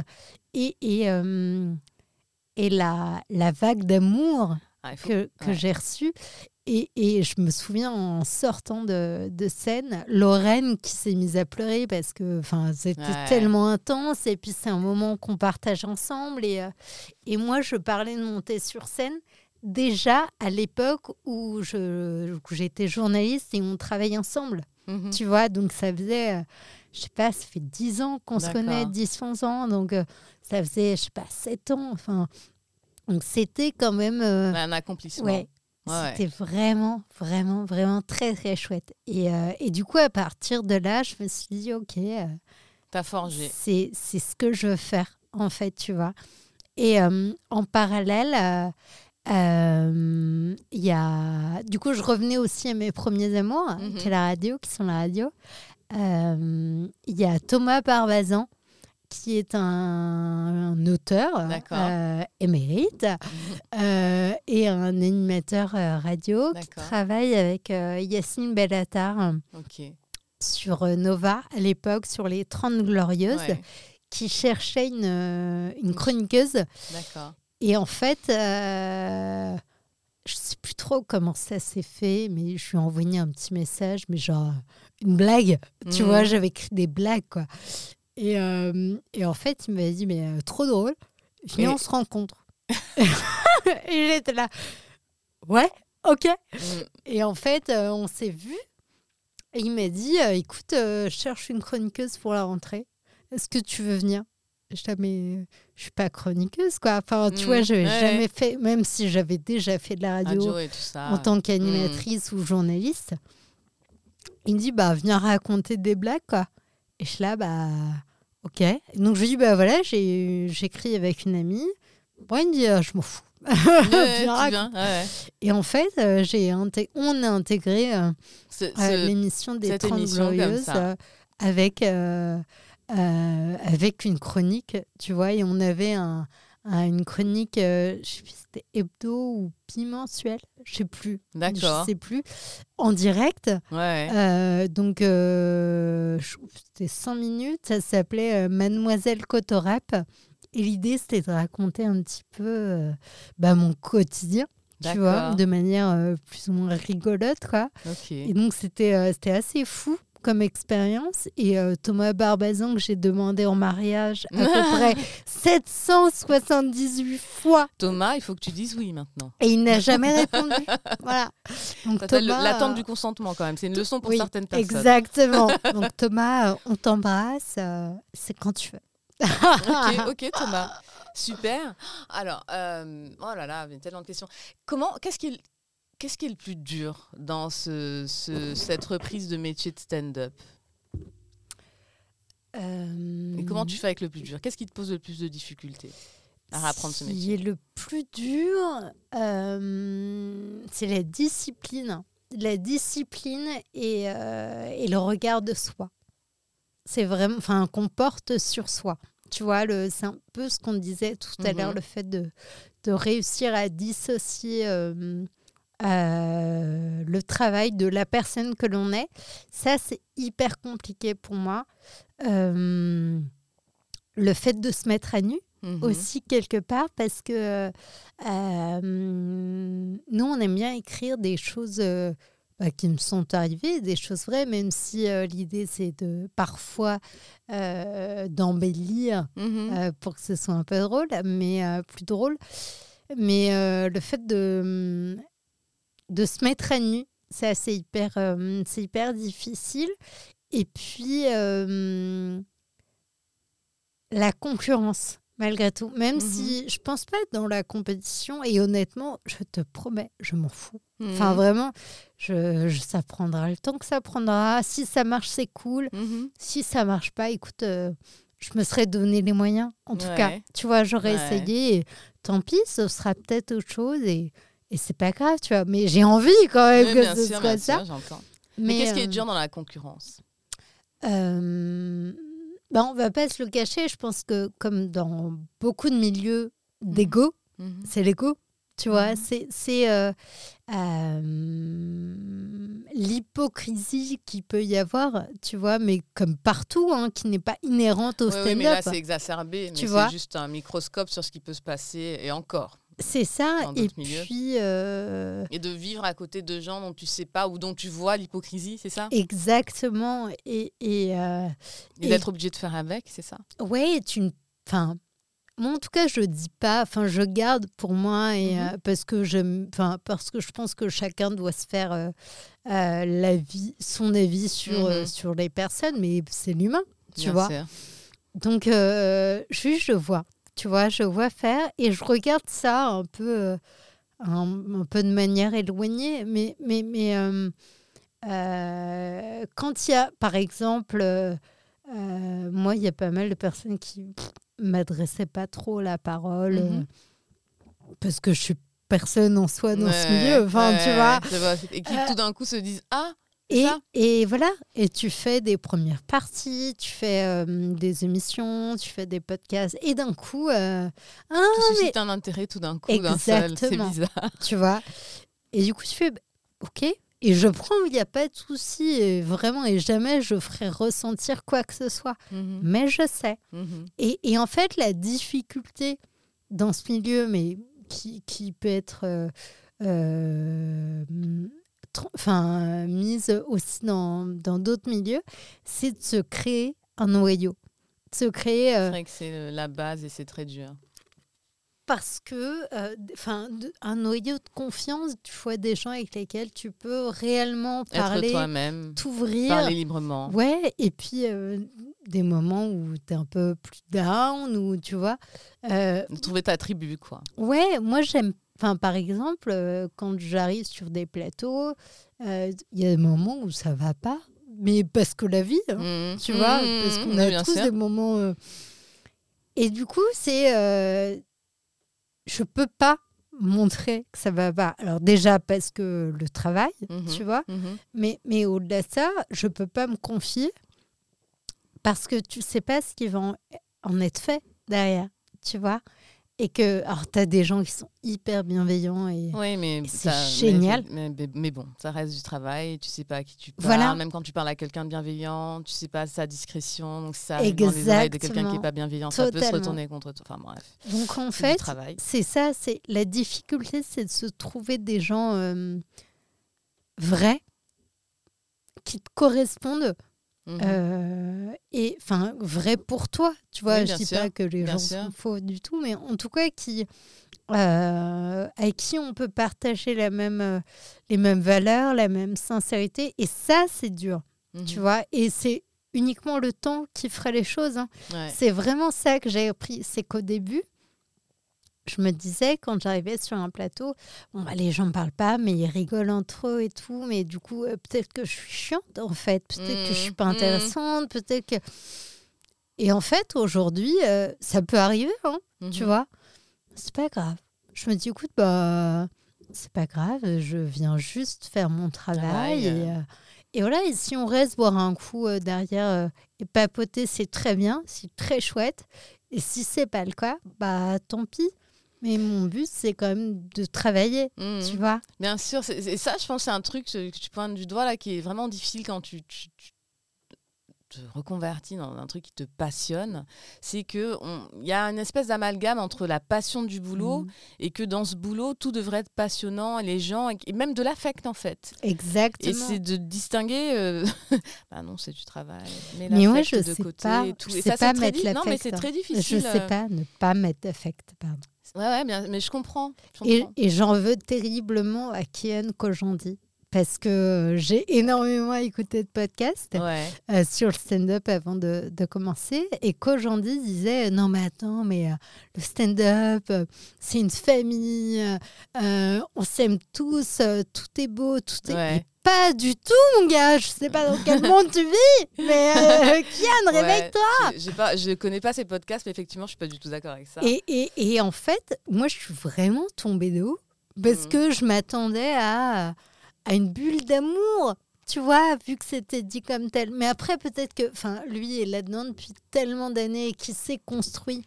et, et, euh, et la, la vague d'amour Ah, faut- que, que ouais. j'ai reçue. Et, et je me souviens en sortant de, de scène, Lorraine qui s'est mise à pleurer parce que c'était Ouais. tellement intense. Et puis c'est un moment qu'on partage ensemble. Et, euh, et moi, je parlais de monter sur scène déjà à l'époque où j'étais journaliste et on travaillait ensemble. Mhm. Tu vois, donc ça faisait, euh, je sais pas, ça fait 10 ans qu'on se connaît, 10-11 ans. Donc euh, ça faisait, je sais pas, 7 ans. Enfin, donc c'était quand même. euh, Un accomplissement. Ouais, Ouais, ouais. c'était vraiment, vraiment, vraiment très, très chouette. Et, euh, et du coup, à partir de là, je me suis dit, OK, euh, T'as forgé. c'est ce que je veux faire, en fait, tu vois. Et euh, en parallèle, il y a... Du coup, je revenais aussi à mes premiers amours, Mhm. qui est la radio, qui sont la radio. Il y a Thomas Barbazan, qui est un, un auteur euh, émérite *laughs* euh, et un animateur euh, radio qui travaille avec Yacine Bellatar sur Nova à l'époque, sur les 30 Glorieuses, Ouais, qui cherchait une, une chroniqueuse. Et en fait, euh, je sais plus trop comment ça s'est fait, mais je lui ai envoyé un petit message, mais genre une blague. Tu Mhm. vois, j'avais écrit des blagues, quoi. Et, euh, et en fait, il m'a dit, mais euh, trop drôle, viens, Et- on se rencontre. *laughs* et j'étais là, ouais, ok. Mm. Et en fait, euh, on s'est vus. Et il m'a dit, écoute, je cherche une chroniqueuse pour la rentrée. Est-ce que tu veux venir? Je dis, Ah, mais je suis pas chroniqueuse, quoi. Enfin, tu Mm, vois, je n'avais ouais. jamais fait, même si j'avais déjà fait de la radio Radio et tout ça. en tant qu'animatrice ou journaliste. Il me dit, bah, viens raconter des blagues, quoi. Et je suis là, bah, ok. Donc, je lui dis, bah, voilà, j'écris avec une amie. Bon, il me dit, Ah, je m'en fous. *laughs* Ouais, ouais. Et en fait, euh, j'ai on a intégré euh, euh, l'émission des cette 30 émission comme Glorieuses euh, avec, avec une chronique, tu vois, et on avait un, un- une chronique, euh, je sais plus si c'était hebdo ou bimensuel, je sais plus. D'accord. Je sais plus. En direct. Ouais. Euh, donc, euh, c'était 100 minutes. Ça s'appelait euh, Mademoiselle Cotorap. Et l'idée, c'était de raconter un petit peu bah, mon quotidien, tu vois, de manière plus ou moins rigolote, quoi. Et donc, c'était c'était assez fou comme expérience. Et euh, Thomas Barbazan, que j'ai demandé en mariage à peu *laughs* près 778 fois. Thomas, il faut que tu dises oui maintenant. Et il n'a jamais *laughs* répondu. voilà. Donc, Thomas, l'attente euh, du consentement quand même. C'est une leçon pour oui, certaines personnes. Exactement. *laughs* Donc Thomas, euh, on t'embrasse, c'est quand tu veux. ok, ok Thomas. Super. Alors, euh, oh là là, il y a tellement de questions. Comment, qu'est-ce qui, est- qu'est-ce qui est le plus dur dans ce, ce- cette reprise de métier de stand-up Euh, Et comment tu fais avec le plus dur? Qu'est-ce qui te pose le plus de difficultés à apprendre ce métier? est le plus dur, euh, c'est la discipline. La discipline et, euh, et le regard de soi. C'est vraiment, enfin, qu'on porte sur soi. Tu vois, le- c'est un peu ce qu'on disait tout à Mhm. l'heure, le fait de, de réussir à dissocier euh, le travail de la personne que l'on est. Ça, c'est hyper compliqué pour moi. Euh, le fait de se mettre à nu, Mhm. aussi quelque part parce que euh, nous, on aime bien écrire des choses bah, qui me sont arrivées, des choses vraies, même si euh, l'idée, c'est de parfois euh, d'embellir Mhm. euh, pour que ce soit un peu drôle, mais plus drôle. Mais le fait de, de se mettre à nu, c'est assez hyper, euh, c'est hyper difficile. Et puis, euh, la concurrence, malgré tout. Même Mhm. si je pense pas être dans la compétition, et honnêtement, je te promets, je m'en fous. Enfin, Mhm. vraiment, je, je- ça prendra le temps que ça prendra. Si ça marche, c'est cool. Mhm. Si ça marche pas, écoute, euh, je me serais donné les moyens. En tout Ouais. cas, tu vois, j'aurais Ouais. essayé. et tant pis, ce sera peut-être autre chose et, et c'est pas grave, tu vois. Mais j'ai envie quand même Oui, que bien ce sûr, soit bien ça. sûr. Mais, qu'est-ce qui est euh, dur dans la concurrence euh, ben, on va pas se le cacher. Je pense que comme dans beaucoup de milieux d'ego, Mhm. c'est l'ego. Tu vois, Mhm. c'est c'est euh, euh, l'hypocrisie qui peut y avoir, tu vois, mais comme partout, hein, qui n'est pas inhérente au Oui, oui, mais là, c'est exacerbé. Tu mais vois? c'est juste un microscope sur ce qui peut se passer et encore. C'est ça. Et puis, euh, Et de vivre à côté de gens dont tu sais pas ou dont tu vois l'hypocrisie, c'est ça? Exactement. Et, et, euh, Et et- d'être obligé de faire avec, c'est ça? Ouais, tu ne. Enfin. Moi, en tout cas, je dis pas. Enfin, je garde pour moi et Mhm. euh, parce que je, enfin, parce que je pense que chacun doit se faire euh, la vie, son avis sur Mhm. sur les personnes, mais c'est l'humain, tu Bien vois. sûr. Donc, juste, je vois, tu vois, je vois faire et je regarde ça un peu, euh, un, un peu de manière éloignée. Mais, mais, mais euh, euh, quand il y a, par exemple, moi, il y a pas mal de personnes qui m'adressaient pas trop la parole Mhm. euh, parce que je suis personne en soi dans ce milieu. Enfin, tu ouais, vois. Et qui tout d'un coup se disent Ah, Et, et voilà, et tu fais des premières parties, tu fais euh, des émissions, tu fais des podcasts, et d'un coup, euh, ah, tout mais un intérêt tout d'un coup d'un seul. C'est Exactement. bizarre. tu vois? Et du coup, tu fais, bah, ok, et je prends, il n'y a pas de souci, et vraiment, et jamais je ferai ressentir quoi que ce soit. Mhm, Mais je sais. mhm. Et, et en fait, la difficulté dans ce milieu, mais qui, qui peut être euh, euh, enfin, mise aussi dans dans d'autres milieux, c'est de se créer un noyau. De se créer, C'est euh, vrai que c'est euh, la base et c'est très dur. parce que, euh, enfin, un noyau de confiance, tu vois des gens avec lesquels tu peux réellement parler, toi-même, t'ouvrir. parler librement. Ouais, et puis euh, des moments où tu es un peu plus down, ou tu vois. euh, Trouver ta tribu, quoi. Ouais, moi j'aime. Enfin, par exemple, euh, quand j'arrive sur des plateaux, euh, il y a des moments où ça va pas, mais parce que la vie, hein, Mhm, tu vois, mhm, parce qu'on a tous sûr. des moments. euh, Et du coup, c'est. Je peux pas montrer que ça va pas. Alors, déjà parce que le travail, Mhm, tu vois, mais, mais au-delà de ça, je peux pas me confier parce que tu sais pas ce qui va en, en être fait derrière, tu vois. Et que, alors, tu as des gens qui sont hyper bienveillants et. Oui, mais Et c'est ça- génial. Mais, mais- mais bon, ça reste du travail. Tu sais pas à qui tu parles. Voilà. Même quand tu parles à quelqu'un de bienveillant, tu sais pas sa discrétion. Donc ça arrive dans les oreilles de quelqu'un qui Exactement. est pas bienveillant, ça peut se retourner contre toi. Enfin bref, Donc, en c'est fait, c'est ça, c'est la difficulté, c'est de se trouver des gens euh, vrais qui te correspondent Mhm. euh, et enfin vrais pour toi. Tu vois, Oui, je dis sûr, pas que les gens sûr. sont faux du tout, mais en tout cas qui euh, avec qui on peut partager la même, euh, les mêmes valeurs, la même sincérité. Et ça, c'est dur, tu Mhm. vois. Et c'est uniquement le temps qui ferait les choses. hein. Ouais. C'est vraiment ça que j'ai appris. C'est qu'au début, je me disais, quand j'arrivais sur un plateau, bon, bah, les gens ne parlent pas, mais ils rigolent entre eux et tout. Mais du coup, euh, peut-être que je suis chiante, en fait. Peut-être que je suis pas Mhm. intéressante. Peut-être que. Et en fait, aujourd'hui, euh, ça peut arriver, hein, tu Mhm. vois. c'est pas grave. Je me dis, écoute, bah, c'est pas grave, je viens juste faire mon travail. Et, euh, et voilà, et si on reste boire un coup derrière et papoter, c'est très bien, c'est très chouette. Et si c'est pas le cas, bah tant pis. Mais mon but, c'est quand même de travailler, Mhm. tu vois. Bien sûr, et ça, je pense, c'est un truc que tu pointes du doigt là qui est vraiment difficile quand tu, tu- tu te reconvertis dans un truc qui te passionne. C'est que il y a une espèce d'amalgame entre la passion du boulot Mhm. et que dans ce boulot, tout devrait être passionnant et les gens et, et même de l'affect en fait. Et Exactement. c'est de distinguer. euh, *laughs* bah non, c'est du travail. Mais, Mais moi, l'affect je de sais côté pas, et tout. je Et sais ça, pas mettre di- Non, mais l'affect, c'est hein. très Je difficile. sais euh. pas ne pas mettre d'affect, pardon. Ouais, ouais, bien, mais je comprends. je Et, comprends. et j'en veux terriblement à Kian Kojandi. Parce que j'ai *laughs* énormément écouté de podcasts Ouais. euh, sur le stand-up avant de, de commencer. Et Kojandi disait Non, mais attends, mais euh, le stand-up, euh, c'est une famille, euh, euh, on s'aime tous, euh, tout est beau, tout est. Ouais. Pas du tout, mon gars. Je sais pas dans quel monde tu vis, mais euh, *laughs* Kian, Ouais, réveille-toi. je connais pas ces podcasts, mais effectivement, je suis pas du tout d'accord avec ça. Et, et, et en fait, moi, je suis vraiment tombée de haut parce Mhm. que je m'attendais à, à une bulle d'amour, tu vois, vu que c'était dit comme tel. Mais après, peut-être que, enfin, lui est là-dedans depuis tellement d'années et qu'il s'est construit.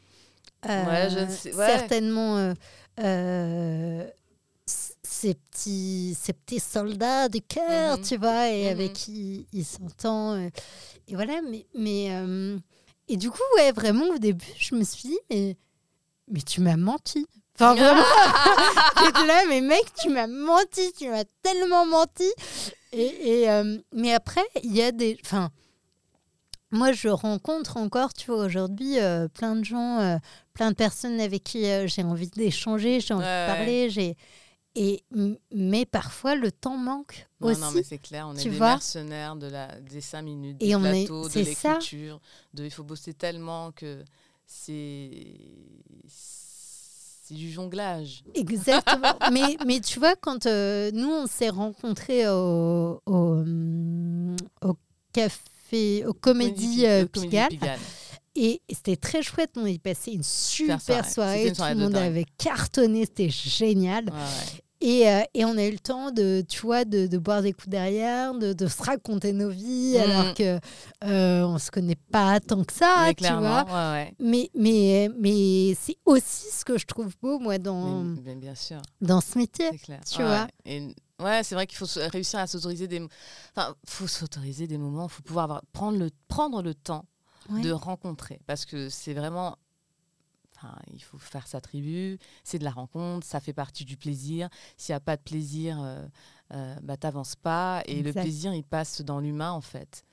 euh, Ouais, je sais- ouais. Certainement. euh, euh, ces petits, ces petits soldats du cœur, Mhm. tu vois, et Mhm. avec qui il s'entend. et voilà, mais, mais et du coup, ouais, vraiment au début, je me suis dit, mais, mais tu m'as menti. Enfin, *laughs* vraiment, j'étais là, mais mec, tu m'as menti, tu m'as tellement menti. Et, et, euh, mais après, il y a des. Enfin, moi, je rencontre encore, tu vois, aujourd'hui, euh, plein de gens, euh, plein de personnes avec qui euh, j'ai envie d'échanger, j'ai envie Ouais, de ouais. parler. J'ai... Et, mais parfois, le temps manque Non, aussi. non, mais c'est clair, on est des vois mercenaires de la, des cinq minutes, Et du on est- de l'écriture. De, il faut bosser tellement que c'est c'est du jonglage. Exactement. *laughs* mais, mais tu vois, quand euh, nous, on s'est rencontrés au, au, au café, au Comédie euh, Pigalle, Pigalle. et c'était très chouette. On y passé une super soirée. Tout le de monde avait cartonné. C'était génial. Ouais, ouais. Et, euh, et on a eu le temps de, tu vois, de, de boire des coups derrière, de, de se raconter nos vies, Mhm. alors que euh, on se connaît pas tant que ça, Mais tu vois. ouais, ouais. Mais, mais, mais c'est aussi ce que je trouve beau, moi, dans, Mais- mais bien sûr, dans ce métier. c'est clair. tu Ouais, vois. ouais. Et, ouais, c'est vrai qu'il faut réussir à s'autoriser des, enfin, faut s'autoriser des moments. Il faut pouvoir avoir, prendre le prendre le temps de rencontrer, parce que c'est vraiment Enfin, il faut faire sa tribu, c'est de la rencontre, ça fait partie du plaisir. S'il n'y a pas de plaisir, euh, euh, bah, t'avances pas. Et le plaisir, il passe dans l'humain, en fait.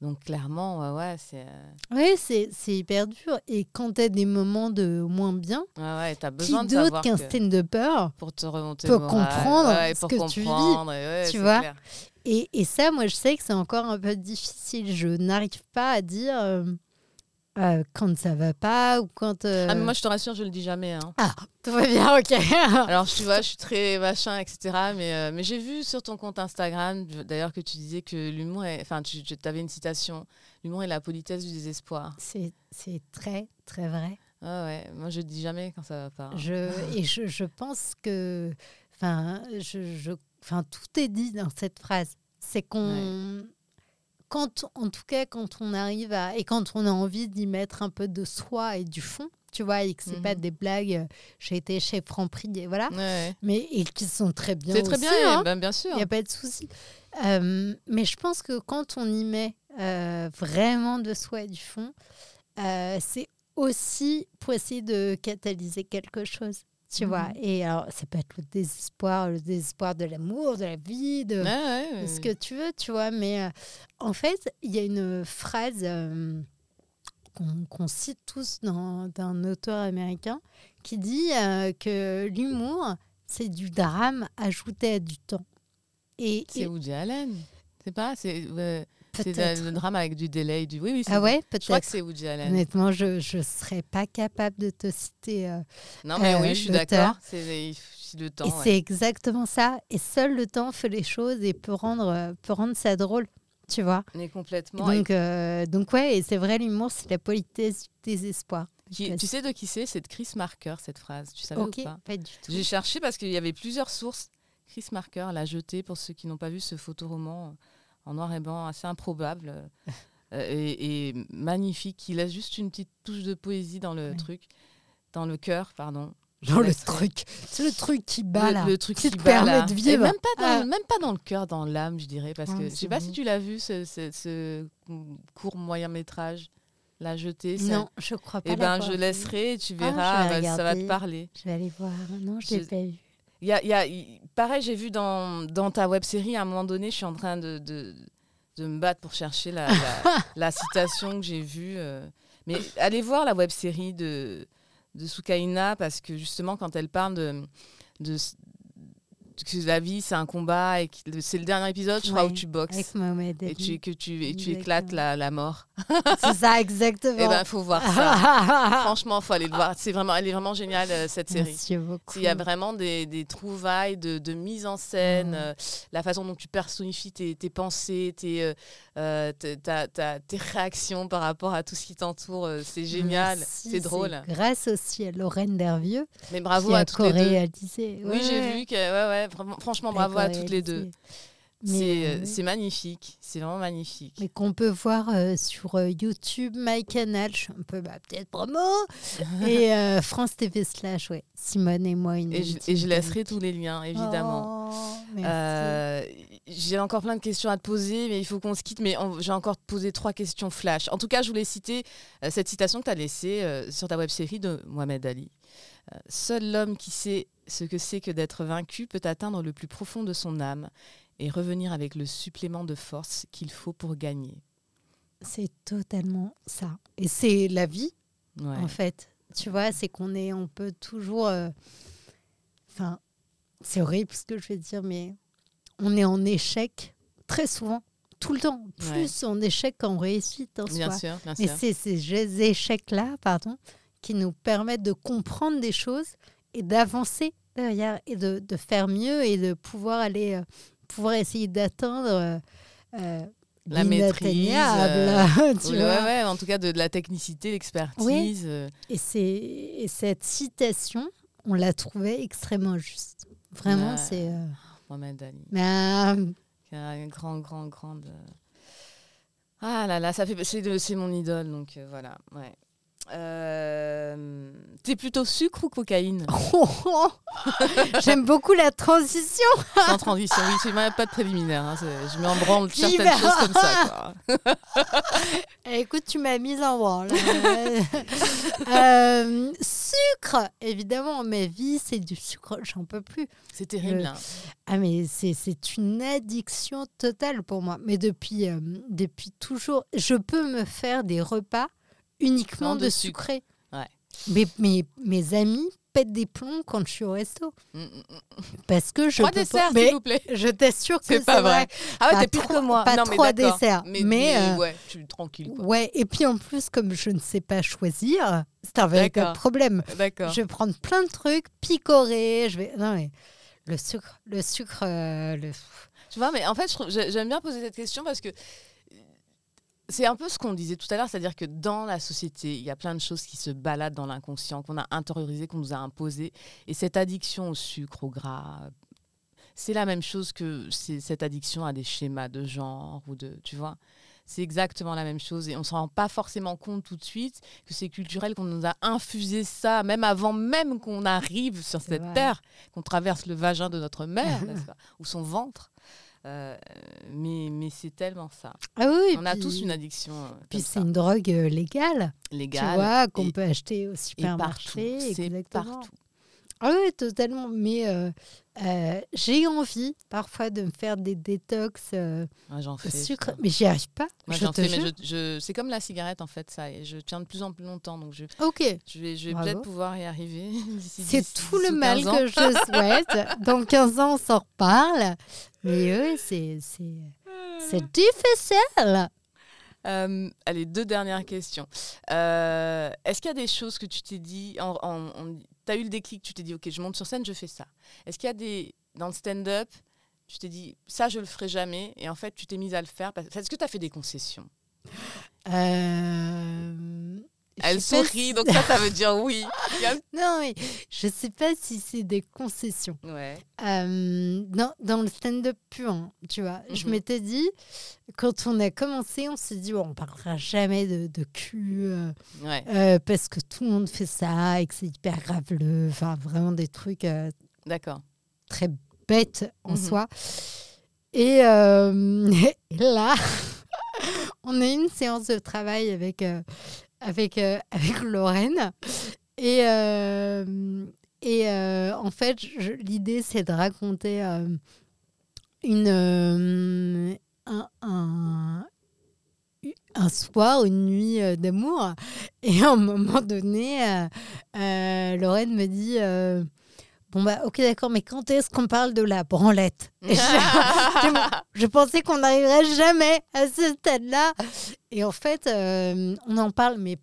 Donc, clairement, ouais, ouais, c'est. euh, Oui, c'est c'est hyper dur. Et quand tu as des moments de moins bien, ouais, t'as qui besoin de d'autre qu'un stand-upper pour te remonter peut moral. comprendre Ouais, ce pour que tu vis, comprendre, et ouais, tu vois? clair. et, et ça, moi, je sais que c'est encore un peu difficile. Je n'arrive pas à dire euh, euh, quand ça va pas ou quand. euh, Ah, mais moi, je te rassure, je le dis jamais. hein. Ah, tout va bien, ok. *laughs* Alors, tu vois, je suis très machin, etc. Mais, euh, mais j'ai vu sur ton compte Instagram, d'ailleurs, que tu disais que l'humour est. Enfin, tu, avais une citation l'humour est la politesse du désespoir. C'est très, très vrai. Ah ouais, moi, je le dis jamais quand ça va pas. hein. Je, et je, je pense que. Enfin, je, je, enfin, tout est dit dans cette phrase. C'est qu'on. Quand, en tout cas, quand on arrive à. Et quand on a envie d'y mettre un peu de soi et du fond, tu vois, et que c'est pas Mhm. des blagues. euh, J'ai été chez Franprix, et voilà. Ouais. Mais et qui sont très bien. C'est très bien, hein. ben, bien sûr. Il n'y a pas de souci. Euh, mais je pense que quand on y met euh, vraiment de soi et du fond, euh, c'est aussi pour essayer de catalyser quelque chose. Tu vois Et alors, ça peut être le désespoir, le désespoir de l'amour, de la vie, de, Ouais, ouais, de ce que tu veux, tu vois. Mais euh, en fait, il y a une phrase euh, qu'on cite tous dans- d'un auteur américain qui dit euh, que l'humour, c'est du drame ajouté à du temps. Et, C'est Woody Allen. C'est pas C'est peut-être. le drame avec du delay. Du... Oui, oui, Ah ouais, Je crois que peut-être. c'est Woody Allen. Honnêtement, je ne serais pas capable de te citer. euh, Non, mais Euh, oui, je suis d'accord. C'est le temps. et ouais. c'est exactement ça. Et seul le temps fait les choses et peut rendre, euh, peut rendre ça drôle. Tu vois Mais Et complètement. Et- donc, euh, donc, ouais, et c'est vrai, l'humour, c'est la politesse du désespoir. Qui, tu sais de qui c'est? C'est de Chris Marker, cette phrase. Tu savais ou pas? pas du tout. J'ai cherché parce qu'il y avait plusieurs sources. Chris Marker l'a jeté pour ceux qui n'ont pas vu ce photoroman en noir et blanc assez improbable euh, et, et magnifique. Il a juste une petite touche de poésie dans le truc, dans le cœur, pardon. Je Dans le truc. C'est le truc qui bat le, là. le truc qui qui, te bat, permet de vivre. même pas dans, Ah. même pas dans le cœur, dans l'âme, je dirais, parce Ah, que je c'est sais pas si tu l'as vu ce, ce- ce court moyen métrage, la jeté. c'est- Non, je crois pas. Eh ben, je laisserai et tu Ah, je verras, bah, ça va te parler. Je vais aller voir. Non, je l'ai Je- pas vu. Y a, y a- il- pareil, j'ai vu dans, dans ta web série, à un moment donné, je suis en train de, de, de me battre pour chercher la, la, *laughs* la citation que j'ai vue. euh. Mais allez voir la web série de, de Soukaina, parce que justement, quand elle parle de, de, que la vie, c'est un combat, et c'est le dernier épisode, je crois, Ouais, où tu boxes. Avec Et tu, que tu, et éclates la, la mort. *laughs* C'est ça, exactement. *laughs* Eh ben, faut voir ça. *laughs* Franchement, faut aller le voir. C'est vraiment, elle est vraiment géniale euh, cette série. Merci beaucoup. Il y a vraiment des, des trouvailles de, de mise en scène, Mhm. euh, la façon dont tu personnifies tes, tes pensées, tes, euh, t- ta- ta- tes réactions par rapport à tout ce qui t'entoure. euh, C'est génial, c'est drôle. Grâce aussi à Lorraine Dervieux Mais bravo qui à a toutes les deux. Oui, j'ai vu que, ouais, ouais, franchement, bravo à toutes les deux. C'est euh, euh, c'est magnifique, c'est vraiment magnifique. mais qu'on peut voir euh, sur euh, YouTube, MyCanal, je suis un peu bah, peut-être promo, *laughs* et euh, France TV slash, ouais, Simone et moi. Une Et je, et je laisserai tous les liens, évidemment. Oh, j'ai encore plein de questions à te poser, mais il faut qu'on se quitte. Mais j'ai encore poser trois questions flash. En tout cas, je voulais citer cette citation que tu as laissée sur ta web série de Mohamed Ali. Seul l'homme qui sait ce que c'est que d'être vaincu peut atteindre le plus profond de son âme et revenir avec le supplément de force qu'il faut pour gagner. C'est totalement ça. Et c'est la vie, Ouais. en fait. Tu vois, c'est qu'on est, on peut toujours. euh, Enfin, c'est horrible ce que je vais dire, mais on est en échec très souvent, tout le temps. Plus en échec qu'en réussite en Bien soi. sûr, bien Mais sûr. c'est ces échecs-là, pardon, qui nous permettent de comprendre des choses et d'avancer derrière et de, de faire mieux et de pouvoir aller, euh, pouvoir essayer d'atteindre euh, euh, La maîtrise, l'inatteignable, *laughs* tu Ouais, vois. ouais, ouais, en tout cas de, de la technicité, l'expertise. euh, Et, cette citation, on l'a trouvée extrêmement juste. Vraiment, Ouais. c'est. euh, Mohamed Ali. mais, euh, qui a une grande, grande, grande. euh, Ah là là, ça fait, c'est, mon idole, donc euh, voilà. Ouais. Euh, T'es plutôt sucre ou cocaïne *laughs* J'aime beaucoup la transition. Sans transition, oui, c'est même pas de préliminaire. hein, je mets en branle certaines va- choses comme ça. quoi. *laughs* Eh, Écoute, tu m'as mise en branle. *laughs* Euh, sucre, évidemment, ma vie, c'est du sucre, j'en peux plus. C'est terrible. Le- hein. Ah, mais c'est, c'est une addiction totale pour moi. Mais depuis, euh, depuis toujours, je peux me faire des repas uniquement de, de sucré. Ouais. Mais, mes mes amis pètent des plombs quand je suis au resto. Mm, mm, mm. Parce que je Trois desserts, s'il vous plaît. je t'assure que C'est pas vrai. Ah ouais, Pas t'es trois- que moi. pas non, mais trois desserts, Mais, mais, euh, ouais, je suis tranquille. Quoi. Ouais, et puis en plus, comme je ne sais pas choisir, c'est un véritable problème. D'accord. Je vais prendre plein de trucs, picorer, je vais... Non mais, le sucre, le sucre, euh, le... Tu vois, mais en fait, j'aime bien poser cette question parce que c'est un peu ce qu'on disait tout à l'heure, c'est-à-dire que dans la société, il y a plein de choses qui se baladent dans l'inconscient, qu'on a intériorisé, qu'on nous a imposé. Et cette addiction au sucre, au gras, c'est la même chose que cette addiction à des schémas de genre ou de, tu vois. C'est exactement la même chose et on ne se rend pas forcément compte tout de suite que c'est culturel, qu'on nous a infusé ça, même avant même qu'on arrive sur cette vrai. terre, qu'on traverse le vagin de notre mère, *laughs* n'est-ce pas, ou son ventre. Euh, mais mais c'est tellement ça. Ah oui, on a tous une addiction euh, Puis c'est une drogue euh, légale, légale. tu vois, qu'on peut acheter au supermarché. C'est partout. Ah oui, totalement. Mais euh, euh, j'ai envie parfois de me faire des détox euh, Moi, j'en fais. sucre, putain. mais j'y arrive pas. Moi, je j'en te fais, mais jure. je, je- c'est comme la cigarette en fait, ça. Et je tiens de plus en plus longtemps, donc je, Ok, je vais, je vais peut-être pouvoir y arriver. *laughs* d'ici c'est 10, tout 10 le mal 15 ans. que je souhaite. *laughs* Dans 15 ans, on s'en reparle. Mais oui, c'est c'est c'est difficile. Euh, allez, deux dernières questions. Euh, Est-ce qu'il y a des choses que tu t'es dit, en, tu as eu le déclic, tu t'es dit, ok, je monte sur scène, je fais ça. Est-ce qu'il y a des, dans le stand-up, tu t'es dit, ça, je le ferai jamais, et en fait, tu t'es mise à le faire parce- Est-ce que tu as fait des concessions Euh, Elle sourit, si- donc ça, ça veut dire oui. *laughs* Non, mais je sais pas si c'est des concessions. Ouais. Euh, dans, dans le stand-up pur, hein, tu vois, je Mhm. m'étais dit, quand on a commencé, on s'est dit, bon, on parlera jamais de, de cul, euh, Ouais. euh, parce que tout le monde fait ça et que c'est hyper graveleux, enfin, vraiment des trucs euh, D'accord. très bêtes en Mhm. soi. Et, *laughs* et là, *laughs* on a eu une séance de travail avec, euh, avec, euh, *laughs* avec Lorraine. Et, euh, et euh, en fait, l'idée, c'est de raconter une, un, un, un soir, une nuit d'amour. Et à un moment donné, Lorraine me dit Bon, bah, ok, d'accord, mais quand est-ce qu'on parle de la branlette? *laughs* Et je, je pensais qu'on n'arriverait jamais à ce stade-là. Et en fait, euh, on en parle, mais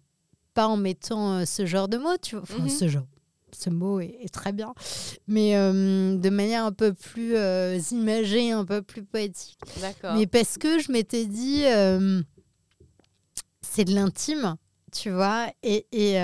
pas en mettant euh, ce genre de mots, tu vois. Enfin, Mhm. ce genre. Ce mot est, est très bien, mais euh, de manière un peu plus imagée, un peu plus poétique. D'accord. Mais parce que je m'étais dit, c'est de l'intime, tu vois, et, et,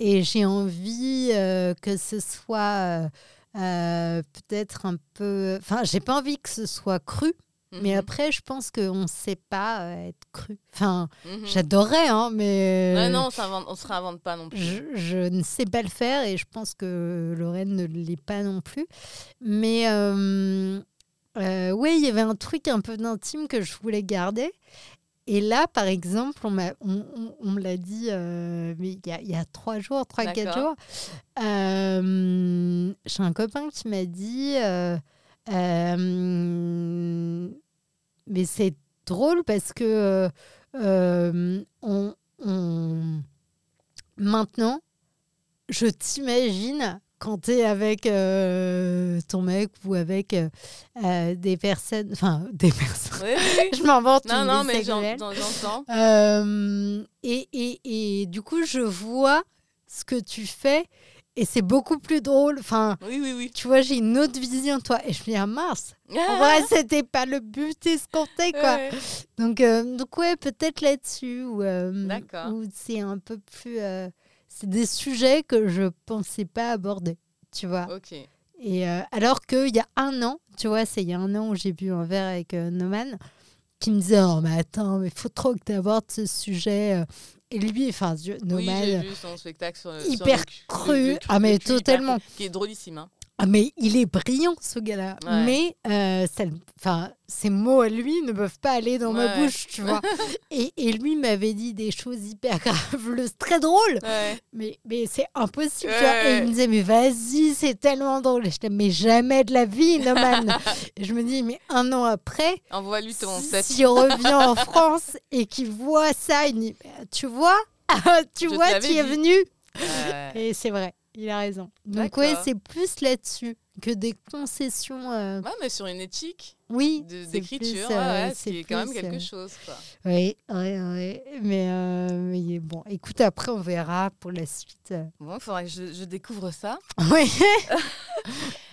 et j'ai envie euh, que ce soit euh, euh, peut-être un peu. Enfin, j'ai pas envie que ce soit cru, mais Mhm. après, je pense qu'on ne sait pas être cru. Enfin, Mhm. j'adorerais, hein, mais. Ouais, non, on on se réinvente pas non plus. Je, je ne sais pas le faire et je pense que Lorraine ne l'est pas non plus. Mais euh, oui, il y avait un truc un peu d'intime que je voulais garder. Et là, par exemple, on, m'a- on, on- on me l'a dit euh, mais il y, a, il y a trois jours, trois, quatre jours. Euh, J'ai un copain qui m'a dit euh, Mais c'est drôle parce que on, on- maintenant, je t'imagine quand tu es avec euh, ton mec ou avec euh, des personnes, enfin *laughs* des personnes, Oui, oui. *laughs* je m'invente Non, une non, mais j'entends. Euh, et, et, et du coup, je vois ce que tu fais et c'est beaucoup plus drôle. Enfin, Oui, oui, oui. tu vois, j'ai une autre vision, toi. Et je me dis, ah mince, en vrai, c'était pas le but escompté, quoi. Ouais. Donc, euh, donc ouais, peut-être là-dessus, D'accord. où c'est un peu plus... c'est des sujets que je pensais pas aborder, tu vois. Ok. Et euh, alors qu'il y a un an, tu vois, c'est il y a un an où j'ai bu un verre avec euh, Noman, qui me disait, oh mais attends, mais faut trop que tu abordes ce sujet. euh. Et lui, enfin, Oui, Noman, j'ai vu son spectacle sur le- sur hyper le cru. le- le cul- Ah, mais hyper totalement. Qui est drôlissime. Hein. Ah, mais il est brillant, ce gars-là. Ouais. Mais euh, ça mots à lui ne peuvent pas aller dans ma bouche, tu vois. *laughs* et, et lui m'avait dit des choses hyper graveleuses, très drôles. Ouais. Mais, mais c'est impossible. tu vois. Et il me disait, mais vas-y, c'est tellement drôle. Et je mais jamais de la vie, Noman. et *laughs* je me dis, mais un an après, Envoie-lui ton si- set. s'il revient en *laughs* France et qu'il voit ça, il dit, Bah, tu vois, tu Je vois, tu es venu. Et c'est vrai, il a raison. Donc ouais, c'est plus là-dessus que des concessions. euh, Ouais, mais sur une éthique Oui, c'est d'écriture, ouais, euh, ouais, ce c'est quand même quelque euh, chose. Quoi. Oui, oui, oui. Mais, euh, mais bon, écoute, après, on verra pour la suite. Bon, il faudrait que je, je découvre ça. *laughs* Oui. *laughs*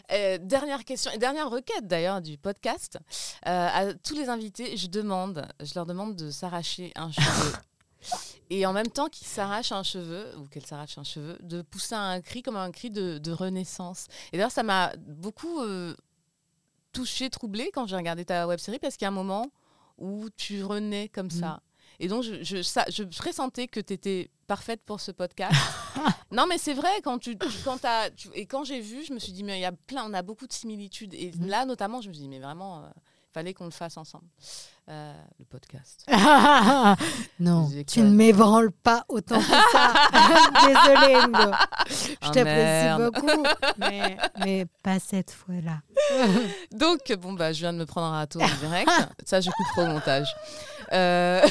Euh, dernière question et dernière requête d'ailleurs du podcast. Euh, à tous les invités, je demande, je leur demande de s'arracher un cheveu. *laughs* Et en même temps qu'ils s'arrachent un cheveu, ou qu'elles s'arrachent un cheveu, de pousser un cri comme un cri de, de renaissance. Et d'ailleurs, ça m'a beaucoup euh, touché, troublé quand j'ai regardé ta web série, parce qu'il y a un moment où tu renais comme ça. Et donc, je, je, ça- je pressentais que tu étais parfaite pour ce podcast. *laughs* non, mais c'est vrai, quand tu, tu- quand tu- et quand j'ai vu, je me suis dit, mais il y a plein, on a beaucoup de similitudes. Et Mhm. là, notamment, je me suis dit, mais vraiment, il fallait qu'on le fasse ensemble. Euh, le podcast. *laughs* non, tu ne m'ébranles pas autant que ça. *laughs* Désolée, Ngo. Je Ah, t'apprécie beaucoup, *laughs* mais, mais pas cette fois-là. Donc, bon, bah, je viens de me prendre un râteau en direct. Ça, je couperai au montage. Euh,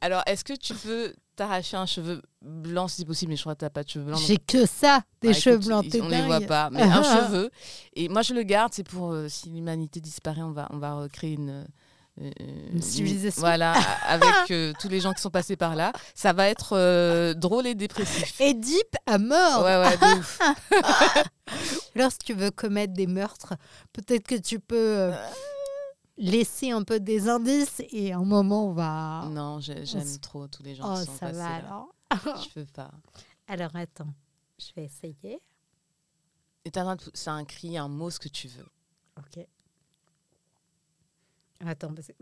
Alors, est-ce que tu peux t'arracher un cheveu blanc si possible Mais je crois que tu n'as pas de cheveux blancs. donc- J'ai que ça, des Ah, cheveux écoute, blancs. ils- On ne les voit dingue. pas, mais un *laughs* cheveu. Et moi, je le garde, c'est pour euh, si l'humanité disparaît, on va, on va recréer une. euh, Une civilisation. Voilà, *laughs* avec euh, tous les gens qui sont passés par là. Ça va être euh, drôle et dépressif. Et deep à mort. Ouais, ouais, de ouf. *laughs* Si tu veux commettre des meurtres, peut-être que tu peux euh, laisser un peu des indices et un moment, on va. Non, j'ai- j'aime trop tous les gens Oh, qui sont ça passés va là. alors. Je peux pas. *laughs* Alors attends, je vais essayer. Et t'as c'est un cri, un mot, ce que tu veux. Ok. Attends, parce que-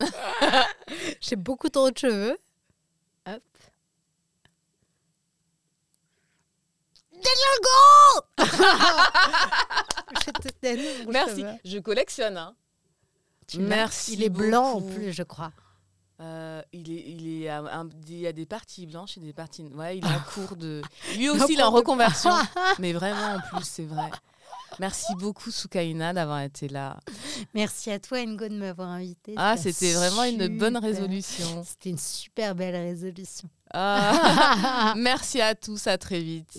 *laughs* j'ai beaucoup trop de cheveux. Hop. Des *laughs* mon Merci. Je collectionne. hein. Tu Merci Il est blanc en plus, je crois. Euh, il, est, il, est à un- il y a des parties blanches et des parties. Ouais, il est en cours de. Lui *laughs* aussi, il est en reconversion. *laughs* Mais vraiment, en plus, c'est vrai. Merci beaucoup, Soukaina, d'avoir été là. Merci à toi, Ngo, de m'avoir invité. Ah, c'était vraiment une bonne résolution. C'était une super belle résolution. Ah. *laughs* Merci à tous, à très vite.